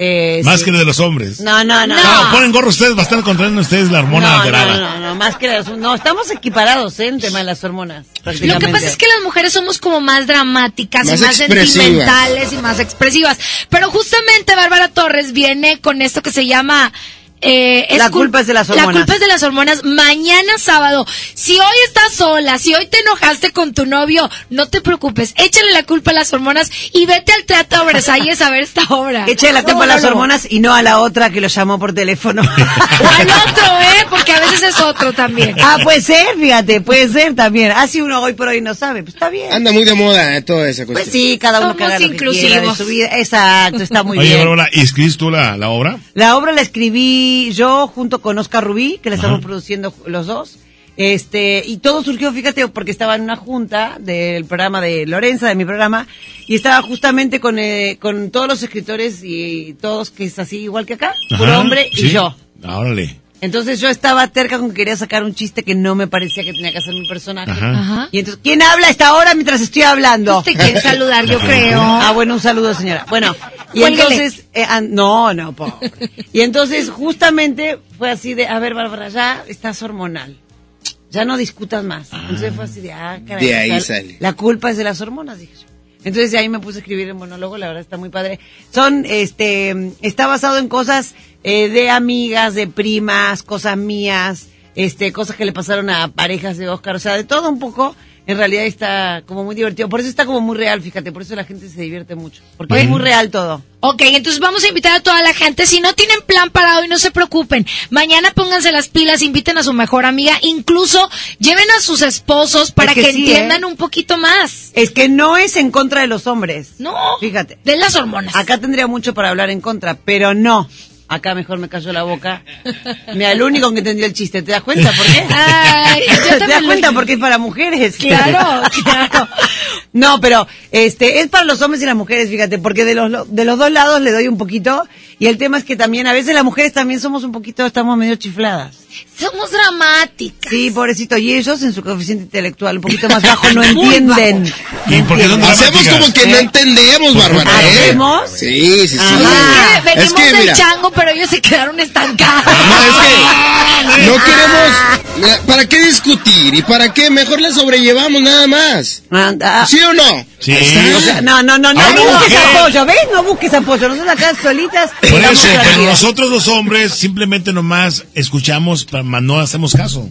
Eh, Más sí. que de los hombres. No, no, no. No, ponen gorro ustedes, bastante contrariando ustedes la hormona no, alterada. no, no, no, más que las, no, estamos equiparados ¿eh? en tema de las hormonas. Lo que pasa es que las mujeres somos como más dramáticas Más y más expresivas. sentimentales y más expresivas. Pero justamente Bárbara Torres viene con esto que se llama... eh, La cul- culpa es de las La hormonas. culpa es de las hormonas. Mañana sábado, si hoy estás sola, si hoy te enojaste con tu novio, no te preocupes. Échale la culpa a las hormonas y vete al Teatro Versalles a ver esta obra. Eche la culpa a las No, no, no. hormonas y no a la otra que lo llamó por teléfono. Al otro, ¿eh? Porque a veces es otro también. ah, puede ser, fíjate, puede ser también. Así uno hoy por hoy no sabe, pues está bien. Anda muy de moda eh, toda esa cuestión. Pues sí, cada uno Somos haga lo que quiera de inclusivos. su vida. Exacto, está muy Oye, bien. Bárbara, ¿y escribiste tú la, la obra? La obra la escribí yo junto con Oscar Rubí, que la estamos produciendo los dos. Este, y todo surgió, fíjate, porque estaba en una junta del programa de Lorenza, de mi programa, y estaba justamente con, eh, con todos los escritores y todos que es así igual que acá, Ajá, hombre y yo. Órale. Entonces yo estaba terca con que quería sacar un chiste que no me parecía que tenía que hacer mi personaje. Ajá. Ajá. Y entonces, ¿quién habla a esta hora mientras estoy hablando? Te quiere saludar, yo creo. Ah, bueno, un saludo, señora. Bueno, y Cuélguele. entonces, eh, ah, no, no, pobre. Y entonces, justamente, fue así de, a ver, Bárbara, ya estás hormonal. Ya no discutas más. Entonces fue así de, ah, caray. De ahí o sea, sale. La culpa es de las hormonas, dije yo. Entonces de ahí me puse a escribir el monólogo, la verdad está muy padre. Son, este, está basado en cosas eh, de amigas, de primas, cosas mías, este, cosas que le pasaron a parejas de Oscar, o sea, de todo un poco. En realidad está como muy divertido. Por eso está como muy real, fíjate, por eso la gente se divierte mucho. Porque es muy real todo. Ok, entonces vamos a invitar a toda la gente. Si no tienen plan para hoy, no se preocupen. Mañana pónganse las pilas, inviten a su mejor amiga, incluso lleven a sus esposos para Es que, que sí, entiendan ¿eh? un poquito más. Es que no es en contra de los hombres. No. Fíjate. De las hormonas. Acá tendría mucho para hablar en contra, pero no. Acá mejor me cayó la boca. Mira, el único que entendió el chiste. ¿Te das cuenta por qué? Ay, yo ¿Te das cuenta porque es para mujeres? Claro, claro. No, pero este es para los hombres y las mujeres, fíjate, porque de los de los dos lados le doy un poquito y el tema es que también a veces las mujeres también somos un poquito estamos medio chifladas. Somos dramáticas. Sí, pobrecito, y ellos en su coeficiente intelectual un poquito más bajo no entienden. ¿Y por qué son Hacemos como que no ¿Eh? entendemos, Bárbara. ¿eh? ¿Hacemos? Sí, sí, sí. Ah, Es que venimos Es que, del mira, chango, pero ellos se quedaron estancados. no, es que no queremos. mira, ¿Para qué discutir? ¿Y para qué? Mejor la sobrellevamos nada más. Anda. ¿Sí o no? Sí. O sea, no, no, no, no Ah, no, busques apoyo, ¿ves? No busques apoyo. Nosotros acá solitas. Por eso, pero nosotros los hombres simplemente nomás escuchamos, no hacemos caso.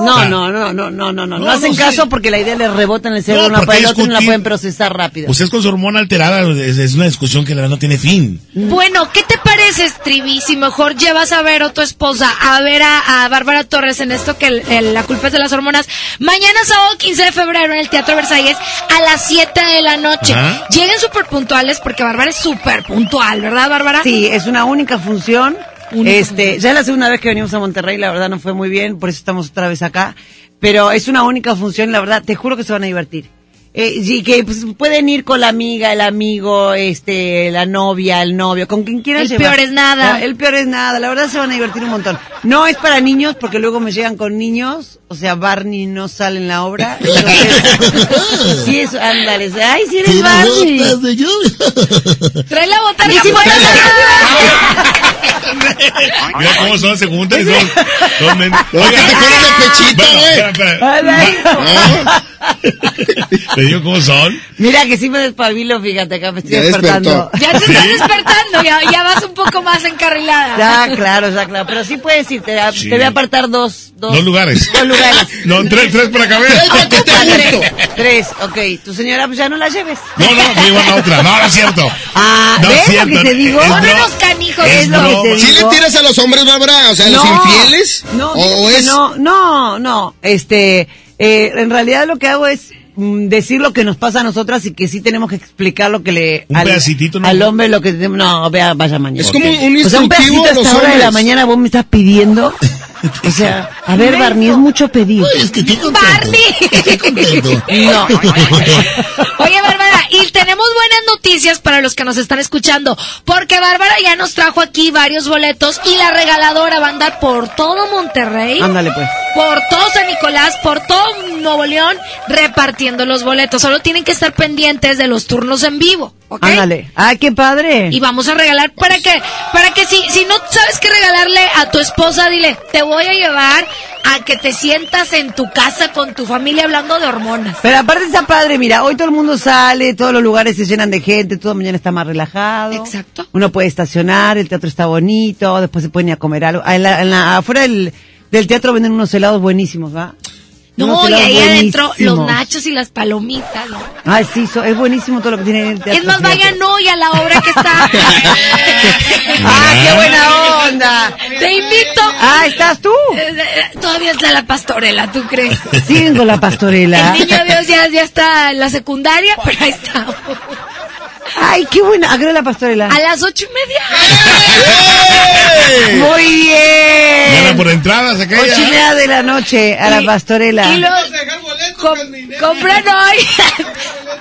No, no, no, no, no, no, no, no, No, hacen no, caso sí. porque la idea les rebota en el cerebro No, una ¿por para qué el otro y no la pueden procesar rápido. Ustedes con su hormona alterada es, es una discusión que la verdad no tiene fin. Bueno, ¿qué te parece, Trivi? Si mejor llevas a ver a tu esposa, a ver a, a Bárbara Torres en esto que el- el- la culpa es de las hormonas. Mañana sábado 15 de febrero en el Teatro Versalles a las 7 de la noche. Ajá. Lleguen súper puntuales porque Bárbara es súper puntual, ¿verdad, Bárbara? Sí, es una única función. Este, ya es la segunda vez que venimos a Monterrey, la verdad no fue muy bien, por eso estamos otra vez acá. Pero es una única función, la verdad, te juro que se van a divertir. Eh, y que pues, pueden ir con la amiga, el amigo, este, la novia, el novio, con quien quieran El llevar. peor es nada. La- el peor es nada, la verdad se van a divertir un montón. No es para niños, porque luego me llegan con niños, o sea, Barney no sale en la obra. Entonces, sí, es, ándale, ay, sí eres Barney. Trae la botarga. Mira cómo son, se juntan y son. son men- No, que te ponen el pechito, güey. Te digo cómo son. Mira que sí me despabilo, fíjate, acá me estoy Ya despertando. despertó. Ya te estás despertando, ya, ya vas un poco más encarrilada. Ya, claro, ya, claro. Pero sí puedes ir, te, Sí. te voy a apartar dos, dos, Dos lugares. Dos lugares. No, tres, tres para caber. Tres, tres, ok. Tu señora, pues ya no la lleves. No, no, me iba a otra. No, no es cierto. Ah, No es ¿ves lo cierto. que te digo? Es bro- unos canijos. es Es lo que te broma. digo. ¿Sí le tiras a los hombres, Bárbara? O sea, a los infieles. No, ¿O es.? no, no, no. Este, eh, en realidad lo que hago es mm, decir lo que nos pasa a nosotras y que sí tenemos que explicar lo que le Un pedacitito, ¿no? al hombre lo que. No, vea, vaya mañana. Es como un O sea, un instructivo pedacito a esta hora de la mañana vos me estás pidiendo. O sea, a ver, Barney, es mucho pedir. Es que estoy Barney. Estoy contento. No. Oye, Bárbara, y tenemos buenas noticias para los que nos están escuchando, porque Bárbara ya nos trajo aquí varios boletos y la regaladora va a andar por todo Monterrey. Ándale, pues. Por todo San Nicolás, por todo Nuevo León, repartiendo los boletos. Solo tienen que estar pendientes de los turnos en vivo. ¿ok? Ándale. ¡Ay, qué padre! Y vamos a regalar para que, para que si, si no sabes qué regalarle a tu esposa, dile, te voy a llevar a que te sientas en tu casa con tu familia hablando de hormonas. Pero aparte está padre, mira, hoy todo el mundo sale, todos los lugares se llenan de gente, todo mañana está más relajado. Exacto. Uno puede estacionar, el teatro está bonito, después se pueden ir a comer algo. Ah, En la, en la- afuera del, del teatro venden unos helados buenísimos, ¿va? No, y ahí adentro los nachos y las palomitas. ¿no? Ay, sí, so- es buenísimo todo lo que tiene en el teatro. Es más, vayan hoy a la obra que está. ¡Ah, qué buena onda! Te invito. Ah, ¿estás tú? Eh, eh, Todavía está la pastorela, ¿tú crees? Siguen con la pastorela. El niño Dios ya, ya está en la secundaria, pero ahí está. Ay, qué buena. ¿A qué hora la pastorela? A las ocho y media. Muy bien. Gana por entradas aquella. Ocho y media de la noche a la pastorela. Y los com- compran hoy.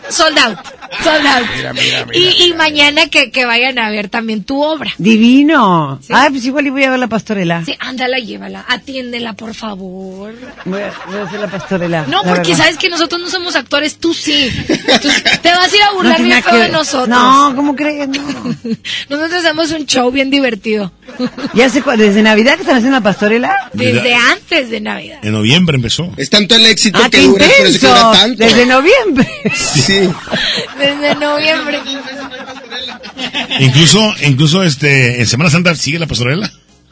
Sold out. Sold out. Mira, mira, mira. Y, y mañana que, que vayan a ver también tu obra. Divino. Ay, pues igual y voy a ver la pastorela. Sí, ándala, llévala. Atiéndela, por favor. Voy a, voy a hacer la pastorela. No, la porque verdad. sabes que nosotros no somos actores, tú sí. Tú- te vas a ir a burlar bien feo que de nosotros. No, ¿cómo crees? No. Nosotros hacemos un show bien divertido. ¿Ya sé cuál- desde Navidad que están haciendo la pastorela? Desde antes de Navidad. En noviembre empezó. Es tanto el éxito Ah, que dura, por eso que dura tanto. Desde noviembre. Sí. Desde noviembre. Incluso, incluso este, en Semana Santa sigue la pastorela.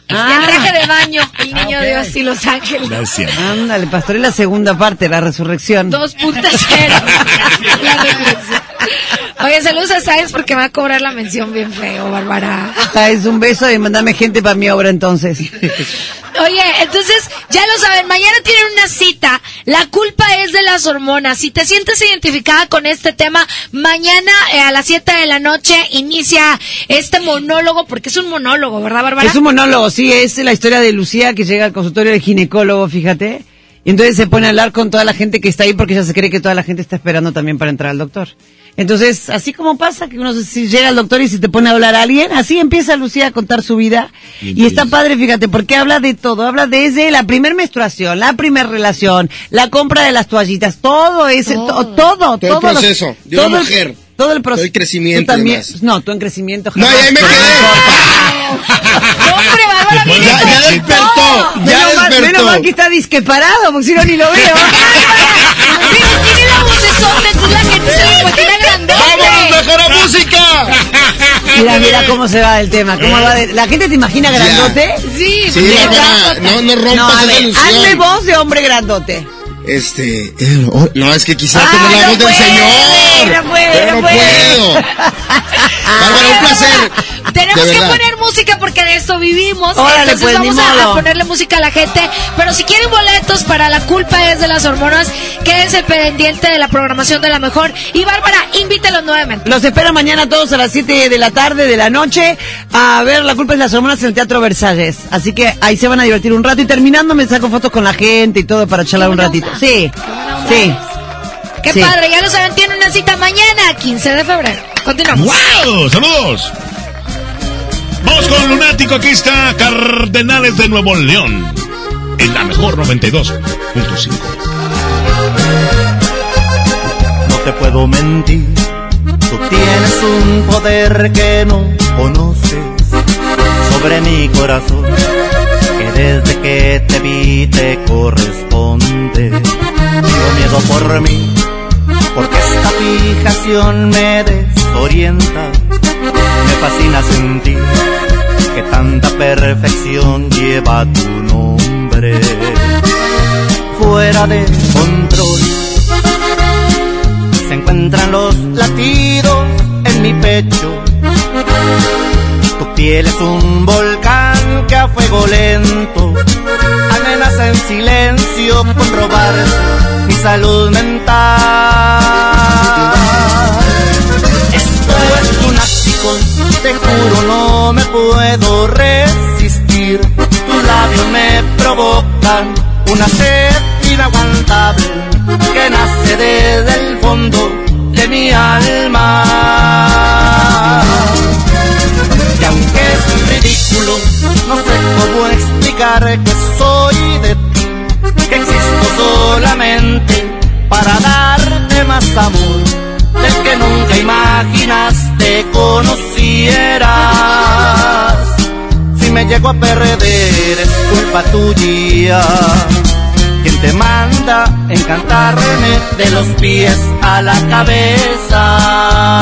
Ah. El traje de baño, el niño Dios y los ángeles. Gracias. Ándale, pastorela segunda parte, la resurrección. 2.0. La resurrección. Oye, saludos a Sáenz porque me va a cobrar la mención bien feo, Bárbara. Es un beso y mandame gente para mi obra entonces. Oye, entonces, ya lo saben, mañana tienen una cita. La culpa es de las hormonas. Si te sientes identificada con este tema, mañana eh, a las 7 de la noche inicia este monólogo, porque es un monólogo, ¿verdad, Bárbara? Es un monólogo, sí, es la historia de Lucía que llega al consultorio del ginecólogo, fíjate. Y entonces se pone a hablar con toda la gente que está ahí porque ella se cree que toda la gente está esperando también para entrar al doctor. Entonces, así como pasa que uno se- si llega al doctor y se te pone a hablar a alguien, así empieza Lucía a contar su vida. Y está padre, fíjate, porque habla de todo. Habla desde la primer menstruación, la primer relación, la compra de las toallitas, todo ese, to- todo, Todo el los- proceso de una todo el- mujer. todo el proceso. Todo el crecimiento Tú también, no, tú en crecimiento. No, jamás. ya ahí me quedé. ¡No, hombre, Bárbara, Después- viene Ya, ya todo! despertó. Ya menos, mal, despertó. menos mal que está disque parado, porque si no ni lo veo. Pero tiene la vocesota, entonces la gente se. ¡Vámonos, mejor a música! Mira, mira cómo se va el tema. ¿Cómo va de- ¿La gente te imagina Ya. grandote? Sí, Sí, no, no No, rompas a esa ver, ilusión. hazme voz de hombre grandote. Este, eh, oh, no, es que quisiera Ah, la no voz del puede, Señor. no puede, pero no no puedo. Bárbara, un placer. Tenemos que poner música porque de esto vivimos. Órale, Entonces pues, vamos a, ponerle música a la gente. Pero si quieren boletos para la culpa es de las hormonas, quédense pendiente de la programación de la mejor. Y Bárbara, invítalos nuevamente. Los espero mañana todos a las 7 de la tarde, de la noche, a ver La culpa es de las hormonas en el Teatro Versalles. Así que ahí se van a divertir un rato y terminando me saco fotos con la gente y todo para charlar un ratito. onda. Sí, sí. Qué Sí. padre, ya lo saben, tienen una cita mañana, 15 de febrero. Continuamos. ¡Wow! ¡Saludos! Vamos con Lunático, aquí está Cardenales de Nuevo León. En la mejor 92.5. No te puedo mentir, tú tienes un poder que no conoces sobre mi corazón, que desde que te vi te corresponde. Tengo miedo por mí, porque esta fijación me desorienta. Me fascina sentir que tanta perfección lleva tu nombre. Fuera de control se encuentran los latidos en mi pecho. Tu piel es un volcán que a fuego lento amenaza en silencio con robarse mi salud mental. Esto es un lunático, te juro no me puedo resistir. Tus labios me provocan una sed inaguantable que nace desde el fondo de mi alma. Y aunque es ridículo, no sé cómo explicar que soy de ti que existo solamente para darte más amor del que nunca imaginaste conocieras. Si me llego a perder es culpa tuya. Quien te manda encantarme de los pies a la cabeza.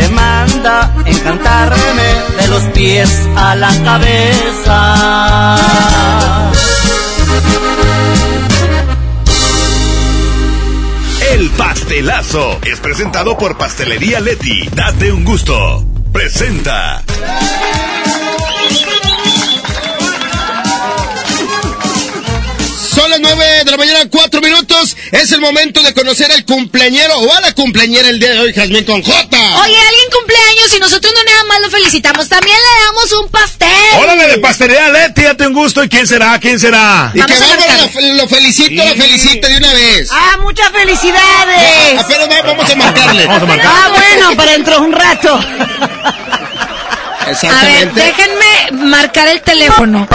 te manda encantarme de los pies a la cabeza. El pastelazo es presentado por Pastelería Leti. Date un gusto. Presenta. Las 9 de la mañana, 4 minutos. Es el momento de conocer al cumpleañero o a la cumpleañera el día de hoy, Jazmín con J. Oye, alguien cumpleaños y nosotros no nada más lo felicitamos, también le damos un pastel. Órale, de pastelería Leti, date un gusto. ¿Y quién será? ¿Quién será? Y que Bárbara lo, lo felicito, lo felicito de una vez. ¡Ah, muchas felicidades! No, va- vamos a marcarle. Vamos a marcar. Ah, bueno, para dentro de un rato. A ver, Exactamente. déjenme marcar el teléfono.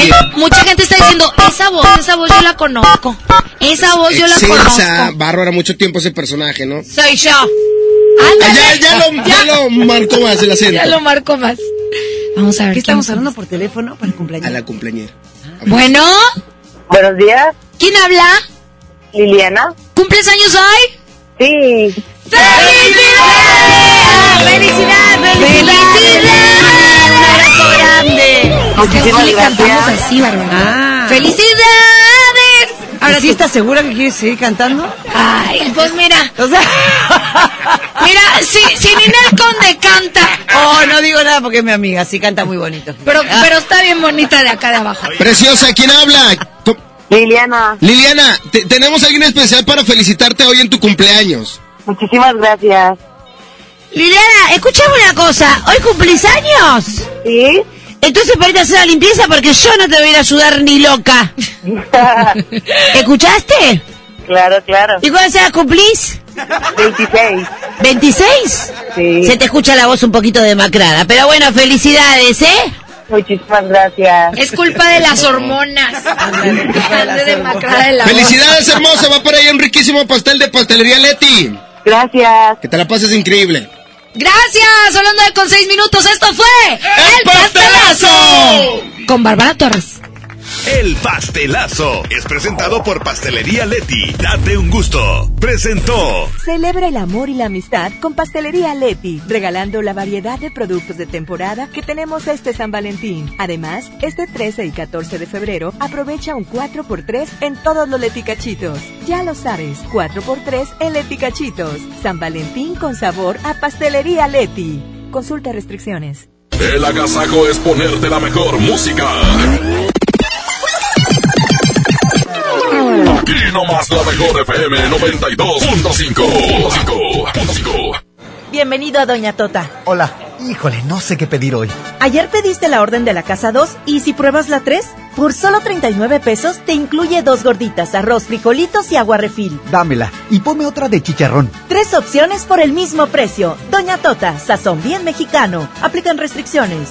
Oye. Eh, mucha gente está diciendo, esa voz, esa voz yo la conozco. Esa voz yo la Excelsa, conozco. Bárbara, mucho tiempo ese personaje, ¿no? Soy yo. Ah, Ándale. ya, ya, lo, ya lo marcó más el acento. Ya lo marco más. Vamos a ver. ¿Qué estamos quién- hablando por teléfono para el cumpleaños? A la cumpleañera. Bueno, Buenos días, ¿quién habla? Liliana. ¿Cumples años hoy? Sí, ¡Felicidades! ¡Felicidades! ¡Felicidades! ¡Un abrazo grande! Muchísimas le cantamos así, Bárbara. Ah. ¡Felicidades! Ahora sí, ¿estás segura que quieres seguir cantando? Ay, pues mira, O sea... mira, si, si Ninel Conde canta, Oh, no digo nada porque es mi amiga, sí canta muy bonito. pero, Ah. pero está bien bonita de acá de abajo. Preciosa, ¿quién habla? Liliana. Liliana, te- tenemos a alguien especial para felicitarte hoy en tu cumpleaños. Muchísimas gracias. Liliana, escúchame una cosa, ¿hoy cumplís años? ¿Sí? Entonces para ir a hacer la limpieza porque yo no te voy a ir a ayudar ni loca. ¿Escuchaste? claro, claro. ¿Y cuándo se la cumplís? 26. ¿26? Sí. Se te escucha la voz un poquito demacrada, pero bueno, felicidades, ¿eh? Muchísimas gracias. Es culpa de las hormonas. Felicidades, hermosa, va por ahí un riquísimo pastel de pastelería Leti. Gracias. Que te la pases increíble. Gracias, hablando de con seis minutos, esto fue ¡El Pastelazo! con Bárbara Torres. El pastelazo es presentado por Pastelería Leti. Date un gusto. Presentó. Celebra el amor y la amistad con Pastelería Leti, regalando la variedad de productos de temporada que tenemos este San Valentín. Además, este 13 y 14 de febrero, aprovecha un 4x3 en todos los leticachitos. Ya lo sabes, 4x3 en leticachitos. San Valentín con sabor a Pastelería Leti. Consulta restricciones. El agasajo es ponerte la mejor música. Aquí nomás la mejor FM 92.5. Bienvenido a Doña Tota. Hola, híjole, no sé qué pedir hoy. Ayer pediste la orden de la casa 2 y si pruebas la 3, por solo 39 pesos te incluye dos gorditas, arroz, frijolitos y agua refil. Dámela y ponme otra de chicharrón. Tres opciones por el mismo precio. Doña Tota, sazón bien mexicano. Aplican restricciones.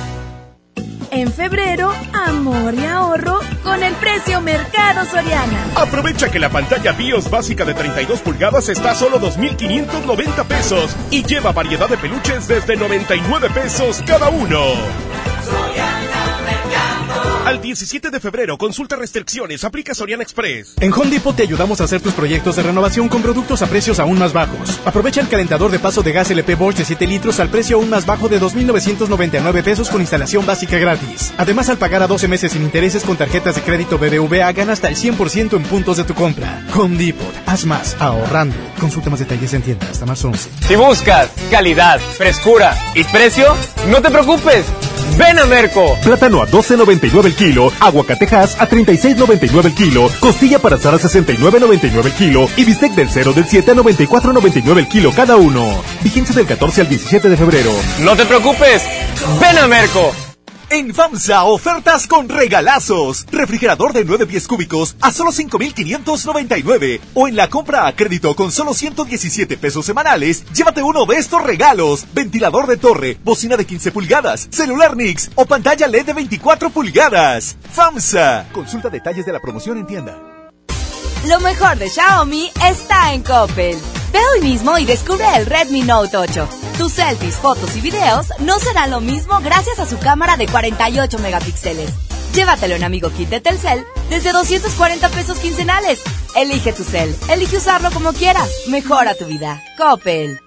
En febrero, amor y ahorro con el precio Mercado Soriana. Aprovecha que la pantalla BIOS básica de 32 pulgadas está a solo 2.590 pesos y lleva variedad de peluches desde 99 pesos cada uno. Al 17 de febrero, consulta restricciones, aplica Soriana Express. En Home Depot te ayudamos a hacer tus proyectos de renovación con productos a precios aún más bajos. Aprovecha el calentador de paso de gas LP Bosch de 7 litros al precio aún más bajo de 2.999 pesos con instalación básica gratis. Además, al pagar a 12 meses sin intereses con tarjetas de crédito BBVA, gana hasta el 100% en puntos de tu compra. Home Depot, haz más, ahorrando. Consulta más detalles en tienda hasta más 11. Si buscas calidad, frescura y precio, no te preocupes. Ven a Merco. Plátano a 12.99 kilo, aguacatejas a 36.99 el kilo, costilla para asar a 69.99 el kilo y bistec del 0 del 7 a 94.99 el kilo cada uno. Vigencia del 14 al 17 de febrero. No te preocupes. Ven a Merco. En FAMSA, ofertas con regalazos. Refrigerador de 9 pies cúbicos a solo 5,599. O en la compra a crédito con solo 117 pesos semanales, llévate uno de estos regalos. Ventilador de torre, bocina de 15 pulgadas, celular Nix o pantalla LED de 24 pulgadas. FAMSA. Consulta detalles de la promoción en tienda. Lo mejor de Xiaomi está en Coppel. Ve hoy mismo y descubre el Redmi Note 8. Tus selfies, fotos y videos no serán lo mismo gracias a su cámara de 48 megapíxeles. Llévatelo en Amigo Kit de Telcel desde 240 pesos quincenales. Elige tu cel, elige usarlo como quieras. Mejora tu vida. Coppel.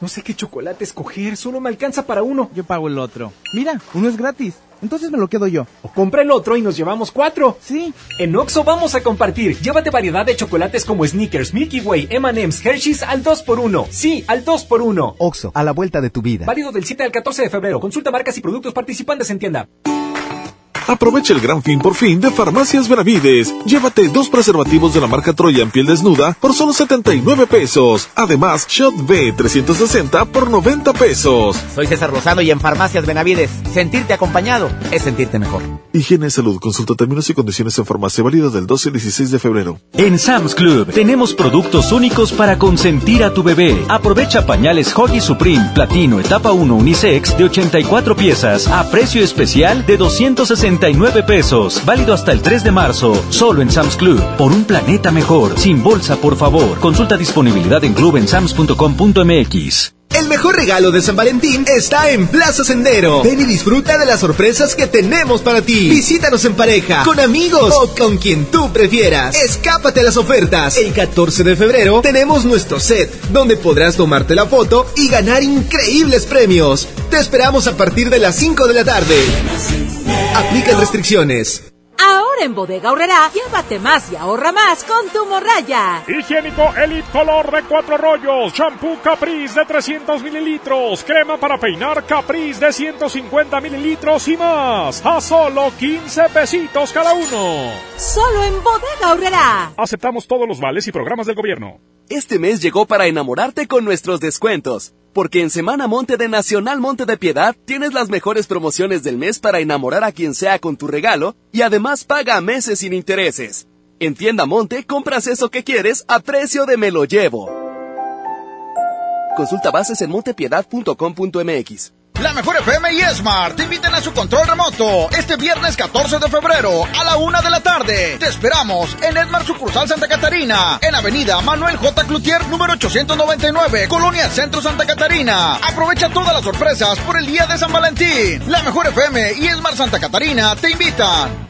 No sé qué chocolate escoger, solo me alcanza para uno. Yo pago el otro. Mira, uno es gratis. Entonces me lo quedo yo. O compra el otro y nos llevamos cuatro. Sí. En Oxo vamos a compartir. Llévate variedad de chocolates como Snickers, Milky Way, M&M's, Hershey's al 2x1. Sí, al 2x1. Oxo, a la vuelta de tu vida. Válido del 7 al 14 de febrero. Consulta marcas y productos participantes en tienda. Aprovecha el gran fin por fin de Farmacias Benavides. Llévate dos preservativos de la marca Troya en piel desnuda por solo 79 pesos. Además, Shot B 360 por 90 pesos. Soy César Lozano y en Farmacias Benavides, sentirte acompañado es sentirte mejor. Higiene y salud. Consulta términos y condiciones en farmacia válida del 12 al 16 de febrero. En Sam's Club tenemos productos únicos para consentir a tu bebé. Aprovecha pañales Hoggy Supreme Platino Etapa 1 Unisex de 84 piezas a precio especial de 269 pesos. Válido hasta el 3 de marzo. Solo en Sam's Club. Por un planeta mejor. Sin bolsa, por favor. Consulta disponibilidad en clubensams.com.mx. El mejor regalo de San Valentín está en Plaza Sendero. Ven y disfruta de las sorpresas que tenemos para ti. Visítanos en pareja, con amigos o con quien tú prefieras. Escápate a las ofertas. El 14 de febrero tenemos nuestro set, donde podrás tomarte la foto y ganar increíbles premios. Te esperamos a partir de las 5 de la tarde. Aplican restricciones. En Bodega Aurrera, llévate más y ahorra más con tu morraya. Higiénico Elite Color de cuatro rollos, shampoo Caprice de 300 mililitros, crema para peinar Caprice de 150 mililitros y más, a solo 15 pesitos cada uno. Solo en Bodega Aurrera. Aceptamos todos los vales y programas del gobierno. Este mes llegó para enamorarte con nuestros descuentos. Porque en Semana Monte de Nacional Monte de Piedad tienes las mejores promociones del mes para enamorar a quien sea con tu regalo y además paga a meses sin intereses. En Tienda Monte compras eso que quieres a precio de me lo llevo. Consulta bases en montepiedad.com.mx. La Mejor FM y Smart te invitan a su control remoto este viernes 14 de febrero a la una de la tarde. Te esperamos en Edmar Sucursal Santa Catarina, en Avenida Manuel J. Cloutier, número 899, Colonia Centro Santa Catarina. Aprovecha todas las sorpresas por el día de San Valentín. La Mejor FM y Smart Santa Catarina te invitan.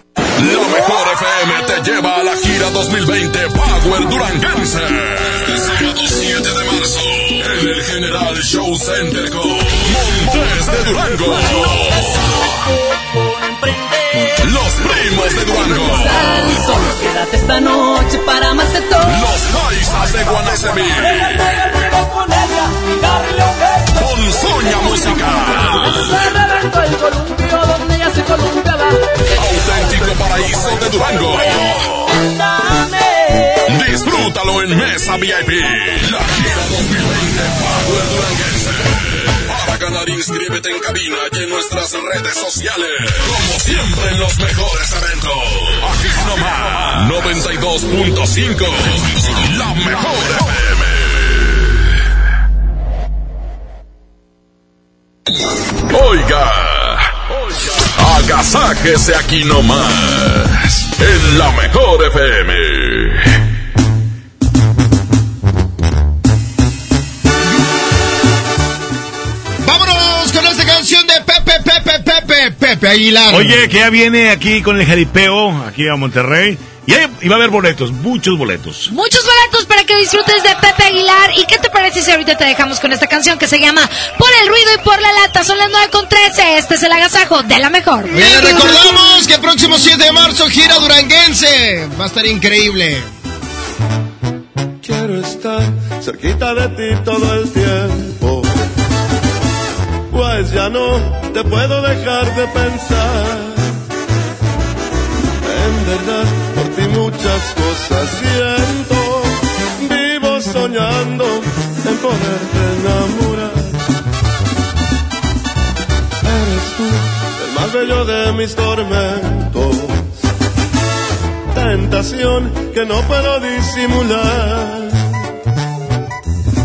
La mejor FM te lleva a la gira 2020 Power Duranguense. Este sábado 7 de marzo en el General Show Center con Montes de Durango. Los primos de Durango. esta noche para más de todo. Los paisas de Guanacemí. con Soña Musical. Auténtico paraíso de Durango. Disfrútalo en Mesa VIP. La gira 2020 Power Duranguense. Para ganar, inscríbete en cabina y en nuestras redes sociales. Como siempre en los mejores eventos. Aquí nomás. 92.5. La mejor FM. Oiga. Agasájese aquí nomás. En la mejor FM. Pepe, Pepe, Pepe, Aguilar. Oye, que ya viene aquí con el jaripeo, aquí a Monterrey. Y, ahí, y va a haber boletos, muchos boletos. Muchos boletos para que disfrutes de Pepe Aguilar. ¿Y qué te parece si ahorita te dejamos con esta canción que se llama Por el ruido y por la lata? Son las 9 con 13. Este es el agasajo de la mejor. Bien, les recordamos que el próximo 7 de marzo gira duranguense. Va a estar increíble. Quiero estar cerquita de ti todo el tiempo. Ya no te puedo dejar de pensar. En verdad, por ti muchas cosas siento. Vivo soñando en poderte enamorar. Eres tú el más bello de mis tormentos. Tentación que no puedo disimular.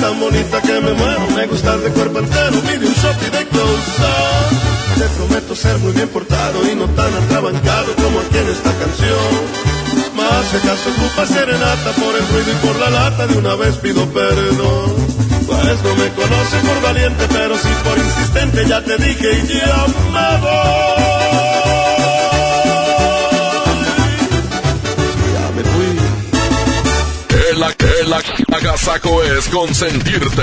Tan bonita que me muero, me gustas de cuerpo entero, pide un shot y de close. Te prometo ser muy bien portado y no tan atrabancado como aquí en esta canción. Más si acaso ocupa serenata por el ruido y por la lata, de una vez pido perdón. Pues no me conoce por valiente, pero sí por insistente, ya te dije y ya me voy. El, el agasajo es consentirte.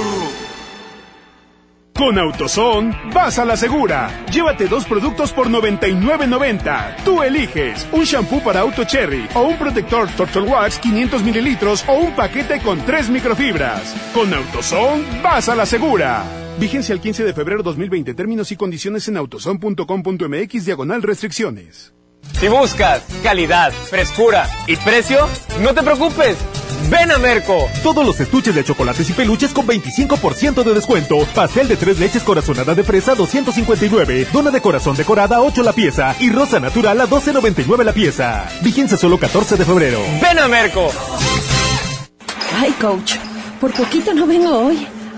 Con AutoZone, vas a la segura. Llévate dos productos por 99.90. Tú eliges un shampoo para auto cherry o un protector Turtle Wax 500 mililitros o un paquete con tres microfibras. Con AutoZone, vas a la segura. Vigencia el 15 de febrero 2020. Términos y condiciones en autozone.com.mx diagonal restricciones. Si buscas calidad, frescura y precio, no te preocupes. Ven a Merco. Todos los estuches de chocolates y peluches con 25% de descuento. Pastel de tres leches corazonada de fresa 259. Dona de corazón decorada 8 la pieza. Y rosa natural a 12.99 la pieza. Vigencia solo 14 de febrero. Ven a Merco. Ay, coach. Por poquito no vengo hoy.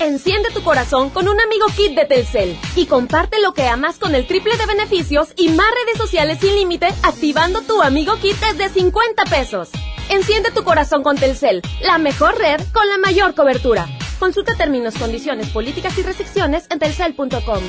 Enciende tu corazón con un amigo kit de Telcel y comparte lo que amas con el triple de beneficios y más redes sociales sin límite activando tu amigo kit desde 50 pesos. Enciende tu corazón con Telcel, la mejor red con la mayor cobertura. Consulta términos, condiciones, políticas y restricciones en telcel.com.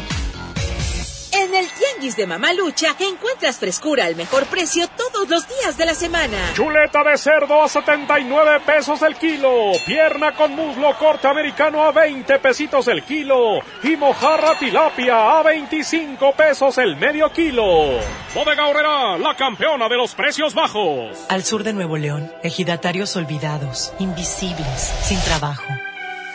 En el Tianguis de Mamalucha encuentras frescura al mejor precio todos los días de la semana. Chuleta de cerdo a 79 pesos el kilo. Pierna con muslo corte americano a 20 pesitos el kilo. Y mojarra tilapia a 25 pesos el medio kilo. Bodega Horrera, la campeona de los precios bajos. Al sur de Nuevo León, ejidatarios olvidados, invisibles, sin trabajo.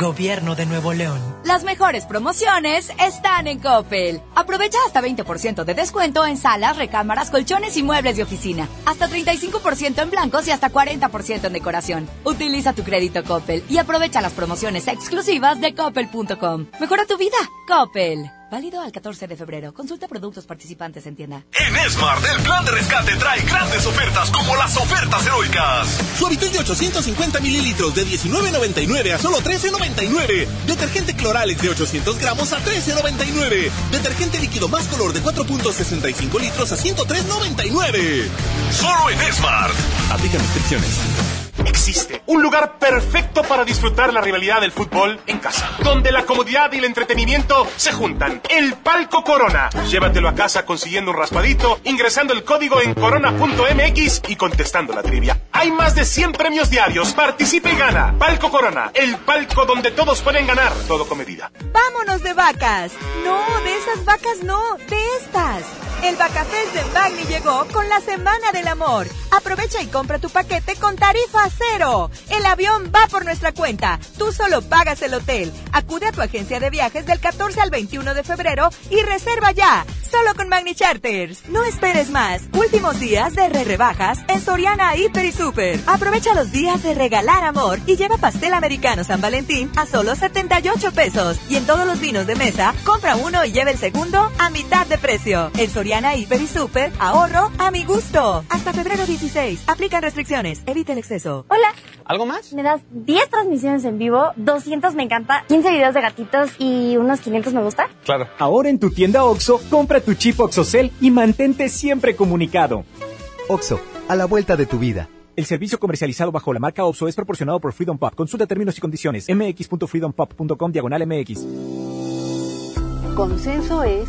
Gobierno de Nuevo León. Las mejores promociones están en Coppel. Aprovecha hasta 20% de descuento en salas, recámaras, colchones y muebles de oficina. Hasta 35% en blancos y hasta 40% en decoración. Utiliza tu crédito Coppel y aprovecha las promociones exclusivas de coppel.com. Mejora tu vida. Coppel. Válido al 14 de febrero. Consulta productos participantes en tienda. En Smart, el plan de rescate trae grandes ofertas como las ofertas heroicas. Suavitel de 850 mililitros de 19.99 a solo 13.99. Detergente Cloralex de 800 gramos a 13.99. Detergente líquido más color de 4.65 litros a 103.99. Solo en Smart. Aplica restricciones. Existe un lugar perfecto para disfrutar la rivalidad del fútbol en casa, donde la comodidad y el entretenimiento se juntan. El Palco Corona. Llévatelo a casa consiguiendo un raspadito, ingresando el código en corona.mx y contestando la trivia. Hay más de 100 premios diarios. Participe y gana. Palco Corona, el palco donde todos pueden ganar, todo con medida. ¡Vámonos de vacas! No, de esas vacas no, de estas. El Vacafest de Magni llegó con la Semana del Amor. Aprovecha y compra tu paquete con tarifa cero. El avión va por nuestra cuenta. Tú solo pagas el hotel. Acude a tu agencia de viajes del 14 al 21 de febrero y reserva ya. Solo con Magni Charters. No esperes más. Últimos días de re rebajas en Soriana Hiper y Super. Aprovecha los días de regalar amor y lleva pastel americano San Valentín a solo 78 pesos. Y en todos los vinos de mesa, compra uno y lleva el segundo a mitad de precio. En Soriana Hiper y Super, ahorro a mi gusto. Hasta febrero 16. Aplican restricciones. Evita el exceso. Hola. ¿Algo más? Me das 10 transmisiones en vivo, 200 me encanta, 15 videos de gatitos y unos 500 me gusta. Claro. Ahora en tu tienda OXO, compra tu chip OXOCEL y mantente siempre comunicado. OXO, a la vuelta de tu vida. El servicio comercializado bajo la marca OPSO es proporcionado por Freedom Pop. Consulta términos y condiciones. mx.freedompop.com diagonal mx. Consenso es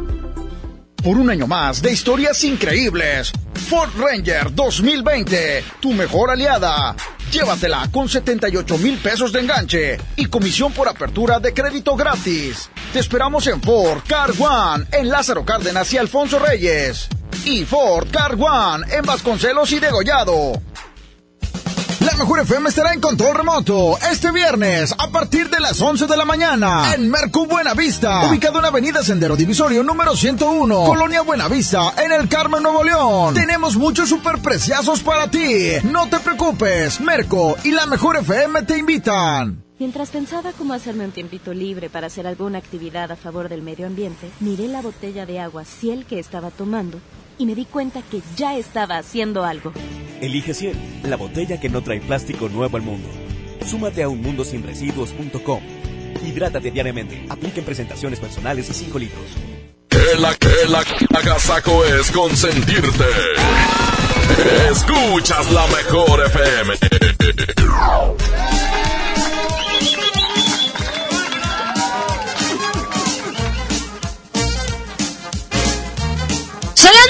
Por un año más de historias increíbles. Ford Ranger 2020, tu mejor aliada. Llévatela con 78 mil pesos de enganche y comisión por apertura de crédito gratis. Te esperamos en Ford Car One, en Lázaro Cárdenas y Alfonso Reyes. Y Ford Car One en Vasconcelos y Degollado. La Mejor FM estará en control remoto este viernes a partir de las 11 de la mañana en Mercu Buenavista, ubicado en Avenida Sendero Divisorio número 101, Colonia Buenavista, en el Carmen, Nuevo León. Tenemos muchos superpreciazos para ti. No te preocupes, Merco y La Mejor FM te invitan. Mientras pensaba cómo hacerme un tiempito libre para hacer alguna actividad a favor del medio ambiente, miré la botella de agua Ciel que estaba tomando y me di cuenta que ya estaba haciendo algo. Elige 100, la botella que no trae plástico nuevo al mundo. Súmate a unmundosinresiduos.com. Hidrátate diariamente. Apliquen presentaciones personales y 5 litros. Que la que la agasaco es consentirte. Escuchas la mejor FM.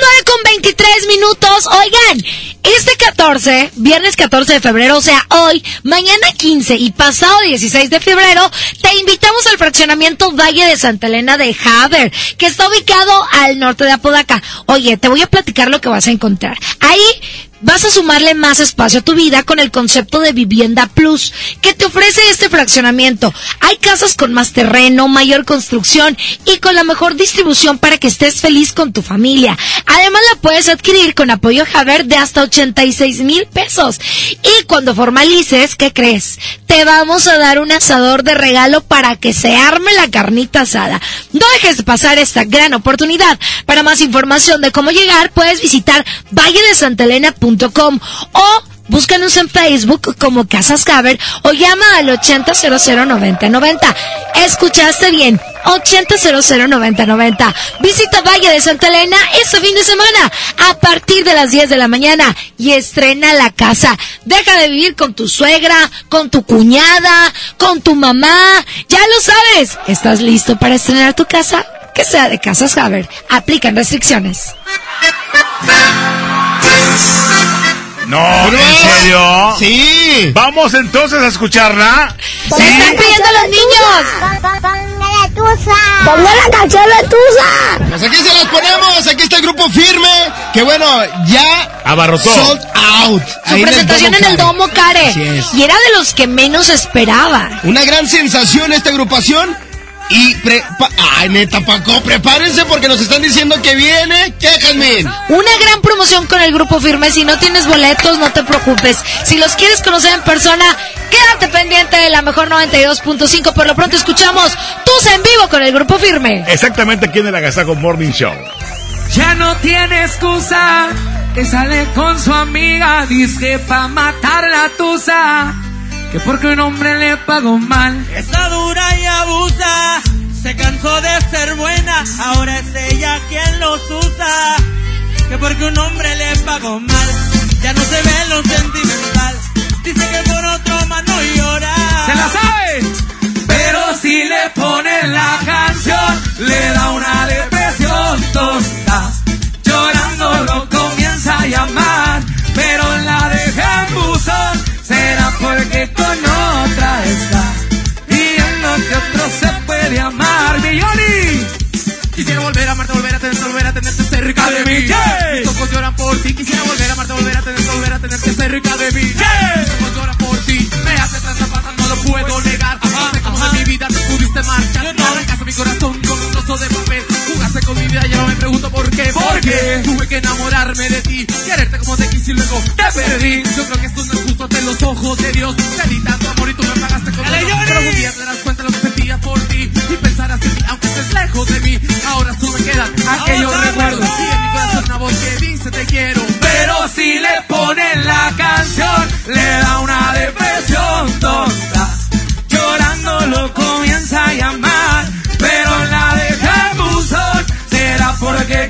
9 con 23 minutos. Oigan, este 14, viernes 14 de febrero, o sea, hoy, mañana 15 y pasado 16 de febrero, te invitamos al fraccionamiento Valle de Santa Elena de Haber, que está ubicado al norte de Apodaca. Oye, te voy a platicar lo que vas a encontrar. Ahí vas a sumarle más espacio a tu vida con el concepto de Vivienda Plus que te ofrece este fraccionamiento. Hay casas con más terreno, mayor construcción y con la mejor distribución para que estés feliz con tu familia. Además la puedes adquirir con apoyo Javer de hasta 86 mil pesos. Y cuando formalices, ¿qué crees? Te vamos a dar un asador de regalo para que se arme la carnita asada. No dejes de pasar esta gran oportunidad. Para más información de cómo llegar, puedes visitar valledesantelena.com o búscanos en Facebook como Casas Caber o llama al 80009090. ¿Escuchaste bien? 80009090. Visita Valle de Santa Elena este fin de semana a partir de las 10 de la mañana y estrena la casa. Deja de vivir con tu suegra, con tu cuñada, con tu mamá. Ya lo sabes. ¿Estás listo para estrenar tu casa? Que sea de Casas Haber. Aplican restricciones. No, ¿en serio? Sí. Vamos entonces a escucharla. ¡Se están pidiendo los niños! ¡Ponme la tusa! ¡Ponme la canción de tusa! Pues aquí se las ponemos. Aquí está el grupo firme. Que bueno, ya. Abarrotó. Sold out. Su Ahí presentación en el Domo Care. Así es. Y era de los que menos esperaba. Una gran sensación esta agrupación. Y pre pa- ay, neta, Paco, prepárense porque nos están diciendo que viene. ¿Qué, Jasmine? Una gran promoción con el grupo firme. Si no tienes boletos, no te preocupes. Si los quieres conocer en persona, quédate pendiente de la mejor 92.5. Por lo pronto escuchamos tus en vivo con el grupo firme. Exactamente aquí en el Agasago Morning Show. Ya no tiene excusa que sale con su amiga, dice pa' matar la tusa, que porque un hombre le pagó mal. Está dura y abusa, se cansó de ser buena, ahora es ella quien los usa. Que porque un hombre le pagó mal, ya no se ve lo sentimental. Dice que por otro más no llora. ¿Se la sabe? Pero si le ponen la canción, le da una depresión tonta. Llorando lo comienza a llamar, tuve que enamorarme de ti. Quererte como te quise y luego te perdí. Yo creo que esto no es justo ante los ojos de Dios. Te di tanto amor y tú me pagaste con otro. Pero un día te darás cuenta de lo que sentía por ti. Y pensarás en mí, aunque estés lejos de mí. Ahora solo me quedan aquellos recuerdos. Y en mi corazón una voz que dice te quiero. Pero si le ponen la canción, le da una depresión tonta. Llorando lo comienza a llamar. Pero la deja en buzón. Será porque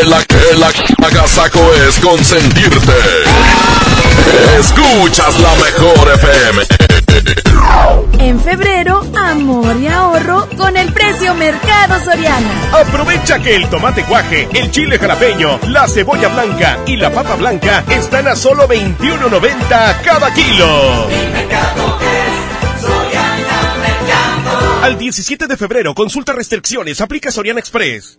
El, el agasaco es consentirte. Escuchas la mejor FM. En febrero, amor y ahorro con el precio Mercado Soriana. Aprovecha que el tomate guaje, el chile jalapeño, la cebolla blanca y la papa blanca están a solo 21.90 cada kilo. Al 17 de febrero, consulta restricciones, aplica Soriana Express.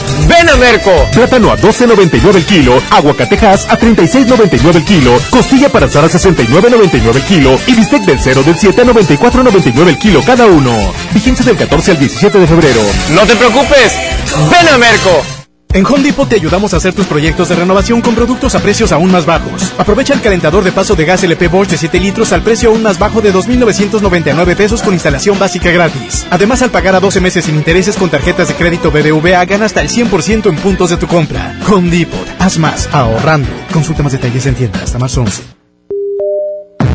Ven a Merco. Plátano a 12.99 el kilo, aguacatejas a 36.99 el kilo, costilla para asar a 69.99 el kilo y bistec del 0 del 7 a 94.99 el kilo cada uno. Vigencia del 14 al 17 de febrero. No te preocupes. Ven a Merco. En Home te ayudamos a hacer tus proyectos de renovación con productos a precios aún más bajos. Aprovecha el calentador de paso de gas LP Bosch de 7 litros al precio aún más bajo de 2.999 pesos con instalación básica gratis. Además, al pagar a 12 meses sin intereses con tarjetas de crédito BBVA, gana hasta el 100% en puntos de tu compra. Home Depot. Haz más ahorrando. Consulta más detalles en tienda hasta marzo 11.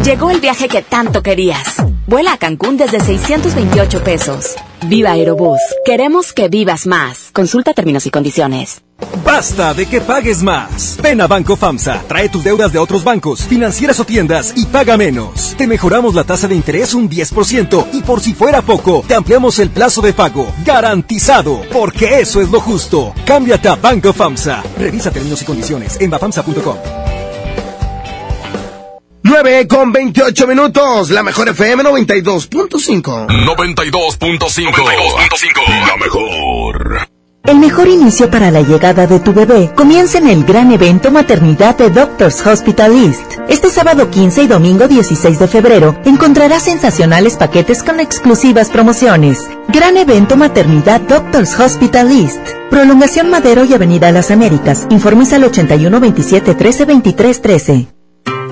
Llegó el viaje que tanto querías. Vuela a Cancún desde 628 pesos. Viva Aerobús. Queremos que vivas más. Consulta términos y condiciones. Basta de que pagues más. Ven a Banco FAMSA, trae tus deudas de otros bancos, financieras o tiendas y paga menos. Te mejoramos la tasa de interés un 10% y por si fuera poco, te ampliamos el plazo de pago. Garantizado, porque eso es lo justo. Cámbiate a Banco FAMSA. Revisa términos y condiciones en bafamsa.com. 9 con 28 minutos, la mejor FM 92.5. 92.5. La mejor. El mejor inicio para la llegada de tu bebé comienza en el gran evento Maternidad de Doctors Hospital East. Este sábado 15 y domingo 16 de febrero encontrarás sensacionales paquetes con exclusivas promociones. Gran evento Maternidad Doctors Hospital East. Prolongación Madero y Avenida Las Américas. Informes al 81 27 13 23 13.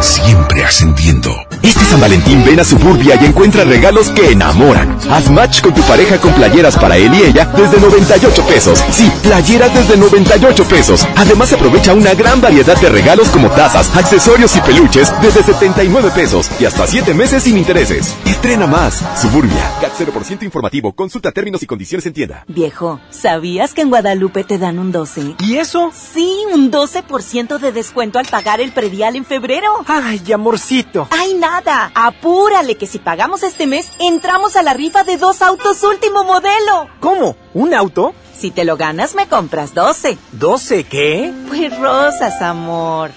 Siempre ascendiendo. Este San Valentín ven a Suburbia y encuentra regalos que enamoran. Haz match con tu pareja con playeras para él y ella desde 98 pesos. Sí, playeras desde 98 pesos. Además aprovecha una gran variedad de regalos como tazas, accesorios y peluches desde 79 pesos y hasta 7 meses sin intereses. Estrena más. Suburbia. CAT 0% informativo. Consulta términos y condiciones en tienda. Viejo, ¿sabías que en Guadalupe te dan un 12? ¿Y eso? Sí, un 12% de descuento al pagar el predial en febrero. Ay, amorcito. Ay, nada. Apúrale que si pagamos este mes, entramos a la rifa de dos autos último modelo. ¿Cómo? ¿Un auto? Si te lo ganas, me compras 12. ¿12 qué? Pues rosas, amor.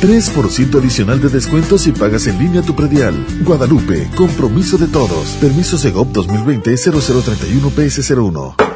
3% adicional de descuento si pagas en línea tu predial. Guadalupe, compromiso de todos. Permiso Segov 2020-0031-PS01.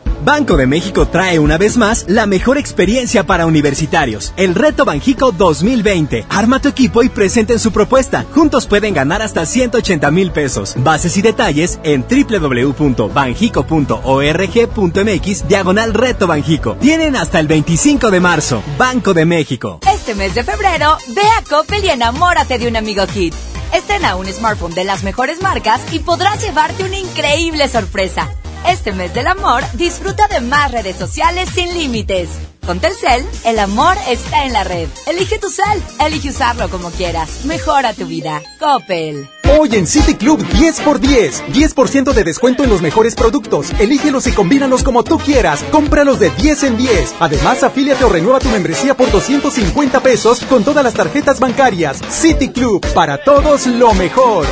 Banco de México trae una vez más la mejor experiencia para universitarios, el Reto Banjico 2020. Arma tu equipo y presenten su propuesta. Juntos pueden ganar hasta 180 mil pesos. Bases y detalles en www.banjico.org.mx diagonal Reto Banjico. Tienen hasta el 25 de marzo. Banco de México. Este mes de febrero, ve a Coppel y enamórate de un amigo Kit. Estrena un smartphone de las mejores marcas y podrás llevarte una increíble sorpresa. Este mes del amor, disfruta de más redes sociales sin límites. Con Telcel, el amor está en la red. Elige tu cel, elige usarlo como quieras. Mejora tu vida. Coppel. Hoy en City Club 10x10. 10% de descuento en los mejores productos. Elígelos y combínalos como tú quieras. Cómpralos de 10 en 10. Además, afíliate o renueva tu membresía por 250 pesos con todas las tarjetas bancarias. City Club, para todos lo mejor.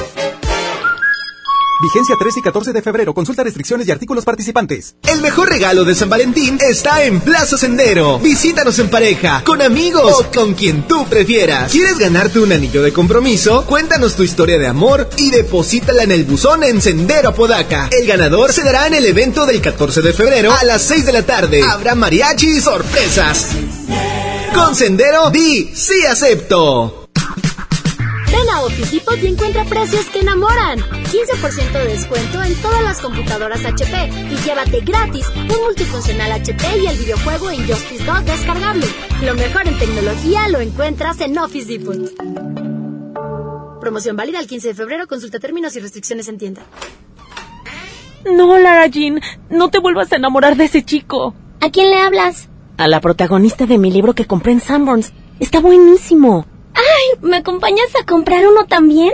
Vigencia 13 y 14 de febrero. Consulta restricciones y artículos participantes. El mejor regalo de San Valentín está en Plaza Sendero. Visítanos en pareja, con amigos o con quien tú prefieras. ¿Quieres ganarte un anillo de compromiso? Cuéntanos tu historia de amor y deposítala en el buzón en Sendero Apodaca. El ganador se dará en el evento del 14 de febrero a las 6 de la tarde. Habrá mariachi y sorpresas. Con Sendero, di sí acepto. Ven a Office Depot y encuentra precios que enamoran. 15% de descuento en todas las computadoras HP y llévate gratis un multifuncional HP y el videojuego Injustice 2 descargable. Lo mejor en tecnología lo encuentras en Office Depot. Promoción válida el 15 de febrero. Consulta términos y restricciones en tienda. No, Lara Jean, no te vuelvas a enamorar de ese chico. ¿A quién le hablas? A la protagonista de mi libro que compré en Sanborns. Está buenísimo. ¡Ay! ¿Me acompañas a comprar uno también?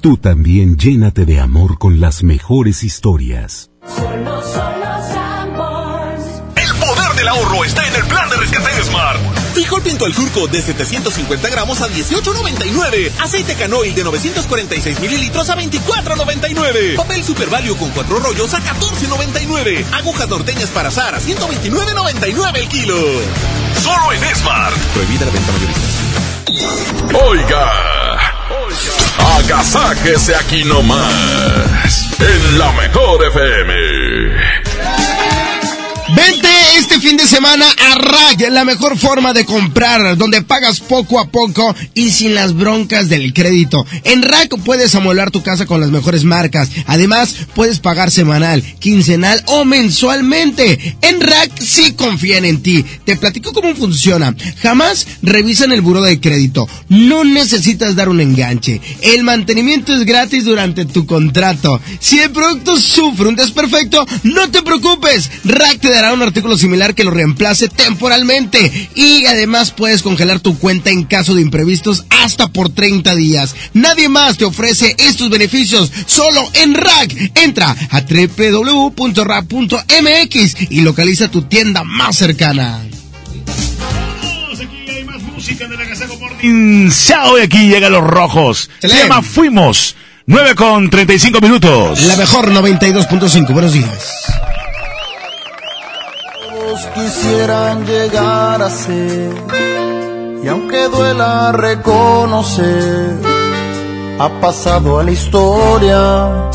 Tú también llénate de amor con las mejores historias. El poder del ahorro está en el plan de rescate de Smart. Frijol pinto al surco de 750 gramos a 18.99. Aceite canoil de 946 mililitros a 24.99. Papel Super Value con cuatro rollos a 14.99. Agujas norteñas para azar a 129.99 el kilo. Solo en Smart. Prohibida la venta mayorista. Oiga. Agasáquese aquí nomás. En la mejor FM. Vente este fin de semana a Rack, la mejor forma de comprar, donde pagas poco a poco y sin las broncas del crédito. En Rack puedes amueblar tu casa con las mejores marcas. Además, puedes pagar semanal, quincenal o mensualmente. En Rack sí confían en ti. Te platico cómo funciona. Jamás revisan el buro de crédito. No necesitas dar un enganche. El mantenimiento es gratis durante tu contrato. Si el producto sufre un desperfecto, no te preocupes. Rack te un artículo similar que lo reemplace temporalmente. Y además puedes congelar tu cuenta en caso de imprevistos hasta por 30 días. Nadie más te ofrece estos beneficios. Solo en Rack. Entra a www.rack.mx y localiza tu tienda más cercana. música de la Gazaco Morning Show y aquí llegan los rojos. Se llama Fuimos. 9 con 35 minutos. La mejor 92.5. Buenos días. Quisieran llegar a ser, y aunque duela reconocer, ha pasado a la historia.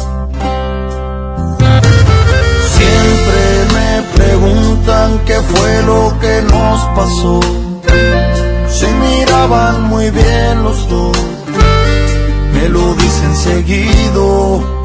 Siempre me preguntan qué fue lo que nos pasó. Se miraban muy bien los dos, me lo dicen seguido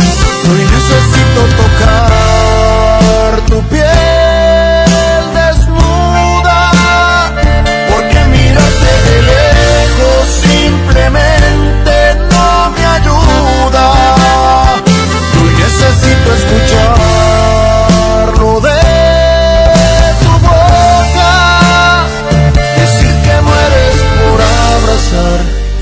Necesito tocar tu piel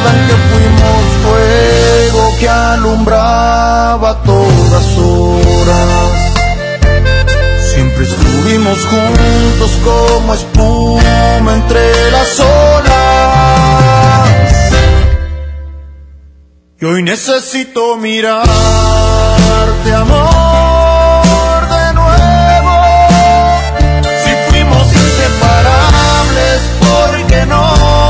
recuerdan que fuimos fuego que alumbraba todas horas. Siempre estuvimos juntos como espuma entre las olas. Y hoy necesito mirarte, amor, de nuevo. Si fuimos inseparables, ¿por qué no?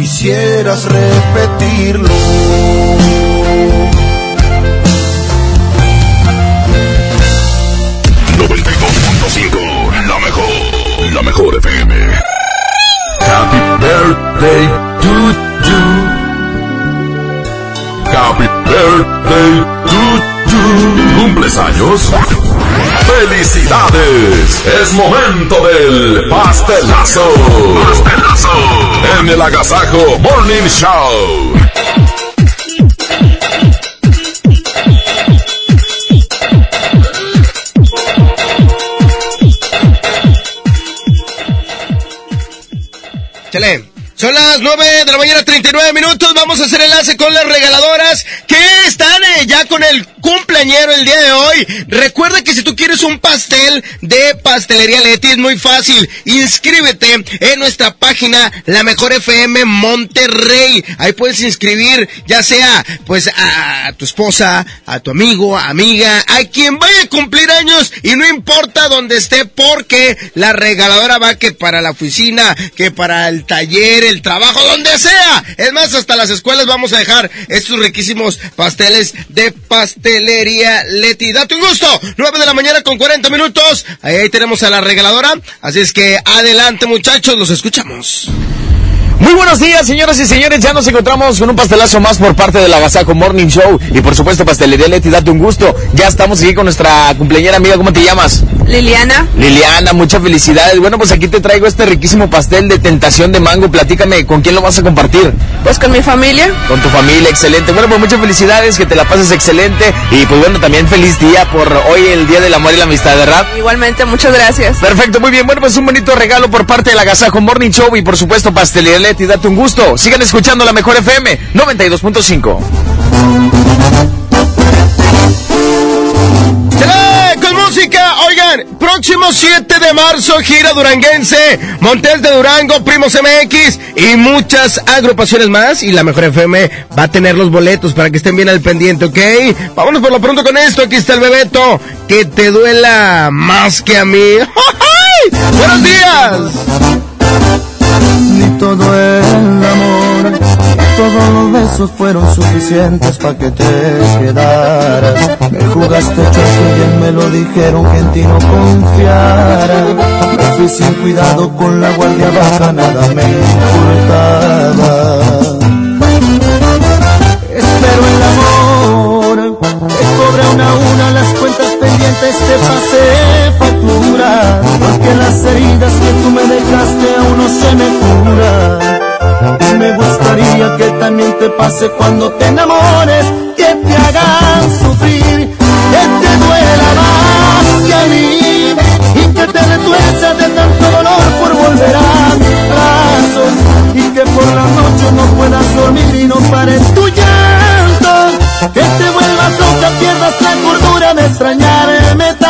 quisieras repetirlo. 92.5, la mejor, la mejor FM. Happy birthday to you. Happy birthday to you. ¿Cumples años? ¡Felicidades! Es momento del pastelazo. Pastelazo. En el Agasajo Morning Show. Chale. Son las 9 de la mañana, 39 minutos. Vamos a hacer enlace con las regaladoras que están eh, ya con el cumpleañero el día de hoy. Recuerda que si tú quieres un pastel de Pastelería Leti es muy fácil. Inscríbete en nuestra página La Mejor FM Monterrey. Ahí puedes inscribir ya sea pues a, tu esposa, a tu amigo, amiga, a quien vaya a cumplir años y no importa dónde esté porque la regaladora va que para la oficina, que para el taller, el trabajo, donde sea. Es más, hasta las escuelas vamos a dejar estos riquísimos pasteles de pastelería Leti. Date un gusto. 9 de la mañana con 40 minutos. Ahí, ahí tenemos a la regaladora. Así es que adelante muchachos, los escuchamos. Muy buenos días, señoras y señores. Ya nos encontramos con un pastelazo más por parte del Agasaco Morning Show. Y por supuesto, Pastelería Leti, date un gusto. Ya estamos aquí con nuestra cumpleañera amiga. ¿Cómo te llamas? Liliana. Liliana, muchas felicidades. Bueno, pues aquí te traigo este riquísimo pastel de tentación de mango. Platícame, ¿con quién lo vas a compartir? Pues con mi familia. Con tu familia, excelente. Bueno, pues muchas felicidades, que te la pases excelente. Y pues bueno, también feliz día por hoy, el Día del Amor y la Amistad, ¿verdad? Igualmente, muchas gracias. Perfecto, muy bien. Bueno, pues un bonito regalo por parte del Agasajo Morning Show y por supuesto Pastelería Leti, date un gusto. Sigan escuchando la mejor FM 92.5. ¡Chale! Con música, oigan, próximo 7 de marzo, gira duranguense, Montes de Durango, Primos MX y muchas agrupaciones más. Y la mejor FM va a tener los boletos para que estén bien al pendiente, ¿ok? Vámonos por lo pronto con esto. Aquí está el Bebeto. Que te duela más que a mí. ¡Buenos días! Todo el amor, todos los besos fueron suficientes para que te quedaras. Me jugaste chueco y bien me lo dijeron que en ti no confiara. Me fui sin cuidado con la guardia baja, nada me importaba. Espero el amor, te cobre una a una las cuentas pendientes, te pasé Porque las heridas que tú me dejaste aún no se me curan. Me gustaría que también te pase cuando te enamores, que te hagan sufrir, que te duela más que a mí. Y que te retuerza de tanto dolor por volver a mis brazos. Y que por la noche no puedas dormir y no pares tu llanto. Que te vuelvas loca, pierdas la cordura de extrañarme tanto.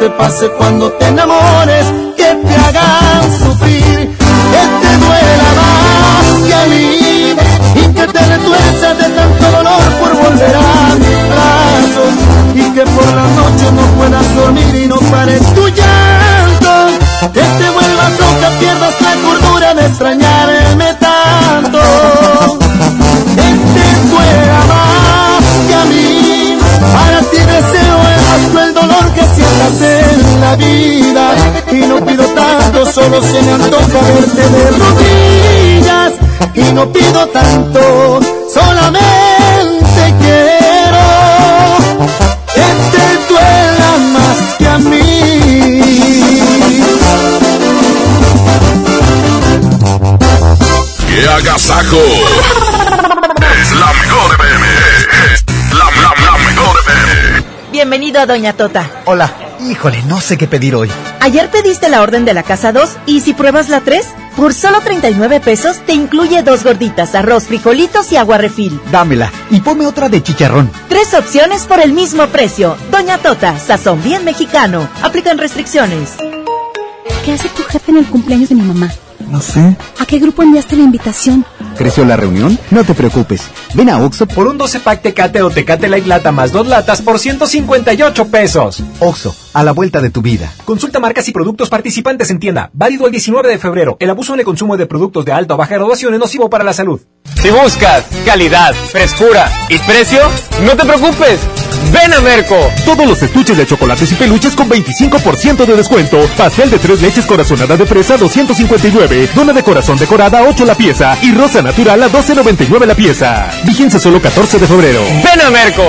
te pase cuando te enamores, solo se me antoja verte de rodillas y no pido tanto, solamente quiero que te duela más que a mí. ¡Qué agasajo! es la mejor. Es la, la, la mejor FM. Bienvenido a Doña Tota. Hola. Híjole, no sé qué pedir hoy. Ayer pediste la orden de la casa 2 y si pruebas la 3, por solo 39 pesos te incluye dos gorditas, arroz, frijolitos y agua refil. Dámela y ponme otra de chicharrón. Tres opciones por el mismo precio. Doña Tota, sazón bien mexicano. Aplican restricciones. ¿Qué hace tu jefe en el cumpleaños de mi mamá? No sé. ¿A qué grupo enviaste la invitación? ¿Creció la reunión? No te preocupes. Ven a Oxo por un 12 pack Tecate o Tecate Light Lata más dos latas por 158 pesos. Oxo, a la vuelta de tu vida. Consulta marcas y productos participantes en tienda. Válido el 19 de febrero. El abuso en el consumo de productos de alta o baja graduación es nocivo para la salud. Si buscas calidad, frescura y precio, no te preocupes. Ven a Merco. Todos los estuches de chocolates y peluches con 25% de descuento. Pastel de tres leches corazonada de fresa 259. Dona de corazón decorada 8 la pieza. Y rosa natural a 12.99 la pieza. Vigencia solo 14 de febrero. Ven a Merco.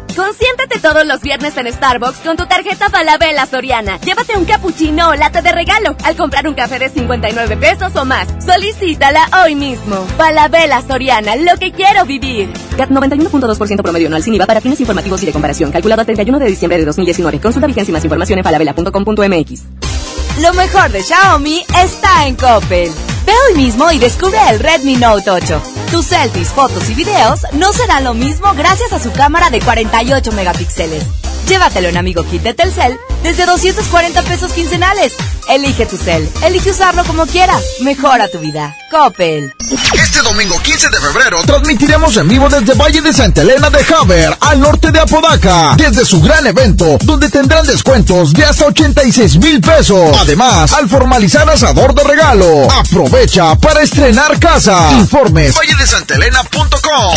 Consiéntete todos los viernes en Starbucks con tu tarjeta Falabella Soriana. Llévate un cappuccino o latte de regalo al comprar un café de 59 pesos o más. Solicítala hoy mismo. Falabella Soriana, lo que quiero vivir. CAT 91.2% promedio anual sin IVA para fines informativos y de comparación. Calculado a 31 de diciembre de 2019. Consulta vigencia y más información en falabella.com.mx. Lo mejor de Xiaomi está en Coppel. Ve hoy mismo y descubre el Redmi Note 8. Tus selfies, fotos y videos no serán lo mismo gracias a su cámara de 48 megapíxeles. Llévatelo en Amigo Kit de Telcel desde 240 pesos quincenales. Elige tu cel, elige usarlo como quieras. Mejora tu vida. Coppel. Este domingo 15 de febrero transmitiremos en vivo desde Valle de Santa Elena de Haber, al norte de Apodaca, desde su gran evento, donde tendrán descuentos de hasta 86 mil pesos. Además, al formalizar asador de regalo, aprovecha para estrenar casa. Informes valledesantelena.com.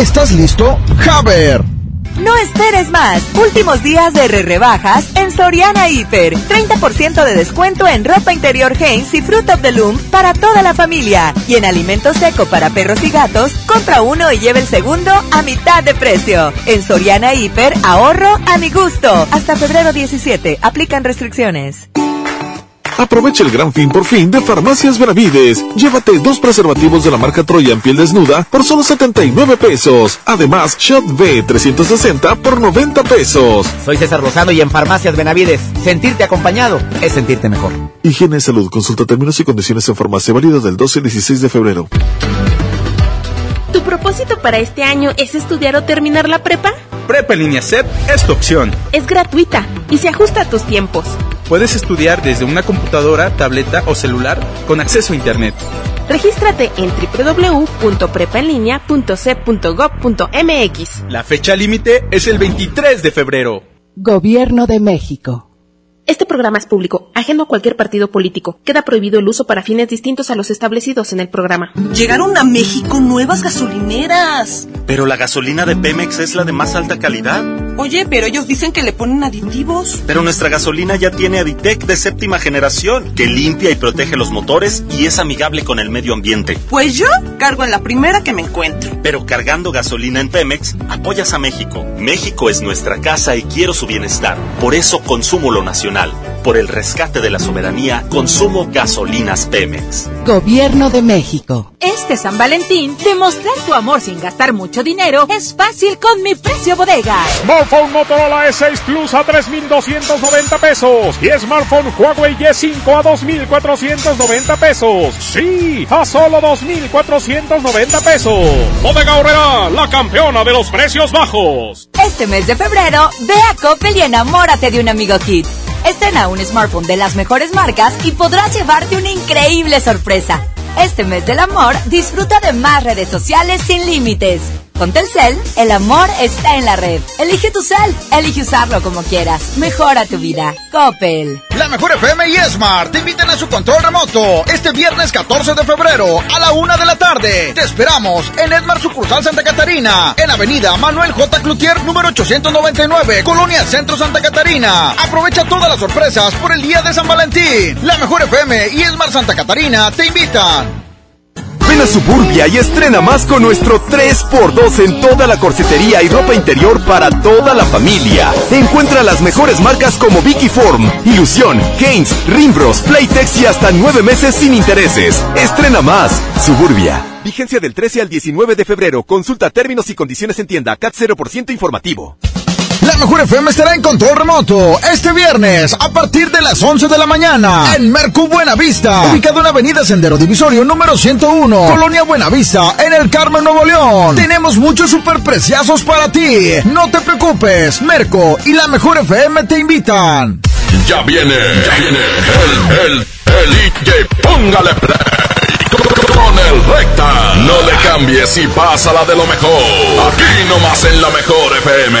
¿Estás listo? Haber. No esperes más. Últimos días de re rebajas en Soriana Hiper. 30% de descuento en ropa interior Hanes y Fruit of the Loom para toda la familia. Y en alimento seco para perros y gatos, compra uno y lleve el segundo a mitad de precio. En Soriana Hiper, ahorro a mi gusto. Hasta febrero 17. Aplican restricciones. Aprovecha el gran fin por fin de Farmacias Benavides. Llévate dos preservativos de la marca Troya en piel desnuda por solo 79 pesos. Además, Shot B 360 por 90 pesos. Soy César Lozano y en Farmacias Benavides, sentirte acompañado es sentirte mejor. Higiene y salud. Consulta términos y condiciones en farmacia válido del 12 al 16 de febrero. ¿Tu propósito para este año es estudiar o terminar la prepa? Prepa línea CEP es tu opción. Es gratuita y se ajusta a tus tiempos. Puedes estudiar desde una computadora, tableta o celular con acceso a Internet. Regístrate en www.prepaenlinea.cep.gov.mx. La fecha límite es el 23 de febrero. Gobierno de México. Este programa es público, ajeno a cualquier partido político. Queda prohibido el uso para fines distintos a los establecidos en el programa. Llegaron a México nuevas gasolineras. Pero la gasolina de Pemex es la de más alta calidad. Oye, pero ellos dicen que le ponen aditivos. Pero nuestra gasolina ya tiene Aditec de séptima generación, que limpia y protege los motores y es amigable con el medio ambiente. Pues yo cargo en la primera que me encuentro. Pero cargando gasolina en Pemex, apoyas a México. México es nuestra casa y quiero su bienestar. Por eso consumo lo nacional. Por el rescate de la soberanía, consumo gasolinas Pemex. Gobierno de México. Este San Valentín, demostrar tu amor sin gastar mucho dinero es fácil con mi precio bodega. Smartphone Motorola E6 Plus a 3,290 pesos y smartphone Huawei Y5 a 2,490 pesos. Sí, a solo 2,490 pesos. Bodega Horrera, la campeona de los precios bajos. Este mes de febrero, ve a Coppel y enamórate de un amigo Kit. Estrena un smartphone de las mejores marcas y podrás llevarte una increíble sorpresa. Este mes del amor, disfruta de más redes sociales sin límites. Con Telcel, el amor está en la red. Elige tu cel, elige usarlo como quieras. Mejora tu vida. Coppel. La mejor FM y Smart te invitan a su control remoto este viernes 14 de febrero a la una de la tarde. Te esperamos en Esmar Sucursal Santa Catarina, en Avenida Manuel J. Cloutier, número 899, Colonia Centro Santa Catarina. Aprovecha todas las sorpresas por el día de San Valentín. La mejor FM y Esmar Santa Catarina te invitan. Ven a Suburbia y estrena más con nuestro 3x2 en toda la corsetería y ropa interior para toda la familia. Encuentra las mejores marcas como Vicky Form, Ilusión, Haynes, Rimbros, Playtex y hasta nueve meses sin intereses. Estrena más. Suburbia. Vigencia del 13 al 19 de febrero. Consulta términos y condiciones en tienda. CAT 0% informativo. La mejor FM estará en control remoto este viernes a partir de las 11 de la mañana en Mercu Buenavista, ubicado en Avenida Sendero Divisorio número 101, Colonia Buenavista, en el Carmen Nuevo León. Tenemos muchos superpreciazos para ti. No te preocupes, Merco y la mejor FM te invitan. Ya viene, ya viene el, el, el DJ, póngale play con el recta. No le cambies y pásala de lo mejor. Aquí nomás en la mejor FM.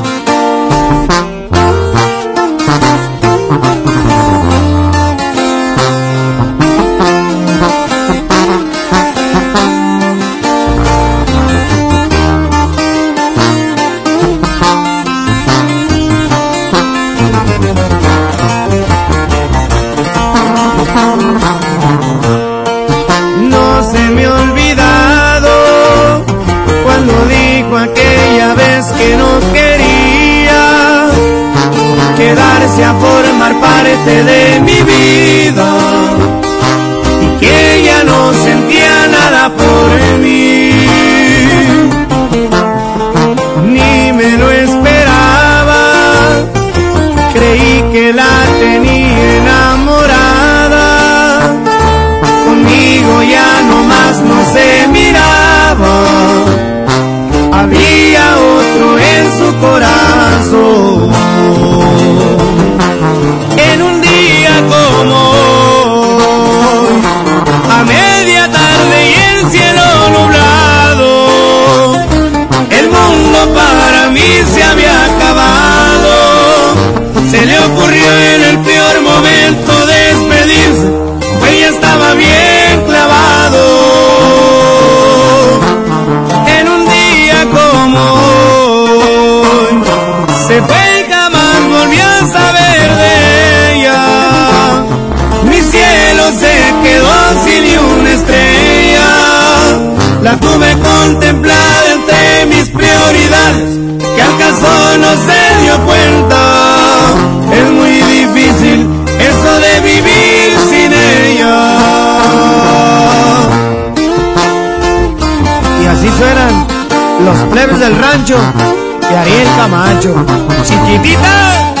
A formar parte de mi vida y que ya no se ropa los plebes del rancho y Ariel Camacho. ¡Chiquitita!